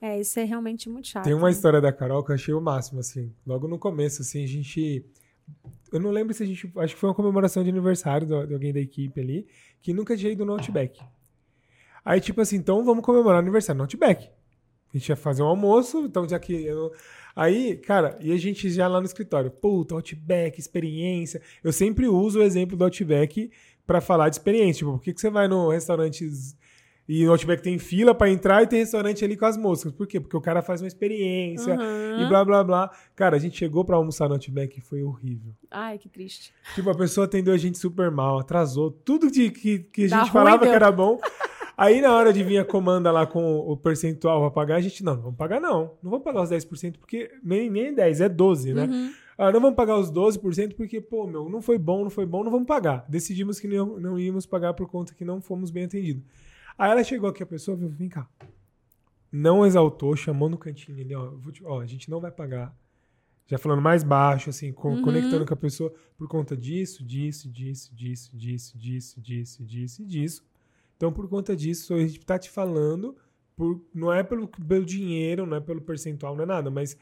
É, isso é realmente muito chato. Tem uma né? história da Carol que eu achei o máximo, assim. Logo no começo, assim, a gente. Eu não lembro se a gente. Acho que foi uma comemoração de aniversário de alguém da equipe ali, que nunca tinha ido no Outback. Aí, tipo assim, então vamos comemorar o aniversário no Outback. A gente ia fazer um almoço, então já que. Eu... Aí, cara, e a gente já lá no escritório, puta, Outback, experiência. Eu sempre uso o exemplo do Outback para falar de experiência. Tipo, por que, que você vai no restaurante e no Outback tem fila para entrar e tem restaurante ali com as moscas? Por quê? Porque o cara faz uma experiência uhum. e blá blá blá. Cara, a gente chegou para almoçar no Outback e foi horrível. Ai, que triste. Tipo, a pessoa atendeu a gente super mal, atrasou tudo de, que, que a gente falava que era bom. Aí, na hora de vir a comanda lá com o percentual pra pagar, a gente, não, não vamos pagar não. Não vamos pagar os 10%, porque nem, nem 10, é 12, né? Uhum. Ah, não vamos pagar os 12% porque, pô, meu, não foi bom, não foi bom, não vamos pagar. Decidimos que não, não íamos pagar por conta que não fomos bem atendidos. Aí ela chegou aqui, a pessoa viu, vem cá. Não exaltou, chamou no cantinho ali, ó, te, ó, a gente não vai pagar. Já falando mais baixo, assim, com, uhum. conectando com a pessoa por conta disso, disso, disso, disso, disso, disso, disso, disso e disso. Então, por conta disso, a gente tá te falando, por, não é pelo, pelo dinheiro, não é pelo percentual, não é nada, mas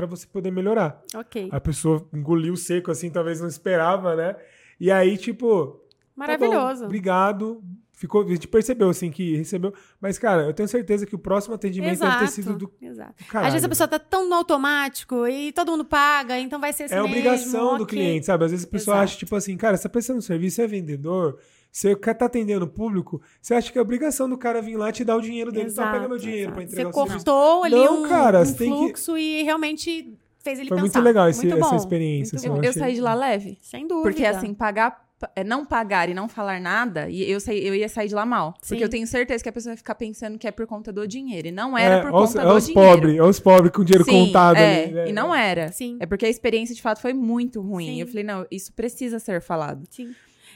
para você poder melhorar. Ok. A pessoa engoliu seco, assim, talvez não esperava, né? E aí, tipo. Maravilhoso. Tá bom, obrigado. Ficou, a gente percebeu, assim, que recebeu. Mas, cara, eu tenho certeza que o próximo atendimento exato, deve ter sido do. Exato. Caralho, Às vezes a pessoa tá tão no automático e todo mundo paga, então vai ser assim. É mesmo, obrigação do cliente, sabe? Às vezes a pessoa exato. acha, tipo assim, cara, você tá prestando serviço, é vendedor você tá atendendo o público, você acha que é obrigação do cara vir lá te dar o dinheiro dele, só pegar meu dinheiro para entregar você cortou ali Não, um, cara, um fluxo que... e realmente fez ele Foi pensar. muito legal esse, muito essa experiência. Assim, eu, eu saí de lá leve. Sem dúvida. Porque assim, pagar é, não pagar e não falar nada, e eu, saí, eu ia sair de lá mal. Sim. Porque eu tenho certeza que a pessoa vai ficar pensando que é por conta do dinheiro. E não era é, por conta do os dinheiro. Pobre, é os pobres com dinheiro Sim, contado. É, ali, né? E não era. Sim. É porque a experiência, de fato, foi muito ruim. Sim. Eu falei, não, isso precisa ser falado. Sim.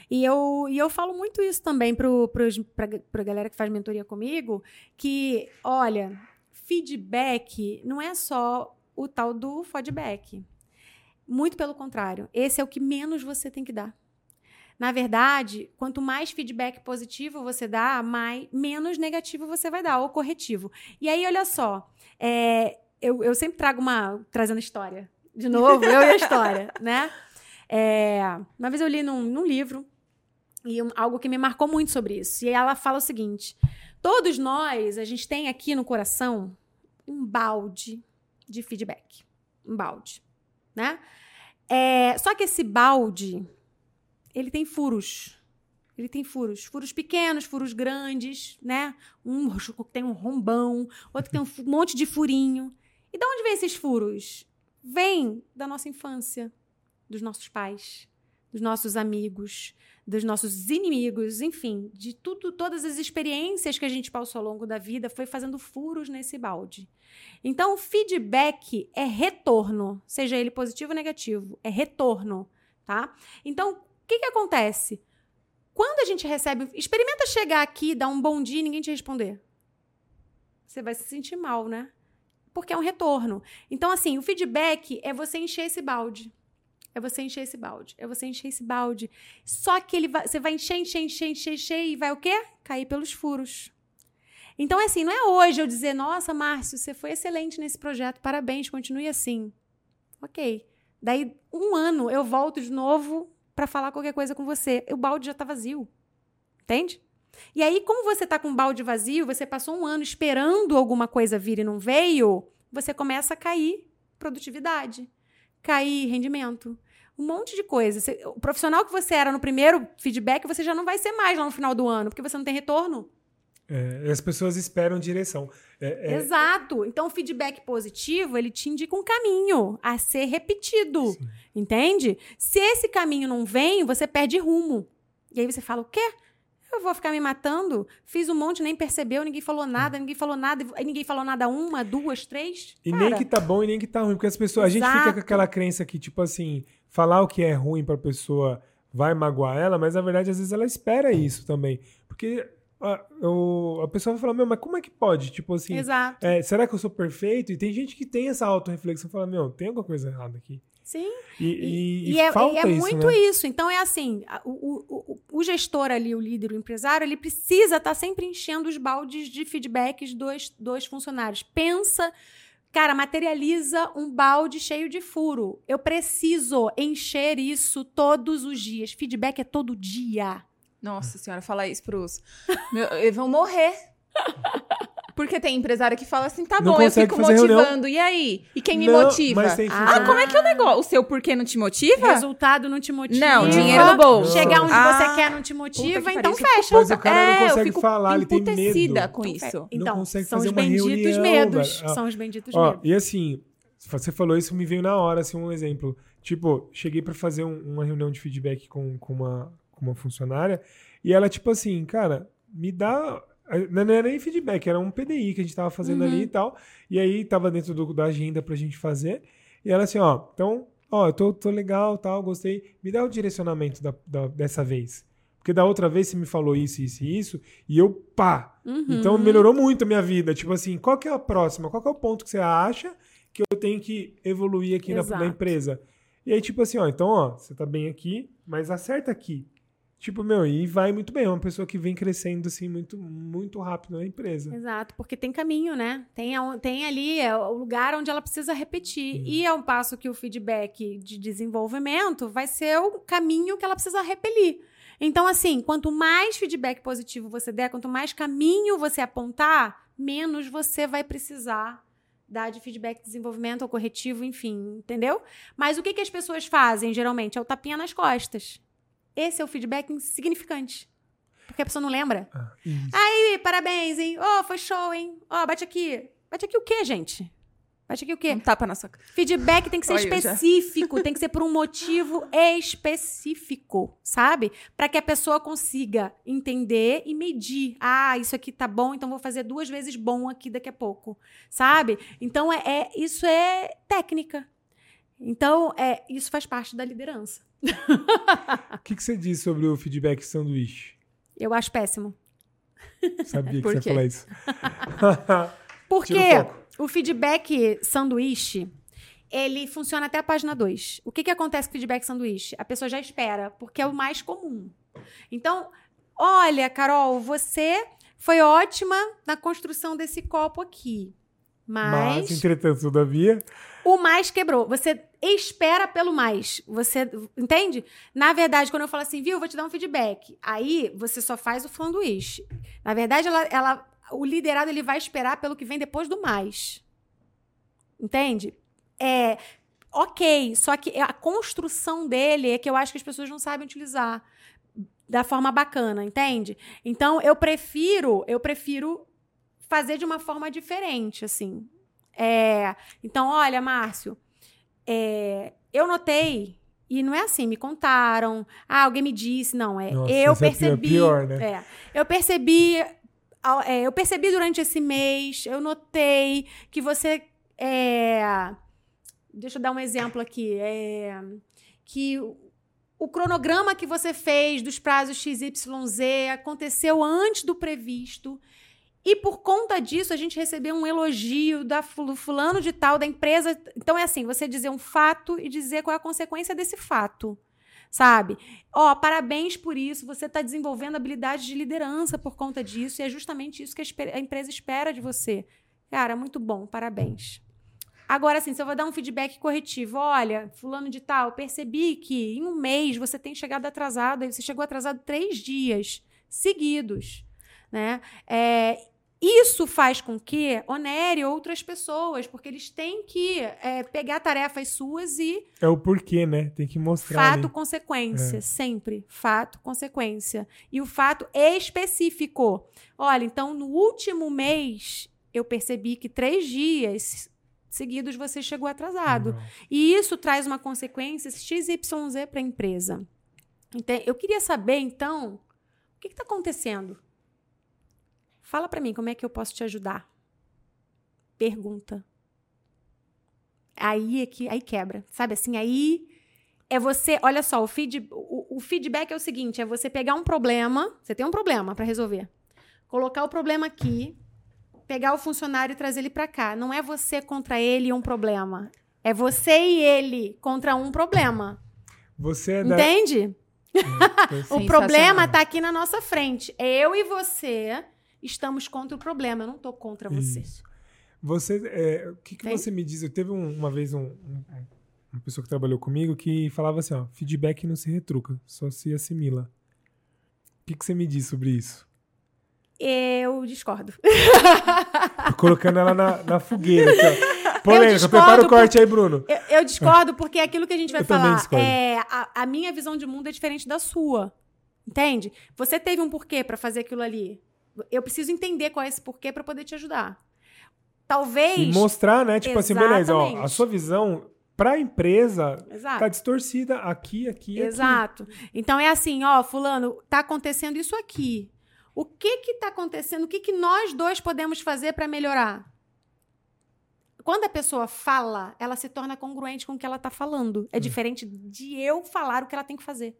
E eu, e eu falo muito isso também para a galera que faz mentoria comigo, que, olha, feedback não é só o tal do feedback. Muito pelo contrário, esse é o que menos você tem que dar. Na verdade, quanto mais feedback positivo você dá, mais, menos negativo você vai dar, ou corretivo. E aí, olha só, é, eu, eu sempre trago uma. trazendo história. De novo, eu e a história, né? É, uma vez eu li num, num livro e um, algo que me marcou muito sobre isso. E ela fala o seguinte: todos nós, a gente tem aqui no coração um balde de feedback. Um balde, né? É, só que esse balde, ele tem furos. Ele tem furos. Furos pequenos, furos grandes, né? Um tem um rombão, outro tem um monte de furinho. E de onde vem esses furos? Vem da nossa infância, dos nossos pais, dos nossos amigos, dos nossos inimigos, enfim, de tudo, todas as experiências que a gente passou ao longo da vida foi fazendo furos nesse balde. Então, o feedback é retorno, seja ele positivo ou negativo, é retorno, tá? Então, o que, que acontece? Quando a gente recebe, experimenta chegar aqui, dar um bom dia e ninguém te responder. Você vai se sentir mal, né? Porque é um retorno. Então, assim, o feedback é você encher esse balde. É você encher esse balde. É você encher esse balde. Só que ele vai, você vai encher, encher, encher, encher, encher e vai o quê? Cair pelos furos. Então, é assim, não é hoje eu dizer, nossa, Márcio, você foi excelente nesse projeto, parabéns, continue assim. Ok. Daí, um ano, eu volto de novo para falar qualquer coisa com você. O balde já tá vazio. Entende? E aí, como você está com um balde vazio, você passou um ano esperando alguma coisa vir e não veio, você começa a cair produtividade, cair rendimento, um monte de coisa. O profissional que você era no primeiro feedback, você já não vai ser mais lá no final do ano, porque você não tem retorno. É, as pessoas esperam direção. É, é... Exato. Então, o feedback positivo, ele te indica um caminho a ser repetido. Sim. Entende? Se esse caminho não vem, você perde rumo. E aí você fala, o quê? Eu vou ficar me matando? Fiz um monte, nem percebeu, ninguém falou nada, ninguém falou nada, ninguém falou nada uma, duas, três. E Cara. nem que tá bom e nem que tá ruim, porque as pessoas, Exato. a gente fica com aquela crença que, tipo assim, falar o que é ruim pra pessoa vai magoar ela, mas na verdade às vezes ela espera isso também. Porque a, eu, a pessoa vai falar, meu, mas como é que pode? Tipo assim, é, será que eu sou perfeito? E tem gente que tem essa auto-reflexão e fala, meu, tem alguma coisa errada aqui. Sim. E, e, e, e é, falta é, isso, muito né? isso. Então é assim, o, o, o, gestor ali, o líder, o empresário, ele precisa estar tá sempre enchendo os baldes de feedbacks dos, dos funcionários. Pensa, cara, materializa um balde cheio de furo. Eu preciso encher isso todos os dias. Feedback é todo dia. Nossa senhora, fala isso pros. Meu, eles vão morrer. Porque tem empresário que fala assim, tá não bom, eu fico motivando. Reunião. E aí? E quem me não, motiva? ah, como é que é o negócio? O seu porquê não te motiva? Resultado não te motiva. Não, dinheiro no bolso. Chegar onde ah, você quer não te motiva, então fecha. Mas o cara é, não consegue falar, ele tem medo. com isso. Então, não consegue são fazer os benditos reunião, medos. São os benditos medos. E assim, você falou isso, me veio na hora, assim, um exemplo. Tipo, cheguei para fazer um, uma reunião de feedback com, com, uma, com uma funcionária e ela, tipo assim, cara, me dá não era nem feedback, era um PDI que a gente tava fazendo uhum. ali e tal. E aí tava dentro do, da agenda pra gente fazer. E ela assim, ó, então, ó, eu tô, tô legal, tal, gostei. Me dá o direcionamento da, da, dessa vez. Porque da outra vez você me falou isso, isso e isso, e eu, pá. Uhum. Então melhorou muito a minha vida. Tipo assim, qual que é a próxima? Qual que é o ponto que você acha que eu tenho que evoluir aqui na, na, empresa? E aí, tipo assim, ó, então, ó, você tá bem aqui, mas acerta aqui. Tipo, meu, e vai muito bem. É uma pessoa que vem crescendo, assim, muito, muito rápido na empresa. Exato, porque tem caminho, né? Tem, tem ali é, o lugar onde ela precisa repetir. Uhum. E é um passo que o feedback de desenvolvimento vai ser o caminho que ela precisa repelir. Então, assim, quanto mais feedback positivo você der, quanto mais caminho você apontar, menos você vai precisar dar de feedback de desenvolvimento ou corretivo, enfim, entendeu? Mas o que, que as pessoas fazem, geralmente? É o tapinha nas costas. Esse é o feedback insignificante. Porque a pessoa não lembra. Ah, Aí, parabéns, hein? Ó, oh, foi show, hein? Ó, oh, bate aqui. Bate aqui o quê, gente? Bate aqui o quê? Um tapa na sua cara. Feedback tem que ser Olha, específico, tem que ser por um motivo específico, sabe? Para que a pessoa consiga entender e medir. Ah, isso aqui tá bom, então vou fazer duas vezes bom aqui daqui a pouco, sabe? Então é, é isso é técnica. Então é isso faz parte da liderança. O que, que você diz sobre o feedback sanduíche? Eu acho péssimo. Sabia que você ia falar isso. Porque o feedback sanduíche, ele funciona até a página 2. O que, que acontece com o feedback sanduíche? A pessoa já espera, porque é o mais comum. Então, olha, Carol, você foi ótima na construção desse copo aqui. Mas, mas entretanto, todavia. O mais quebrou. Você espera pelo mais. Você entende? Na verdade, quando eu falo assim, viu, vou te dar um feedback. Aí você só faz o sanduíche. Na verdade, ela, ela, o liderado ele vai esperar pelo que vem depois do mais. Entende? É ok. Só que a construção dele é que eu acho que as pessoas não sabem utilizar da forma bacana, entende? Então eu prefiro, eu prefiro fazer de uma forma diferente, assim. É, então, olha, Márcio, é, eu notei, e não é assim, me contaram, ah, alguém me disse, não, é, Nossa, eu percebi. É pior, né? É, eu percebi. É, eu percebi durante esse mês, eu notei que você. É, deixa eu dar um exemplo aqui. É, que o cronograma que você fez dos prazos XYZ aconteceu antes do previsto. E por conta disso, a gente recebeu um elogio da fulano de tal, da empresa. Então é assim, você dizer um fato e dizer qual é a consequência desse fato. Sabe? Ó, oh, parabéns por isso. Você está desenvolvendo habilidade de liderança por conta disso. E é justamente isso que a empresa espera de você. Cara, muito bom, parabéns. Agora, assim, se eu vou dar um feedback corretivo, olha, fulano de tal, percebi que em um mês você tem chegado atrasado, você chegou atrasado três dias. seguidos. Né? É, isso faz com que onere outras pessoas, porque eles têm que é, pegar tarefas suas e. É o porquê, né? Tem que mostrar. Fato, ali. consequência. É. Sempre. Fato, consequência. E o fato específico. Olha, então no último mês eu percebi que três dias seguidos você chegou atrasado. E isso traz uma consequência XYZ para a empresa. Então, eu queria saber, então, o que está acontecendo? Fala para mim, como é que eu posso te ajudar? Pergunta. Aí é que aí quebra, sabe assim? Aí é você, olha só, o, feed, o, o feedback é o seguinte, é você pegar um problema, você tem um problema para resolver. Colocar o problema aqui, pegar o funcionário e trazer ele para cá. Não é você contra ele e um problema. É você e ele contra um problema. Você é Entende? Da... o problema está aqui na nossa frente. É eu e você estamos contra o problema. Eu não estou contra você. Isso. Você, é, o que, que você me diz? Eu teve um, uma vez um, um, uma pessoa que trabalhou comigo que falava assim, ó, feedback não se retruca, só se assimila. O que, que você me diz sobre isso? Eu discordo. Tô colocando ela na, na fogueira. Polêmica, prepara o corte aí, Bruno. Eu, eu, discordo porque é aquilo que a gente vai eu falar. É, a, a minha visão de mundo é diferente da sua. Entende? Você teve um porquê para fazer aquilo ali eu preciso entender qual é esse porquê para poder te ajudar. Talvez. E mostrar, né? Tipo Exatamente. assim, beleza, ó, a sua visão para a empresa Exato. tá distorcida aqui, aqui, Exato. Aqui. Então é assim, ó, fulano, tá acontecendo isso aqui. O que que tá acontecendo? O que que nós dois podemos fazer para melhorar? Quando a pessoa fala, ela se torna congruente com o que ela tá falando. É hum. diferente de eu falar o que ela tem que fazer.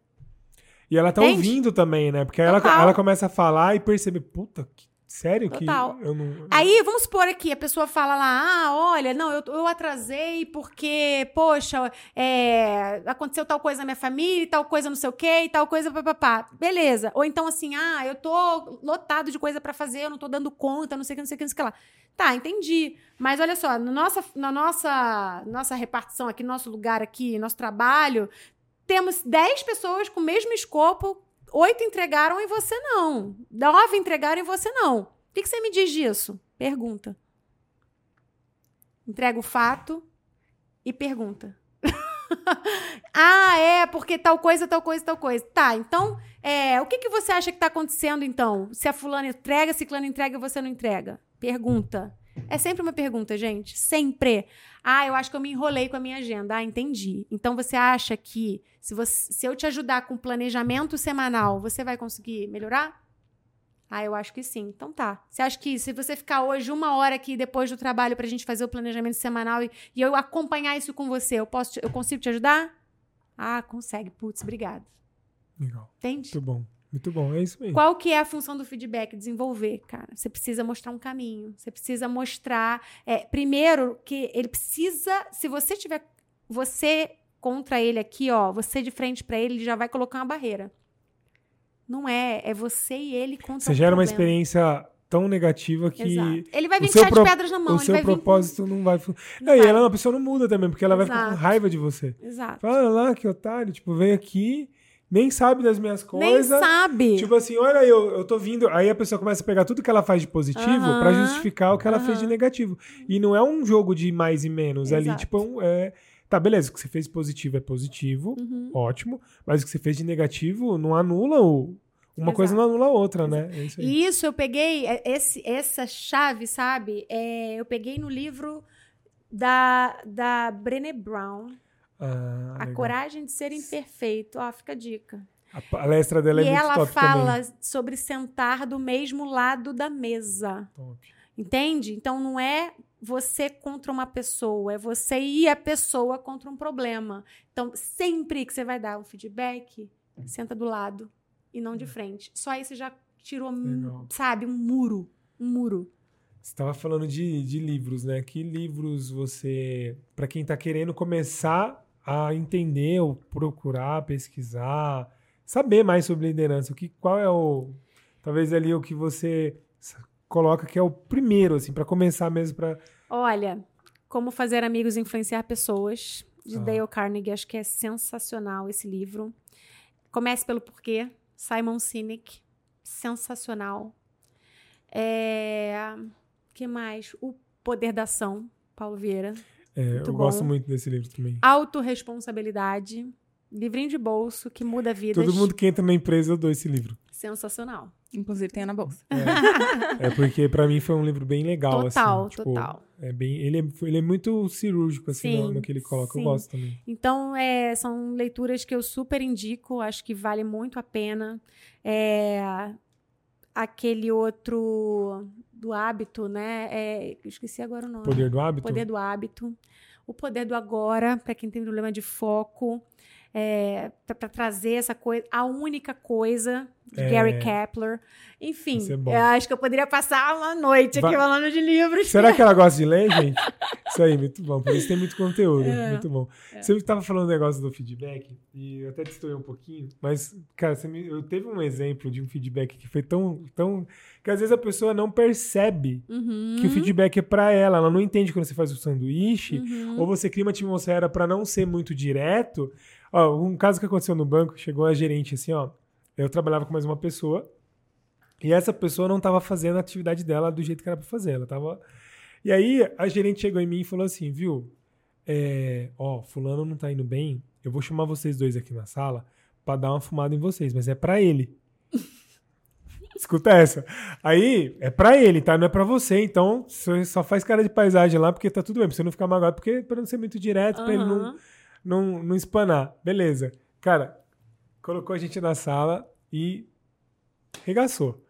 E ela tá Entende? ouvindo também, né? Porque ela, ela começa a falar e percebe, puta, que Sério Total. que eu não. Aí, vamos supor aqui, a pessoa fala lá, ah, olha, não, eu, eu atrasei porque, poxa, é, aconteceu tal coisa na minha família, tal coisa não sei o quê, e tal coisa, papapá. Beleza. Ou então assim, ah, eu tô lotado de coisa para fazer, eu não tô dando conta, não sei o que, não sei o que, não sei o que lá. Tá, entendi. Mas olha só, na nossa, na nossa, nossa repartição aqui, nosso lugar aqui, nosso trabalho, temos 10 pessoas com o mesmo escopo, oito entregaram e você não. Nove entregaram e você não. O que, você me diz disso? Pergunta. Entrega o fato e pergunta. ah, é, porque tal coisa, tal coisa, tal coisa. Tá, então, é, o que, que você acha que está acontecendo, então? Se a fulana entrega, se a fulana entrega você não entrega? Pergunta. É sempre uma pergunta, gente. Sempre. Ah, eu acho que eu me enrolei com a minha agenda. Ah, entendi. Então você acha que se, você, se eu te ajudar com planejamento semanal, você vai conseguir melhorar? Ah, eu acho que sim. Então tá. Você acha que se você ficar hoje uma hora aqui depois do trabalho pra gente fazer o planejamento semanal e, e eu acompanhar isso com você, eu posso, eu consigo te ajudar? Ah, consegue. Putz, obrigado. Legal. Entende? Muito bom. Muito bom, é isso mesmo. Qual que é a função do feedback? Desenvolver, cara. Você precisa mostrar um caminho. Você precisa mostrar. É, primeiro, que ele precisa. Se você tiver você contra ele aqui, ó, você de frente para ele, ele já vai colocar uma barreira. Não é, é você e ele contra Você gera uma experiência tão negativa que. Exato. Ele vai vir com pro... pedras na mão. O seu propósito com... não vai. Não, não e ela, a pessoa não muda também, porque ela Exato. vai ficar com raiva de você. Exato. Fala lá, que otário, tipo, vem aqui nem sabe das minhas coisas. Nem sabe. Tipo assim, olha, eu, eu tô vindo. Aí a pessoa começa a pegar tudo que ela faz de positivo uhum. para justificar o que ela uhum. fez de negativo. E não é um jogo de mais e menos. Exato. Ali, tipo, é. Tá, beleza, o que você fez de positivo é positivo, uhum. ótimo. Mas o que você fez de negativo não anula o. Uma Exato. coisa não anula a outra, né? É isso, isso, eu peguei, é, esse, essa chave, sabe? É, eu peguei no livro da, da Brené Brown. Ah, a coragem de ser imperfeito. Ó, fica a dica. A palestra dela e é muito top E ela fala também. sobre sentar do mesmo lado da mesa. Top. Entende? Então não é você contra uma pessoa, é você e a pessoa contra um problema. Então, sempre que você vai dar um feedback, senta do lado e não de hum. frente. Só aí você já tirou, Legal. sabe, um muro. Um muro. Você estava falando de, de livros, né? Que livros você. Para quem está querendo começar a entender, ou procurar, pesquisar, saber mais sobre liderança. O que, qual é o, talvez ali o que você coloca que é o primeiro, assim, para começar mesmo para. Olha, como fazer amigos e influenciar pessoas de ah. Dale Carnegie, acho que é sensacional esse livro. Comece pelo porquê, Simon Sinek. sensacional. É... que mais? O Poder da Ação, Paulo Vieira. É, eu bom. gosto muito desse livro também. Autoresponsabilidade. Livrinho de bolso que muda vidas. Todo mundo que entra na empresa eu dou esse livro. Sensacional. Inclusive tem na bolsa. É, é porque para mim foi um livro bem legal. Total, assim, tipo, total. É bem, ele, é, ele é muito cirúrgico assim, sim, no, no, que ele coloca. Sim. Eu gosto também. Então, é, são leituras que eu super indico. Acho que vale muito a pena. É, aquele outro do hábito, né? É, esqueci agora o nome. Poder do hábito? Poder do hábito. O poder do agora, para quem tem problema de foco é, para trazer essa coisa, a única coisa de é. Gary Kepler. Enfim, é acho que eu poderia passar uma noite aqui falando de livros. Será que ela gosta de ler, gente? Isso aí, muito bom. Por isso tem muito conteúdo. É. Muito bom. É. Você estava falando do negócio do feedback, e eu até destoei um pouquinho, mas, cara, me, eu teve um exemplo de um feedback que foi tão, tão. que às vezes a pessoa não percebe uhum. que o feedback é para ela. Ela não entende quando você faz o sanduíche, uhum. ou você cria uma atmosfera para não ser muito direto. Ó, um caso que aconteceu no banco, chegou a gerente assim, ó. Eu trabalhava com mais uma pessoa. E essa pessoa não estava fazendo a atividade dela do jeito que era para fazer. Ela tava. E aí a gerente chegou em mim e falou assim, viu? É, ó, fulano não tá indo bem. Eu vou chamar vocês dois aqui na sala para dar uma fumada em vocês, mas é para ele. Escuta essa. Aí é para ele, tá? Não é para você. Então você só faz cara de paisagem lá porque tá tudo bem. Pra você não ficar magoado, porque para não ser muito direto, uhum. para ele não não, não espanar. Beleza. Cara, colocou a gente na sala e regaçou.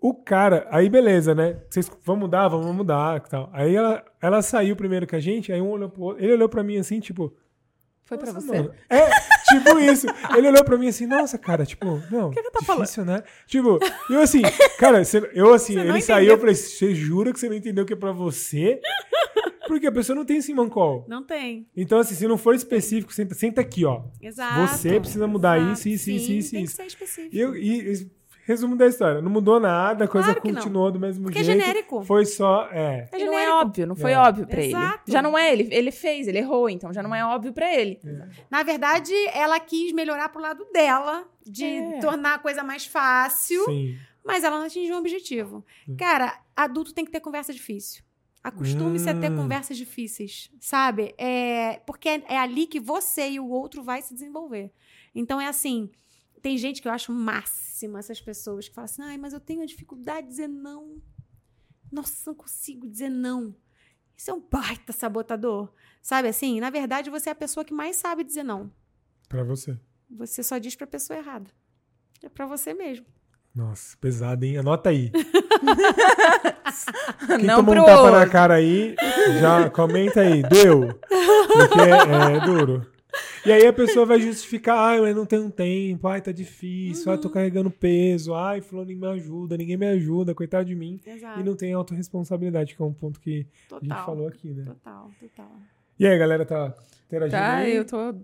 O cara, aí beleza, né? Vocês vão mudar, vamos mudar, tal. Aí ela, ela saiu primeiro que a gente, aí um olhou pro outro, ele olhou para mim assim, tipo, foi pra você. Mano. É, tipo isso. Ele olhou pra mim assim, nossa, cara, tipo, não, que que tá difícil, falando? né? Tipo, eu assim, cara, eu assim, ele saiu, eu falei, você jura que você não entendeu que é pra você? Porque a pessoa não tem simancol. Não tem. Então, assim, se não for específico, senta, senta aqui, ó. Exato. Você precisa mudar Exato. isso, isso, Sim, isso, isso. Tem isso. que ser específico. E, eu, e, resumo da história, não mudou nada, a coisa claro continuou do mesmo Porque jeito. é genérico. Foi só, é. é não é óbvio, não foi é. óbvio para ele. Já não é, ele, ele fez, ele errou, então já não é óbvio para ele. É. Na verdade, ela quis melhorar pro lado dela, de é. tornar a coisa mais fácil. Sim. Mas ela não atingiu o objetivo. Cara, adulto tem que ter conversa difícil. Acostume-se hum. a ter hum. conversas difíceis, sabe? É, porque é, é, ali que você e o outro vai se desenvolver. Então é assim, tem gente que eu acho máxima essas pessoas que falam assim, ai, mas eu tenho dificuldade de dizer não. Nossa, não consigo dizer não. Isso é um baita sabotador. Sabe assim? Na verdade, você é a pessoa que mais sabe dizer não. Para você. Você só diz pra pessoa errada. É para você mesmo. Nossa, pesado, hein? Anota aí. Quem não tomou um tapa outro. na cara aí, já comenta aí. Doeu. Porque é, é, duro. E aí a pessoa vai justificar, ai, mas não tenho tempo, ai, tá difícil, uhum. ai, tô carregando peso, ai, fulano me ajuda, ninguém me ajuda, coitado de mim. Exato. E não tem autorresponsabilidade, que é um ponto que total, a gente falou aqui, né? Total, total. E aí, galera, tá interagindo Tá, aí? eu tô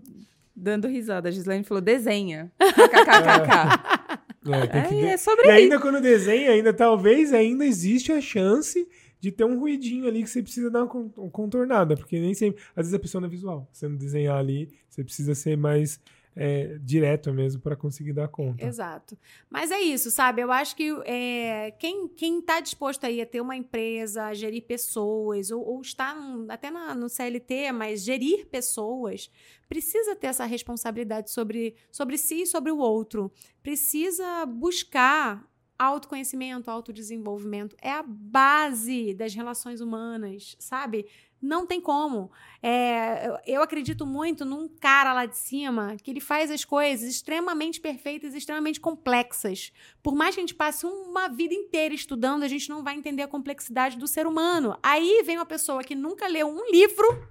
dando risada. A Gislaine falou, desenha. KKKK. É, é, que... é sobre E ainda quando desenha, ainda talvez ainda existe a chance de ter um ruidinho ali que você precisa dar uma contornada, porque nem sempre. Às vezes a pessoa não é visual. Você não desenhar ali, você precisa ser mais é, direto mesmo para conseguir dar conta. Exato. Mas é isso, sabe? Eu acho que é, quem está disposto aí a ter uma empresa, a gerir pessoas, ou, ou está num, até na, no CLT, mas gerir pessoas, precisa ter essa responsabilidade sobre, sobre si e sobre o outro. Precisa buscar autoconhecimento, autodesenvolvimento. É a base das relações humanas, sabe? Não tem como. É, eu acredito muito num cara lá de cima que ele faz as coisas extremamente perfeitas, extremamente complexas. Por mais que a gente passe uma vida inteira estudando, a gente não vai entender a complexidade do ser humano. Aí vem uma pessoa que nunca leu um livro,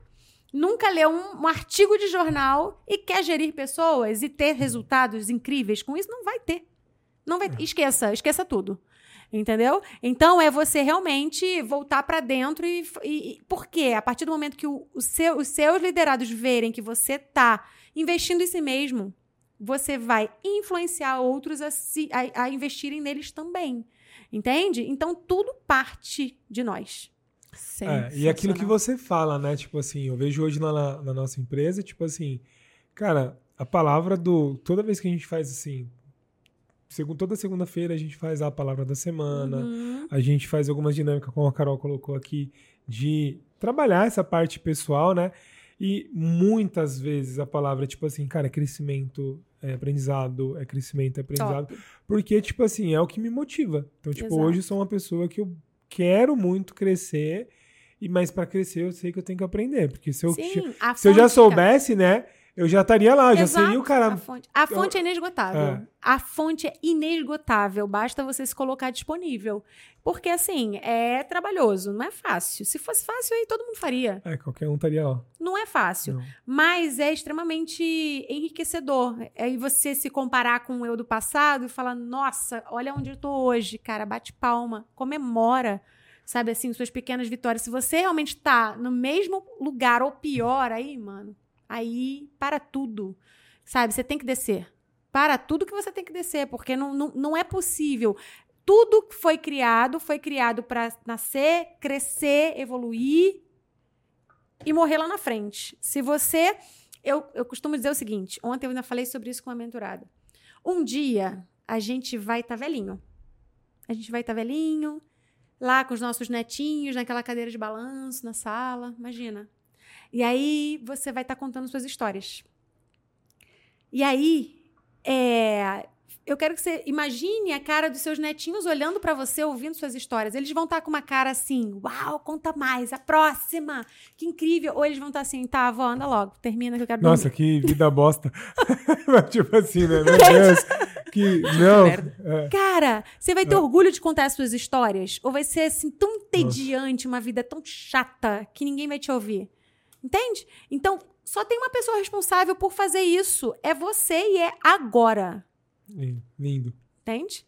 nunca leu um, um artigo de jornal e quer gerir pessoas e ter resultados incríveis com isso, não vai ter. Não vai, é. esqueça, esqueça tudo. Entendeu? Então é você realmente voltar para dentro e, e, porque a partir do momento que o, o seu, os seus liderados verem que você tá investindo em si mesmo, você vai influenciar outros a, se, a, a investirem neles também. Entende? Então tudo parte de nós. É, e aquilo que você fala, né? Tipo assim, eu vejo hoje na, na nossa empresa, tipo assim, cara, a palavra do. Toda vez que a gente faz assim, segundo, toda segunda-feira a gente faz a palavra da semana, uhum. a gente faz algumas dinâmicas, como a Carol colocou aqui, de trabalhar essa parte pessoal, né? E muitas vezes a palavra tipo assim, cara, é crescimento, é aprendizado, é crescimento, é aprendizado. Top. Porque, tipo assim, é o que me motiva. Então, tipo, Exato. hoje eu sou uma pessoa que eu quero muito crescer, e mas para crescer eu sei que eu tenho que aprender. Porque se eu, Sim, se eu já soubesse, né? Eu já estaria lá, Exato. já seria o cara. A fonte, a fonte eu... é inesgotável. É. A fonte é inesgotável, basta você se colocar disponível. Porque, assim, é trabalhoso, não é fácil. Se fosse fácil, aí todo mundo faria. É, qualquer um estaria lá. Não é fácil, não. mas é extremamente enriquecedor. É aí você se comparar com o eu do passado e falar: nossa, olha onde eu tô hoje, cara, bate palma, comemora sabe assim, suas pequenas vitórias. Se você realmente tá no mesmo lugar ou pior, aí, mano, aí para tudo. Sabe? Você tem que descer. Para tudo que você tem que descer, porque não, não, não é possível. Tudo que foi criado foi criado para nascer, crescer, evoluir e morrer lá na frente. Se você. Eu, eu costumo dizer o seguinte: ontem eu ainda falei sobre isso com uma mentorada. Um dia a gente vai estar tá velhinho. A gente vai estar tá velhinho, lá com os nossos netinhos, naquela cadeira de balanço, na sala. Imagina. E aí você vai estar tá contando suas histórias. E aí, é, eu quero que você imagine a cara dos seus netinhos olhando para você, ouvindo suas histórias. Eles vão estar tá com uma cara assim: Uau, conta mais, a próxima, que incrível. Ou eles vão estar tá assim: Tá, avó, anda logo, termina que eu quero Nossa, que vida bosta. tipo assim, né? Meu Deus. Que, não. É. Cara, você vai ter é. orgulho de contar as suas histórias? Ou vai ser assim tão entediante, uma vida tão chata que ninguém vai te ouvir? Entende? Então, só tem uma pessoa responsável por fazer isso. É você e é agora. Lindo. Entende?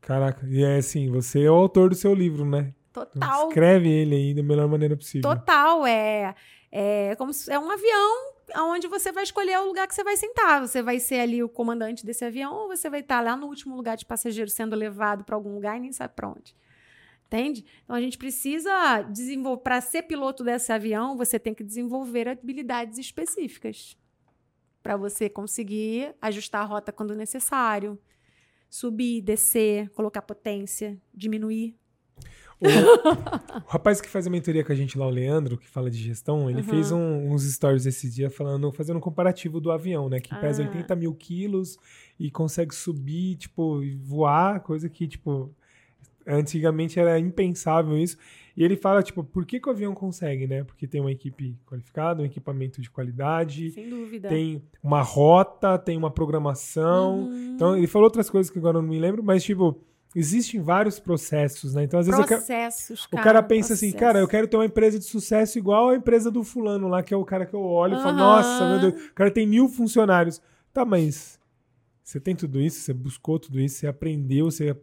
Caraca, e é assim, você é o autor do seu livro, né? Total. escreve ele aí da melhor maneira possível. Total, é, é como se, é um avião onde você vai escolher o lugar que você vai sentar. Você vai ser ali o comandante desse avião ou você vai estar lá no último lugar de passageiro sendo levado para algum lugar e nem sabe para onde. Entende? Então a gente precisa desenvolver. Para ser piloto desse avião, você tem que desenvolver habilidades específicas para você conseguir ajustar a rota quando necessário, subir, descer, colocar potência, diminuir. O, o, rapaz que faz a mentoria com a gente lá, o Leandro, que fala de gestão, ele uhum. fez um, uns stories esse dia falando, fazendo um comparativo do avião, né? Que ah. pesa 80 mil quilos e consegue subir, tipo, voar, coisa que, tipo, Antigamente era impensável isso. E ele fala, tipo, por que, que o avião consegue, né? Porque tem uma equipe qualificada, um equipamento de qualidade. Sem dúvida. Tem uma rota, tem uma programação. Uhum. Então, ele falou outras coisas que agora eu não me lembro, mas, tipo, existem vários processos, né? Então, às vezes processos, o cara, o cara pensa assim, cara, eu quero ter uma empresa de sucesso igual a empresa do fulano lá, que é o cara que eu olho uhum. e falo, nossa, meu Deus, o cara tem mil funcionários. Tá, mas você tem tudo isso, você buscou tudo isso, você aprendeu, você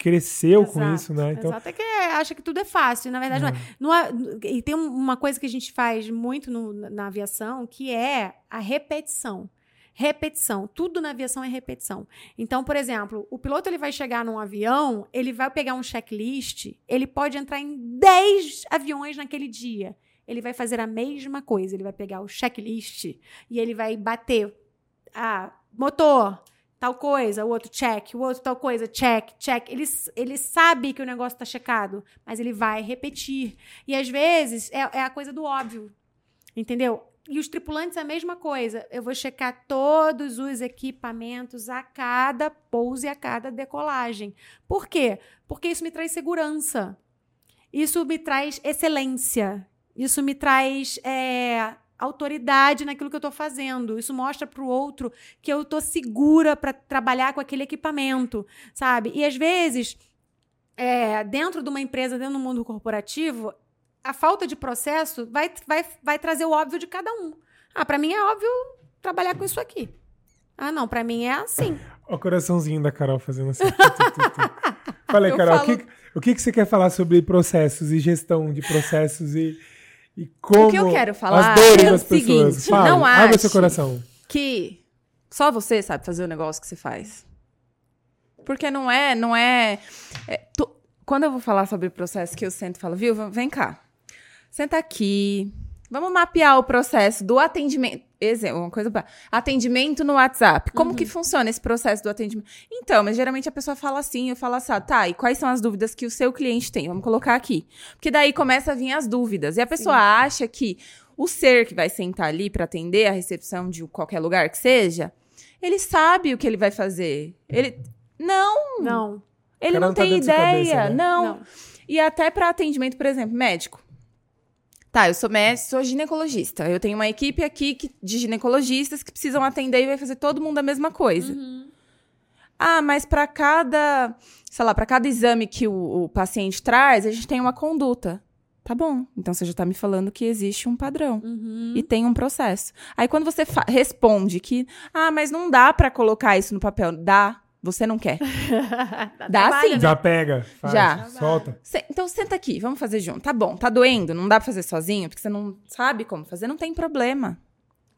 cresceu exato, com isso, né? Então... Exato, é que acha que tudo é fácil, na verdade não é. Não é e tem uma coisa que a gente faz muito no, na aviação, que é a repetição. Repetição, tudo na aviação é repetição. Então, por exemplo, o piloto ele vai chegar num avião, ele vai pegar um checklist, ele pode entrar em 10 aviões naquele dia. Ele vai fazer a mesma coisa, ele vai pegar o checklist e ele vai bater ah, motor, tal coisa, o outro check, o outro tal coisa, check, check. Ele, ele sabe que o negócio está checado, mas ele vai repetir. E às vezes é, é a coisa do óbvio, entendeu? E os tripulantes a mesma coisa. Eu vou checar todos os equipamentos a cada pouso e a cada decolagem. Por quê? Porque isso me traz segurança. Isso me traz excelência. Isso me traz é, autoridade naquilo que eu estou fazendo. Isso mostra para o outro que eu estou segura para trabalhar com aquele equipamento, sabe? E às vezes, é, dentro de uma empresa, dentro do mundo corporativo, a falta de processo vai, vai, vai trazer o óbvio de cada um. Ah, para mim é óbvio trabalhar com isso aqui. Ah, não, para mim é assim. O coraçãozinho da Carol fazendo assim. Falei, Carol, falo... o, que, o que, que você quer falar sobre processos e gestão de processos e e como o que eu quero falar é o seguinte, Fale, não ache seu coração. que só você sabe fazer o negócio que você faz. Porque não é, não é, é tu, quando eu vou falar sobre o processo que eu sento e falo, viu, vem cá. Senta aqui. Vamos mapear o processo do atendimento. Exemplo, uma coisa. Atendimento no WhatsApp. Como uhum. que funciona esse processo do atendimento? Então, mas geralmente a pessoa fala assim, eu falo assim, ah, tá, e quais são as dúvidas que o seu cliente tem? Vamos colocar aqui. Porque daí começa a vir as dúvidas. E a pessoa Sim. acha que o ser que vai sentar ali para atender a recepção de qualquer lugar que seja, ele sabe o que ele vai fazer. Ele. Não! Não. Ele não, não tá tem ideia. Cabeça, né? não. não. E até para atendimento, por exemplo, médico. Tá, eu sou médico, sou ginecologista. Eu tenho uma equipe aqui que, de ginecologistas que precisam atender e vai fazer todo mundo a mesma coisa. Uhum. Ah, mas para cada, sei lá, para cada exame que o, o, paciente traz, a gente tem uma conduta. Tá bom. Então você já tá me falando que existe um padrão uhum. e tem um processo. Aí quando você responde que, ah, mas não dá para colocar isso no papel, dá. Você não quer. Dá sim. Já pega. Faz, Já. Solta. então senta aqui, vamos fazer junto. Tá bom, tá doendo, não dá pra fazer sozinho, porque você não sabe como fazer, não tem problema.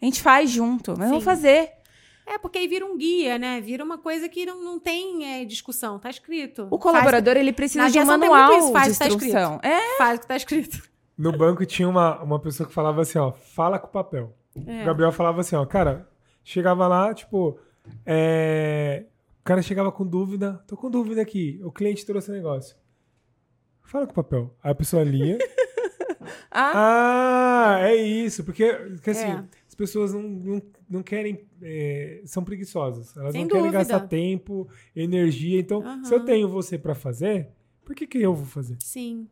A gente faz junto, mas sim. vamos fazer. É, porque aí vira um guia, né? Vira uma coisa que não, não tem é, discussão, tá escrito. O colaborador, faz, ele precisa de um manual isso, faz de instrução. Tá é. Faz o que tá escrito. No banco tinha uma, uma pessoa que falava assim, ó, fala com o papel. É. O Gabriel falava assim, ó, cara, chegava lá, tipo, é, o cara chegava com dúvida. Tô com dúvida aqui. O cliente trouxe o negócio. Fala com o papel. Aí a pessoa lia. ah. ah. é isso. Porque, porque assim, é. as pessoas não, não, não querem. É, são preguiçosas. Elas Sem não dúvida. querem gastar tempo, energia. Então, uhum. se eu tenho você para fazer, por que, que eu vou fazer? Sim.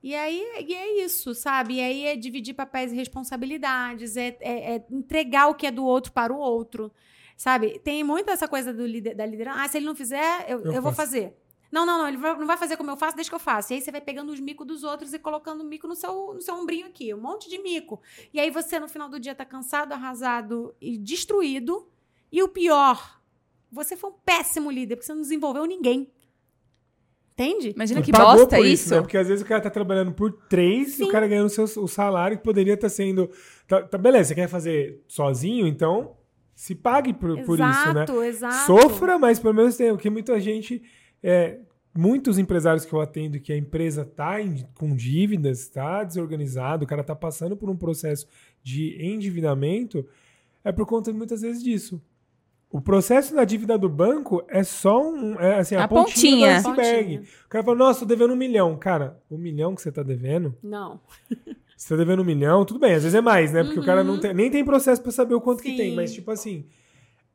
E aí e é isso, sabe? E aí é dividir papéis e responsabilidades, é, é, é entregar o que é do outro para o outro. Sabe? Tem muito essa coisa do lider, da liderança. Ah, se ele não fizer, eu, eu, eu vou fazer. Não, não, não, ele não vai fazer como eu faço, deixa que eu faço. E aí você vai pegando os micos dos outros e colocando o mico no seu, no seu ombrinho aqui, um monte de mico. E aí você, no final do dia, tá cansado, arrasado e destruído. E o pior, você foi um péssimo líder, porque você não desenvolveu ninguém. Entende? Imagina que bosta isso. isso né? Porque às vezes o cara tá trabalhando por três Sim. e o cara ganhando o, seu, o salário que poderia estar tá sendo. Tá, tá, beleza, você quer fazer sozinho, então se pague por, exato, por isso, né? Exato. Sofra, mas pelo menos tem, porque muita gente, é, muitos empresários que eu atendo que a empresa tá em, com dívidas, está desorganizado, o cara tá passando por um processo de endividamento, é por conta muitas vezes disso. O processo da dívida do banco é só um, é, assim, a, a pontinha, pontinha do iceberg. O cara fala, nossa, tô devendo um milhão. Cara, o milhão que você tá devendo... Não. Você tá devendo um milhão, tudo bem, às vezes é mais, né? Porque uhum. o cara não uhum. tem, nem tem processo para saber o quanto Sim. que tem. Mas, tipo assim,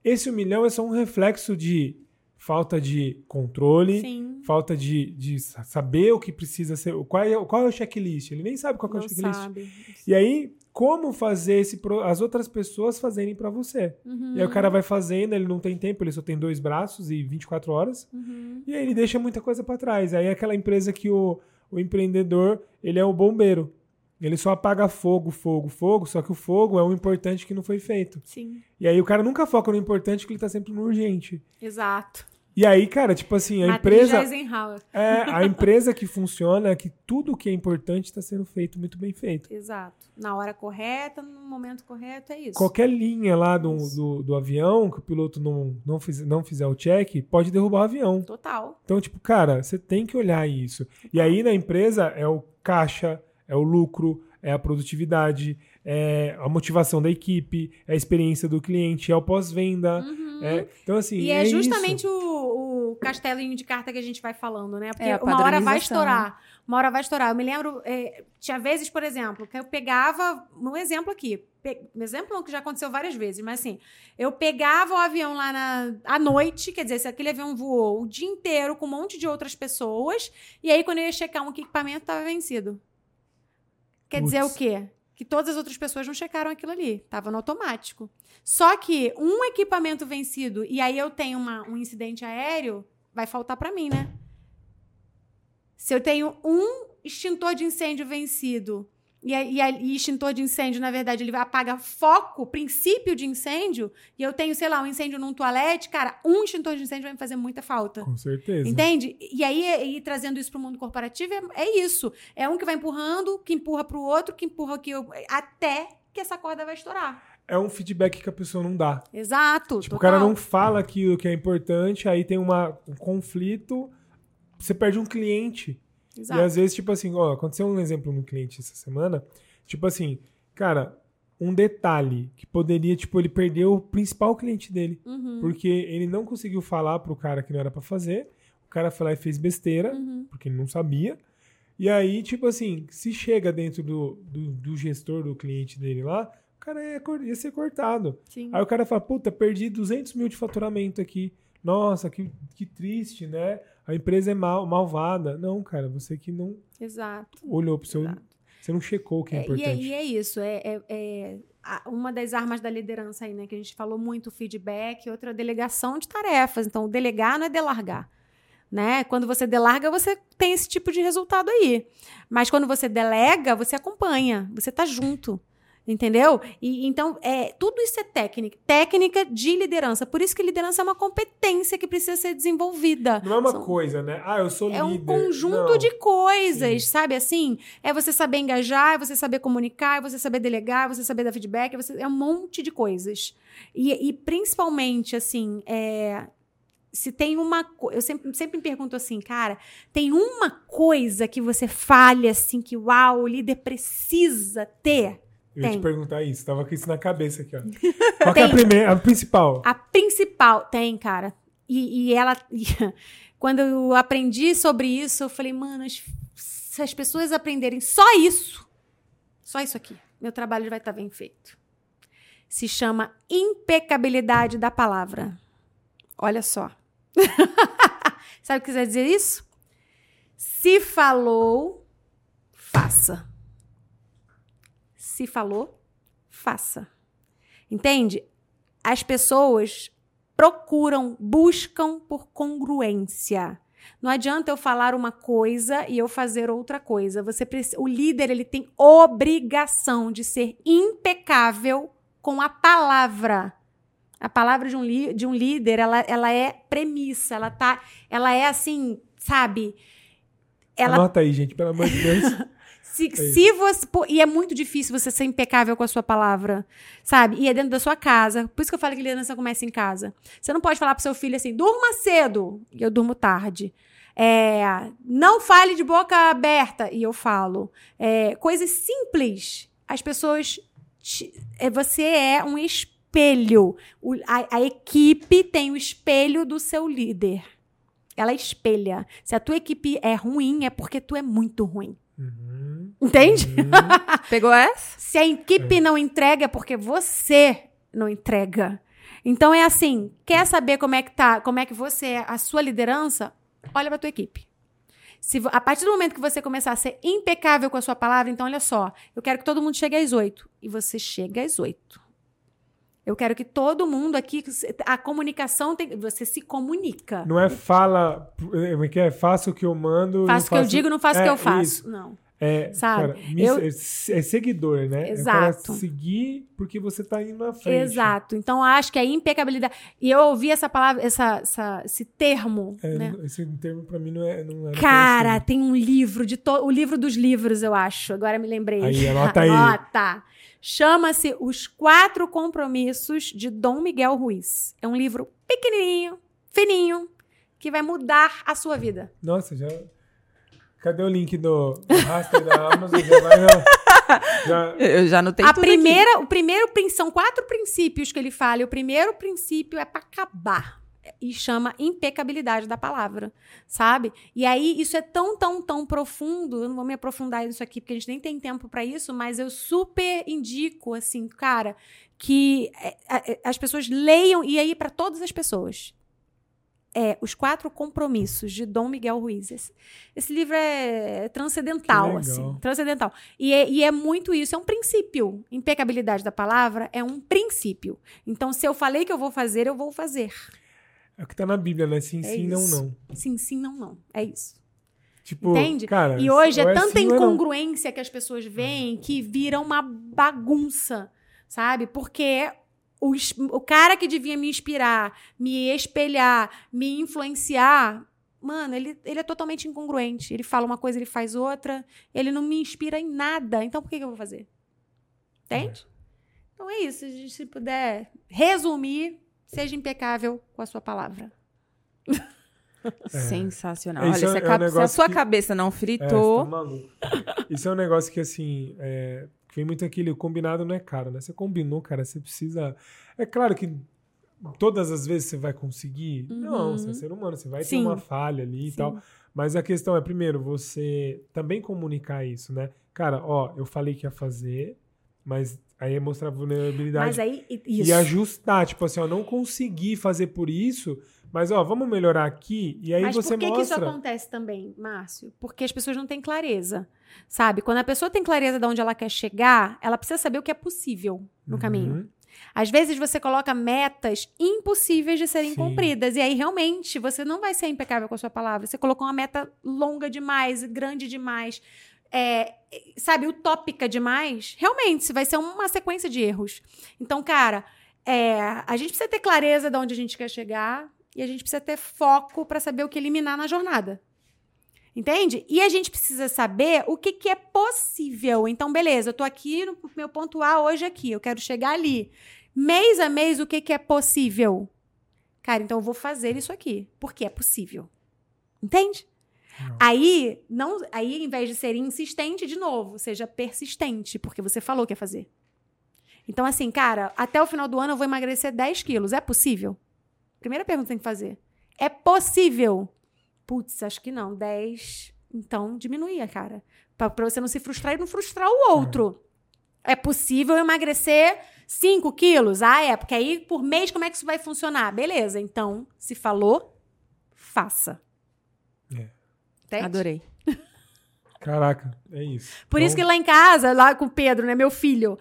esse um milhão é só um reflexo de falta de controle, Sim. falta de, de saber o que precisa ser. Qual é, qual é o checklist? Ele nem sabe qual é o checklist. Sabe. E aí, como fazer esse, as outras pessoas fazerem para você? Uhum. E aí o cara vai fazendo, ele não tem tempo, ele só tem dois braços e 24 horas. Uhum. E aí ele deixa muita coisa para trás. Aí é aquela empresa que o, o empreendedor, ele é o bombeiro. Ele só apaga fogo, fogo, fogo, só que o fogo é o importante que não foi feito. Sim. E aí o cara nunca foca no importante porque ele tá sempre no urgente. Exato. E aí, cara, tipo assim, a Matriz empresa. É, a empresa que funciona é que tudo que é importante está sendo feito muito bem feito. Exato. Na hora correta, no momento correto, é isso. Qualquer linha lá do, do, do, avião que o piloto não, não, fiz, não fizer o check, pode derrubar o avião. Total. Então, tipo, cara, você tem que olhar isso. E aí na empresa é o caixa é o lucro, é a produtividade, é a motivação da equipe, é a experiência do cliente, é o pós-venda. Uhum. É, então, assim. E é, é justamente o, o, castelinho de carta que a gente vai falando, né? Porque é, uma hora vai estourar. Uma hora vai estourar. Eu me lembro, é, tinha vezes, por exemplo, que eu pegava. Um exemplo aqui. Um exemplo que já aconteceu várias vezes, mas assim, eu pegava o avião lá na, à noite, quer dizer, se aquele avião voou o dia inteiro com um monte de outras pessoas, e aí quando eu ia checar um equipamento, estava vencido. Quer Puts. dizer o quê? Que todas as outras pessoas não checaram aquilo ali. Tava no automático. Só que um equipamento vencido e aí eu tenho uma, um incidente aéreo, vai faltar para mim, né? Se eu tenho um extintor de incêndio vencido e, e, e, extintor de incêndio, na verdade, ele apaga foco, princípio de incêndio, e eu tenho, sei lá, um incêndio num toalete, cara, um extintor de incêndio vai me fazer muita falta. Com certeza. Entende? E aí, e, trazendo isso para o mundo corporativo, é, é, isso. É um que vai empurrando, que empurra para o outro, que empurra aqui, até que essa corda vai estourar. É um feedback que a pessoa não dá. Exato. Tipo, total. o cara não fala aquilo que é importante, aí tem uma, um conflito, você perde um cliente. Exato. E às vezes, tipo assim, ó, aconteceu um exemplo no cliente essa semana. Tipo assim, cara, um detalhe que poderia, tipo, ele perdeu o principal cliente dele. Uhum. Porque ele não conseguiu falar pro cara que não era para fazer. O cara foi lá e fez besteira, uhum. porque ele não sabia. E aí, tipo assim, se chega dentro do, do, do gestor do cliente dele lá, o cara ia, ia ser cortado. Sim. Aí o cara fala, puta, perdi 200 mil de faturamento aqui. Nossa, que, que triste, né? A empresa é mal, malvada. Não, cara, você que não Exato. olhou pro seu... Exato você não checou o que é, é importante. E é, e é isso, é, é, é, uma das armas da liderança aí, né? Que a gente falou muito feedback, outra delegação de tarefas. Então, delegar não é delargar. Né? Quando você delarga, você tem esse tipo de resultado aí. Mas quando você delega, você acompanha, você está junto. Entendeu? E então, é, tudo isso é técnica, técnica de liderança. Por isso que liderança é uma competência que precisa ser desenvolvida. Não é uma São, coisa, né? Ah, eu sou líder. É um conjunto Não. de coisas, Sim. sabe assim? É você saber engajar, é você saber comunicar, é você saber delegar, é você saber dar feedback, é, você, é um monte de coisas. E, e principalmente, assim, é, se tem uma eu sempre, sempre me pergunto assim, cara, tem uma coisa que você falha assim que uau, o líder precisa ter? Eu tem. ia te perguntar isso, tava com isso na cabeça aqui, ó. Qual é a primeira, a principal? A principal, tem, cara. E, e ela. E, quando eu aprendi sobre isso, eu falei, mano, se as pessoas aprenderem só isso, só isso aqui, meu trabalho vai estar bem feito. Se chama impecabilidade da palavra. Olha só. Sabe o que quer dizer isso? Se falou, faça se falou, faça. Entende? As pessoas procuram, buscam por congruência. Não adianta eu falar uma coisa e eu fazer outra coisa. Você o líder ele tem obrigação de ser impecável com a palavra. A palavra de um, de um líder, ela, ela é premissa, ela tá, ela é assim, sabe? Ela... Anota aí, gente, pelo amor de Deus. Se, é se você. Pô, e é muito difícil você ser impecável com a sua palavra, sabe? E é dentro da sua casa. Por isso que eu falo que liderança começa em casa. Você não pode falar pro seu filho assim, durma cedo, e eu durmo tarde. É, não fale de boca aberta, e eu falo. É, coisas simples. As pessoas. Te, é, você é um espelho. O, a, a equipe tem o espelho do seu líder. Ela espelha. Se a tua equipe é ruim, é porque tu é muito ruim. Uhum. Entende? Uhum. Pegou essa? Se a equipe é. não entrega, é porque você não entrega. Então é assim, quer saber como é que tá, como é que você é a sua liderança? Olha para tua equipe. Se, a partir do momento que você começar a ser impecável com a sua palavra, então olha só, eu quero que todo mundo chegue às oito. E você chega às oito. Eu quero que todo mundo aqui, a comunicação tem, você se comunica. Não é fala, é, é faça o que eu mando. Faço o que faço, eu digo, não faço o é, que eu faço. Isso. Não. É, Sabe? Cara, eu... é, é seguidor, né? É Exato. É seguir porque você está indo na frente. Exato. Então, acho que a impecabilidade. E eu ouvi essa palavra, essa, essa esse termo. É, né? Esse termo, para mim, não é. Não Cara, tem um livro, de to... o livro dos livros, eu acho. Agora me lembrei. Aí, anota aí. Anota. Chama-se Os Quatro Compromissos de Dom Miguel Ruiz. É um livro pequenininho, fininho, que vai mudar a sua vida. Nossa, já. Cadê o link do, do raster da Amazon? Já vai, já... Eu já não tenho a primeira, aqui. O primeiro são quatro princípios que ele fala. E o primeiro princípio é para acabar e chama impecabilidade da palavra, sabe? E aí isso é tão, tão, tão profundo, eu não vou me aprofundar nisso aqui porque a gente nem tem tempo para isso, mas eu super indico assim, cara, que é, é, as pessoas leiam e aí para todas as pessoas. É Os Quatro Compromissos, de Dom Miguel Ruiz. Esse, esse livro é transcendental, assim. Transcendental. E é, e é muito isso, é um princípio. Impecabilidade da palavra é um princípio. Então, se eu falei que eu vou fazer, eu vou fazer. É o que tá na Bíblia, né? Sim, é sim, isso. não, não. Sim, sim, não, não. É isso. Tipo, Entende? Cara, e hoje é, é tanta sim, incongruência não. que as pessoas veem que vira uma bagunça, sabe? Porque o, o cara que devia me inspirar, me espelhar, me influenciar, mano, ele, ele é totalmente incongruente. Ele fala uma coisa, ele faz outra, ele não me inspira em nada. Então por que, que eu vou fazer? Entende? É. Então é isso. Se puder resumir, Seja impecável com a sua palavra. É. Sensacional. Olha, é, se, a, é um se a sua que... cabeça não fritou. É, tá Isso é um negócio que, assim, é, Que vem muito aquele combinado não é caro, né? Você combinou, cara, você precisa. É claro que todas as vezes você vai conseguir. Uhum. Não, você é ser humano, você vai Sim. ter uma falha ali Sim. e tal. Mas a questão é, primeiro, você também comunicar isso, né? Cara, ó, eu falei que ia fazer, mas aí é mostrar vulnerabilidade. Mas aí, isso. E ajustar, tipo assim, ó, não consegui fazer por isso, mas ó, vamos melhorar aqui e aí Mas você mostra. Mas por que, que isso acontece também, Márcio? Porque as pessoas não têm clareza, sabe? Quando a pessoa tem clareza de onde ela quer chegar, ela precisa saber o que é possível no uhum. caminho. Às vezes você coloca metas impossíveis de serem Sim. cumpridas. E aí, realmente, você não vai ser impecável com a sua palavra. Você colocou uma meta longa demais, grande demais. É, sabe, utópica demais, realmente, vai ser uma sequência de erros. Então, cara, é, a gente precisa ter clareza de onde a gente quer chegar e a gente precisa ter foco para saber o que eliminar na jornada. Entende? E a gente precisa saber o que, que é possível. Então, beleza, eu tô aqui no meu ponto A hoje aqui, eu quero chegar ali. Mês a mês, o que, que é possível? Cara, então eu vou fazer isso aqui, porque é possível. Entende? Aí, não, aí, em vez de ser insistente, de novo, seja persistente, porque você falou que ia fazer. Então, assim, cara, até o final do ano eu vou emagrecer 10 quilos. É possível? Primeira pergunta que tem que fazer. É possível? Putz, acho que não. 10. Então, diminuía, cara. Pra, você não se frustrar e não frustrar o outro. É, é possível emagrecer 5 quilos? Ah, é. Porque aí, por mês, como é que isso vai funcionar? Beleza. Então, se falou, faça. É. Adorei. Caraca, é isso. Por então... isso que lá em casa, lá com o Pedro, né, meu filho,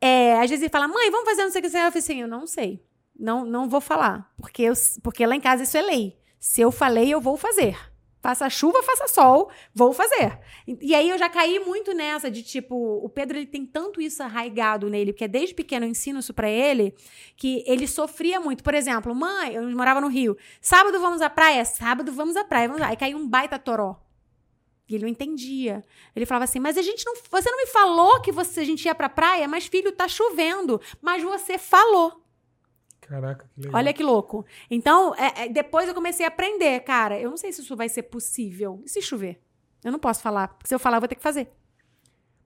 é, às vezes ele fala, mãe, vamos fazer não sei o que. Eu falei assim, eu não sei. Não, não vou falar. Porque, eu, porque lá em casa isso é lei. Se eu falei, eu vou fazer. Faça chuva, faça sol, vou fazer. E, aí eu já caí muito nessa de tipo, o Pedro ele tem tanto isso arraigado nele, porque desde pequeno eu ensino isso para ele, que ele sofria muito. Por exemplo, mãe, eu morava no Rio. Sábado vamos à praia? Sábado vamos à praia. Vamos lá. Aí caiu um baita toró. E ele não entendia. Ele falava assim: "Mas a gente não, você não me falou que você a gente ia pra praia, mas filho, tá chovendo, mas você falou". Caraca, que legal. Olha que louco. Então, é, é, depois eu comecei a aprender, cara. Eu não sei se isso vai ser possível. E se chover? Eu não posso falar. Porque se eu falar, eu vou ter que fazer.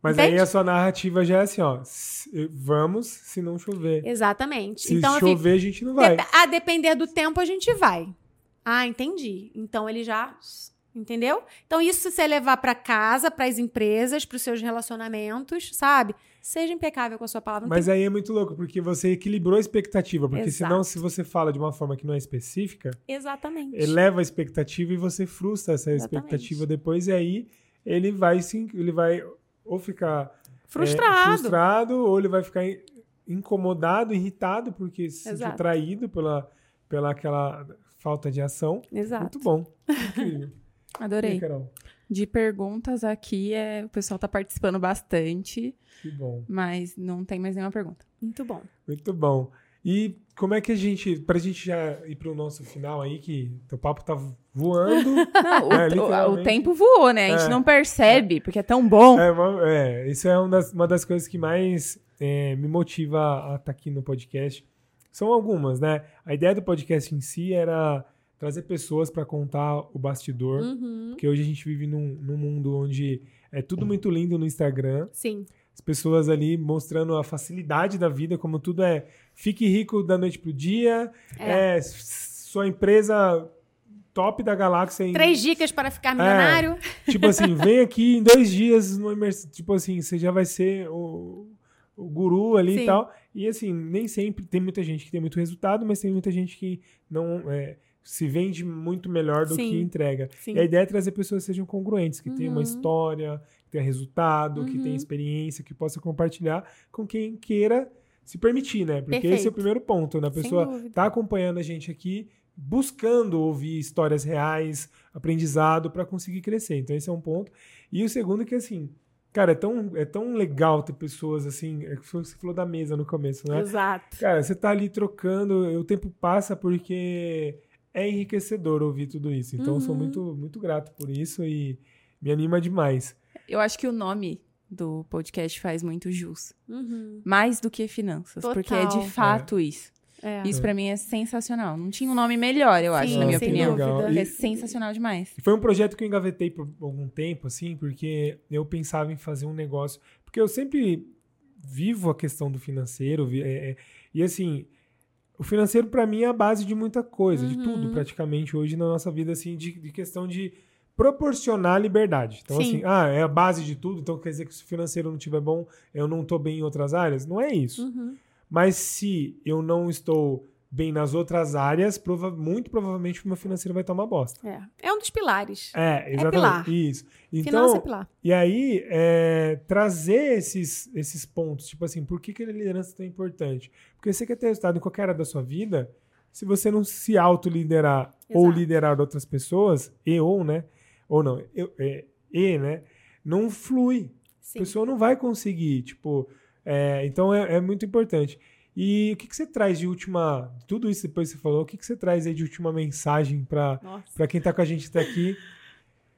Mas Entende? aí a sua narrativa já é assim, ó. Vamos se não chover. Exatamente. Se então, chover, fico, a gente não vai. A depender do tempo, a gente vai. Ah, entendi. Então ele já Entendeu? Então, isso você levar para casa, para as empresas, para os seus relacionamentos, sabe? Seja impecável com a sua palavra. Mas tem... aí é muito louco, porque você equilibrou a expectativa. Porque Exato. senão, se você fala de uma forma que não é específica, Exatamente. eleva a expectativa e você frustra essa Exatamente. expectativa depois, e aí ele vai sim, ele vai ou ficar frustrado. É, frustrado, ou ele vai ficar incomodado, irritado, porque se sentiu traído pela, pela aquela falta de ação. Exato. Muito bom. Incrível. Adorei. E, de perguntas aqui, é, o pessoal está participando bastante. Que bom. Mas não tem mais nenhuma pergunta. Muito bom. Muito bom. E como é que a gente, pra gente já ir pro nosso final aí, que o papo tá voando. Não, né, o, o, tempo voou, né? A gente é, não percebe, é, porque é tão bom. É, é isso é uma das, uma das coisas que mais é, me motiva a estar tá aqui no podcast. São algumas, né? A ideia do podcast em si era trazer pessoas para contar o bastidor. Uhum. Porque hoje a gente vive num, num mundo onde é tudo muito lindo no Instagram. Sim. As pessoas ali mostrando a facilidade da vida, como tudo é fique rico da noite pro dia, é, é sua empresa top da galáxia. Em... Três dicas para ficar milionário. É, tipo assim, vem aqui em dois dias, no tipo assim, você já vai ser o, o guru ali Sim. e tal. E assim, nem sempre tem muita gente que tem muito resultado, mas tem muita gente que não é, se vende muito melhor do Sim. que entrega. Sim. E a ideia é trazer pessoas que sejam congruentes, que uhum. tenham uma história, que tenham resultado, uhum. que tenham experiência, que possa compartilhar com quem queira se permitir, né? Porque Perfeito. esse é o primeiro ponto, né? A pessoa tá acompanhando a gente aqui, buscando ouvir histórias reais, aprendizado para conseguir crescer. Então esse é um ponto. E o segundo é que assim, Cara, é tão, é tão legal ter pessoas assim. É que você falou da mesa no começo, né? Exato. Cara, você tá ali trocando, o tempo passa porque é enriquecedor ouvir tudo isso. Então, uhum. sou muito, muito grato por isso e me anima demais. Eu acho que o nome do podcast faz muito jus. Uhum. Mais do que finanças. Total. Porque é de fato é. isso. É. Isso para mim é sensacional. Não tinha um nome melhor, eu Sim, acho, na minha opinião. E, é sensacional demais. Foi um projeto que eu engavetei por algum tempo, assim, porque eu pensava em fazer um negócio. Porque eu sempre vivo a questão do financeiro. É, é, e assim, o financeiro para mim é a base de muita coisa, uhum. de tudo uhum. praticamente hoje na nossa vida, assim, de, de questão de proporcionar liberdade. Então, Sim. assim, ah, é a base de tudo, então quer dizer que se o financeiro não estiver bom, eu não estou bem em outras áreas? Não é isso. Uhum. Mas se eu não estou bem nas outras áreas, prova muito provavelmente o meu financeiro vai tomar bosta. É, é um dos pilares. É, exatamente. É pilar. Isso. Então, Finança é pilar. E aí, é, trazer esses, esses pontos, tipo assim, por que, que a liderança é tão importante? Porque você quer ter resultado em qualquer área da sua vida, se você não se autoliderar ou liderar outras pessoas, e ou, né? Ou não, eu, é, e, né? Não flui. Sim. A pessoa não vai conseguir, tipo... É, então, é, é muito importante. E o que, que você traz de última. Tudo isso depois que você falou, o que, que você traz aí de última mensagem para quem está com a gente até aqui?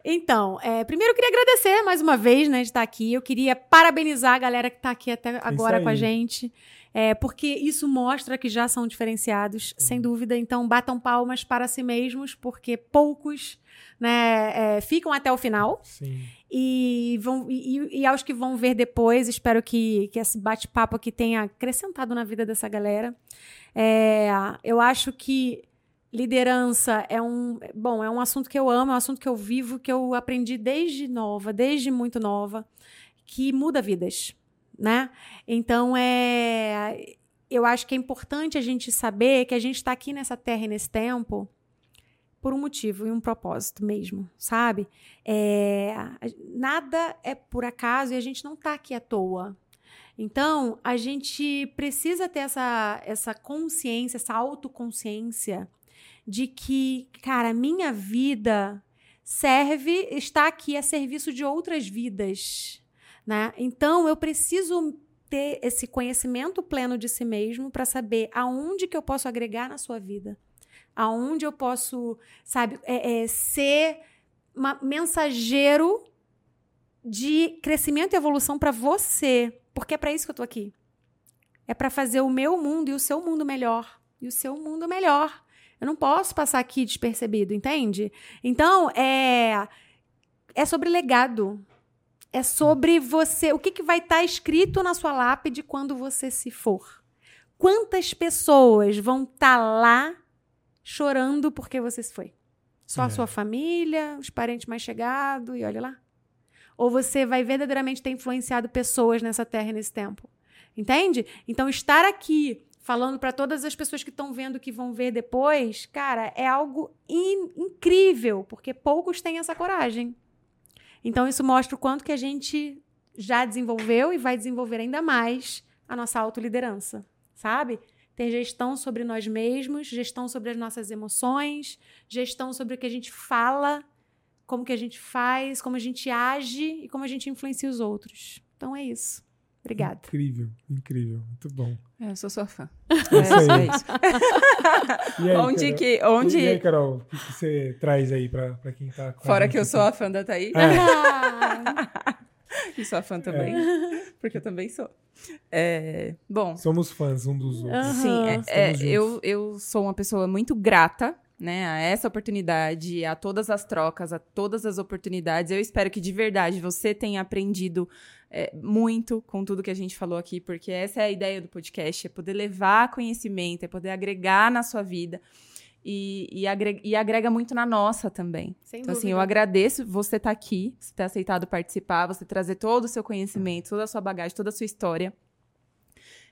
Então, é, primeiro eu queria agradecer mais uma vez, né, de estar aqui. Eu queria parabenizar a galera que está aqui até agora com a gente. É, porque isso mostra que já são diferenciados, sem dúvida. Então, batam palmas para si mesmos, porque poucos né, é, ficam até o final. Sim. E, vão, e, e aos que vão ver depois, espero que, que esse bate-papo aqui tenha acrescentado na vida dessa galera. É, eu acho que liderança é um bom é um assunto que eu amo é um assunto que eu vivo que eu aprendi desde nova desde muito nova que muda vidas né então é eu acho que é importante a gente saber que a gente está aqui nessa terra e nesse tempo por um motivo e um propósito mesmo, sabe? É, nada é por acaso e a gente não está aqui à toa. Então, a gente precisa ter essa, essa consciência, essa autoconsciência de que, cara, minha vida serve, está aqui a serviço de outras vidas, né? Então, eu preciso ter esse conhecimento pleno de si mesmo para saber aonde que eu posso agregar na sua vida aonde eu posso, sabe, é, é, ser uma mensageiro de crescimento e evolução para você, porque é para isso que eu tô aqui. É para fazer o meu mundo e o seu mundo melhor, e o seu mundo melhor. Eu não posso passar aqui despercebido, entende? Então, é é sobre legado. É sobre você, o que, que vai estar tá escrito na sua lápide quando você se for. Quantas pessoas vão estar tá lá chorando porque você se foi. Só é. a sua família, os parentes mais chegados, e olha lá. Ou você vai verdadeiramente ter influenciado pessoas nessa terra e nesse tempo. Entende? Então, estar aqui falando para todas as pessoas que estão vendo, que vão ver depois, cara, é algo in incrível, porque poucos têm essa coragem. Então, isso mostra o quanto que a gente já desenvolveu e vai desenvolver ainda mais a nossa autoliderança, sabe? Ter gestão sobre nós mesmos, gestão sobre as nossas emoções, gestão sobre o que a gente fala, como que a gente faz, como a gente age e como a gente influencia os outros. Então é isso. Obrigada. Incrível, incrível, muito bom. É, eu sou sua fã. É, é isso. e aí, onde Carol, que, onde... E aí, Carol, o que, você traz aí para quem tá Fora que eu sou a fã da Thaís. É. e sou a fã também, é. porque eu também sou. É, bom. Somos fãs um dos outros. Sim, é, é eu, eu sou uma pessoa muito grata né, a essa oportunidade, a todas as trocas, a todas as oportunidades. Eu espero que de verdade você tenha aprendido é, muito com tudo que a gente falou aqui, porque essa é a ideia do podcast: é poder levar conhecimento, é poder agregar na sua vida. E, e, agrega, e agrega muito na nossa também. Sem então, dúvida. assim, eu agradeço você estar tá aqui, você ter aceitado participar, você trazer todo o seu conhecimento, toda a sua bagagem, toda a sua história.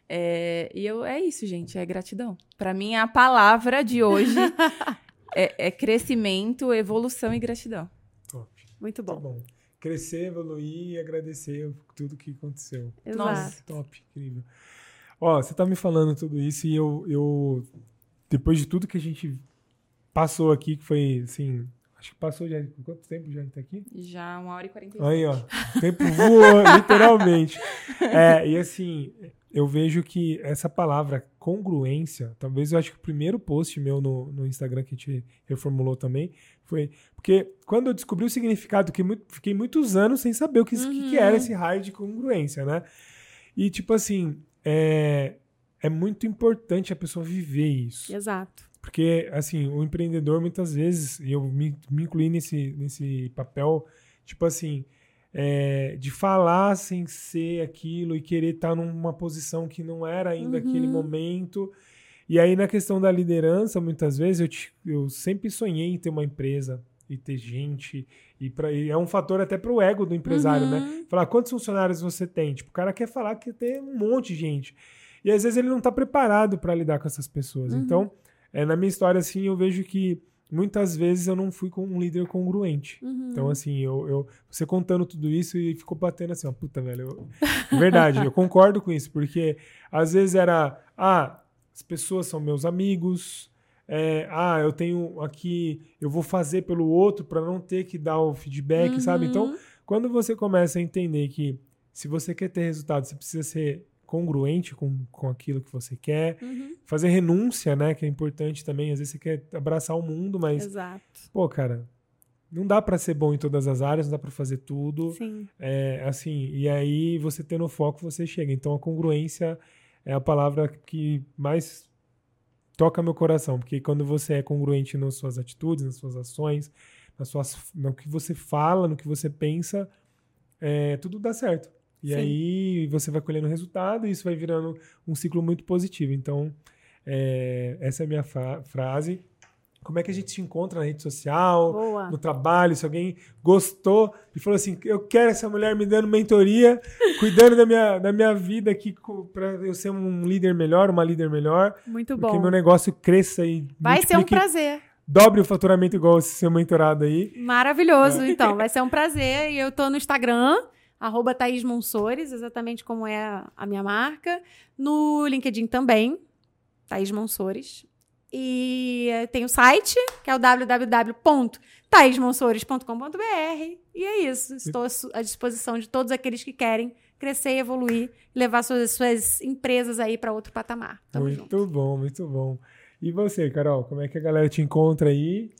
É, e eu, é isso, gente, é gratidão. Para mim, a palavra de hoje é, é, crescimento, evolução e gratidão. Top. Muito bom. Tá bom. Crescer, evoluir e agradecer tudo que aconteceu. Exato. Nossa, top, incrível. Ó, você tá me falando tudo isso e eu, eu depois de tudo que a gente passou aqui, que foi assim. Acho que passou já. Quanto tempo já está aqui? Já uma hora e quarenta Aí, ó. O tempo voou, literalmente. É, e assim, eu vejo que essa palavra congruência, talvez eu acho que o primeiro post meu no, no Instagram que a gente reformulou também foi. Porque quando eu descobri o significado, que muito, fiquei muitos anos sem saber o que, uhum. que, que era esse raio de congruência, né? E tipo assim, é, é muito importante a pessoa viver isso. Exato. Porque, assim, o empreendedor, muitas vezes, e eu me, me incluí nesse, nesse papel, tipo assim, é, de falar sem ser aquilo e querer estar tá numa posição que não era ainda uhum. aquele momento. E aí, na questão da liderança, muitas vezes eu, te, eu sempre sonhei em ter uma empresa e ter gente. E, pra, e é um fator até para o ego do empresário, né? uhum. né? Falar quantos funcionários você tem. Tipo, o cara quer falar que tem um monte de gente. E às vezes ele não está preparado para lidar com essas pessoas. Uhum. Então, é, na minha história, assim, eu vejo que muitas vezes eu não fui com um líder congruente. Uhum. Então, assim, eu, eu, você contando tudo isso e ficou batendo assim, ó, puta, velho. Eu, verdade, eu concordo com isso, porque às vezes era, ah, as pessoas são meus amigos, é, ah, eu tenho aqui, eu vou fazer pelo outro para não ter que dar o feedback, uhum. sabe? Então, quando você começa a entender que se você quer ter resultado, você precisa ser congruente com, com aquilo que você quer. Uhum. Fazer renúncia, né? Que é importante também. Às vezes você quer abraçar o mundo, mas. Exato. Pô, cara, não dá para ser bom em todas as áreas, não dá para fazer tudo. Sim. É, assim, e aí você tendo foco, você chega. Então a congruência é a palavra que mais toca meu coração, porque quando você é congruente nas suas atitudes, nas suas ações, nas suas, no que você fala, no que você pensa, é, tudo dá certo. E Sim. aí você vai colhendo resultado e isso vai virando um ciclo muito positivo. Então, é, essa é a minha frase. Como é que a gente se encontra na rede social, Boa. no trabalho? Se alguém gostou e falou assim: eu quero essa mulher me dando mentoria, cuidando da minha, da minha vida aqui para eu ser um líder melhor, uma líder melhor. Muito bom. Que meu negócio cresça e. Vai ser um prazer. Dobre o faturamento igual esse seu mentorado aí. Maravilhoso, é. então. Vai ser um prazer. E eu tô no Instagram, arroba Thaís Monsores, exatamente como é a minha marca. No LinkedIn também, Thaís Monsores. E eh, tem o site, que é o www.thaismonsores.com.br. E é isso. Estou à disposição de todos aqueles que querem crescer, evoluir, levar suas, suas empresas aí para outro patamar. Tamo muito junto. bom, muito bom. E você, Carol, como é que a galera te encontra aí?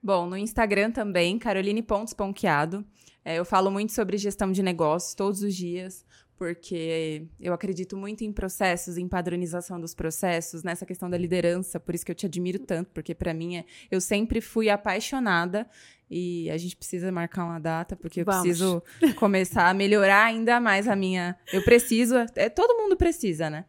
Bom, no Instagram também, Caroline Pontos Ponqueado. É, eu falo muito sobre gestão de negócios todos os dias, porque eu acredito muito em processos, em padronização dos processos, nessa questão da liderança, por isso que eu te admiro tanto, porque para mim é, eu sempre fui apaixonada e a gente precisa marcar uma data, porque eu Vamos. preciso começar a melhorar ainda mais a minha. Eu preciso, é, todo mundo precisa, né?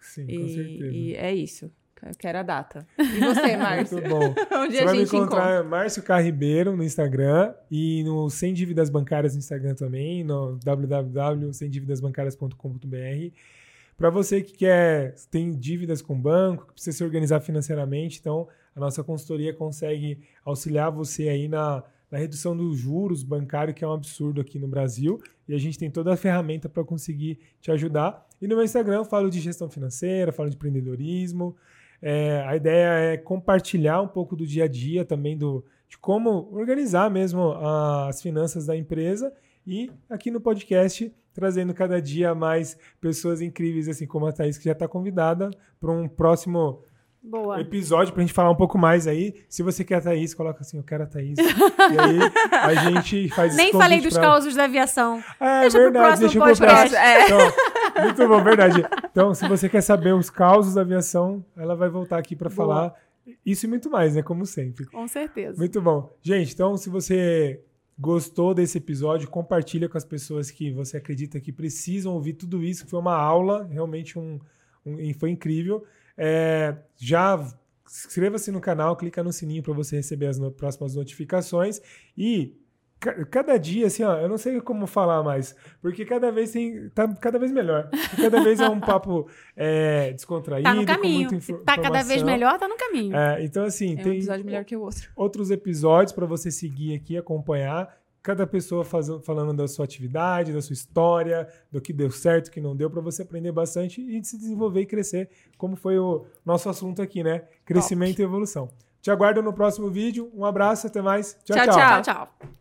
Sim, e, com certeza. E é isso. Eu quero a data. E você, Márcio? Muito bom. Onde você vai me encontrar encontra? Márcio Carribeiro no Instagram e no Sem Dívidas Bancárias no Instagram também, no www.semdividasbancarias.com.br. Para você que quer tem dívidas com o banco, que precisa se organizar financeiramente, então a nossa consultoria consegue auxiliar você aí na, na redução dos juros bancários, que é um absurdo aqui no Brasil, e a gente tem toda a ferramenta para conseguir te ajudar. E no meu Instagram eu falo de gestão financeira, falo de empreendedorismo, é, a ideia é compartilhar um pouco do dia a dia também do, de como organizar mesmo as finanças da empresa e aqui no podcast trazendo cada dia mais pessoas incríveis, assim como a Thaís, que já está convidada para um próximo Boa. episódio pra gente falar um pouco mais aí. Se você quer a Thaís, coloca assim, eu quero a Thaís. e aí a gente faz Nem falei dos pra... causos da aviação. É, deixa verdade, deixa pro próximo. É. Então, muito bom, verdade. Então, se você quer saber os causos da aviação, ela vai voltar aqui para falar isso e muito mais, né? Como sempre. Com certeza. Muito bom. Gente, então, se você gostou desse episódio, compartilha com as pessoas que você acredita que precisam ouvir tudo isso. Foi uma aula, realmente um, um foi incrível. É, já inscreva-se no canal, clica no sininho para você receber as no próximas notificações e cada dia, assim, ó, eu não sei como falar mais, porque cada vez tem, tá cada vez melhor. Cada vez é um papo é, descontraído, tá no caminho. com muita Tá cada vez melhor, tá no caminho. É, então, assim, é tem um episódio melhor que o outro. outros episódios para você seguir aqui, acompanhar cada pessoa faz, falando da sua atividade, da sua história, do que deu certo, o que não deu, para você aprender bastante e se desenvolver e crescer, como foi o nosso assunto aqui, né? Crescimento Top. e evolução. Te aguardo no próximo vídeo. Um abraço, até mais. tchau. tchau, tchau. tchau, tchau.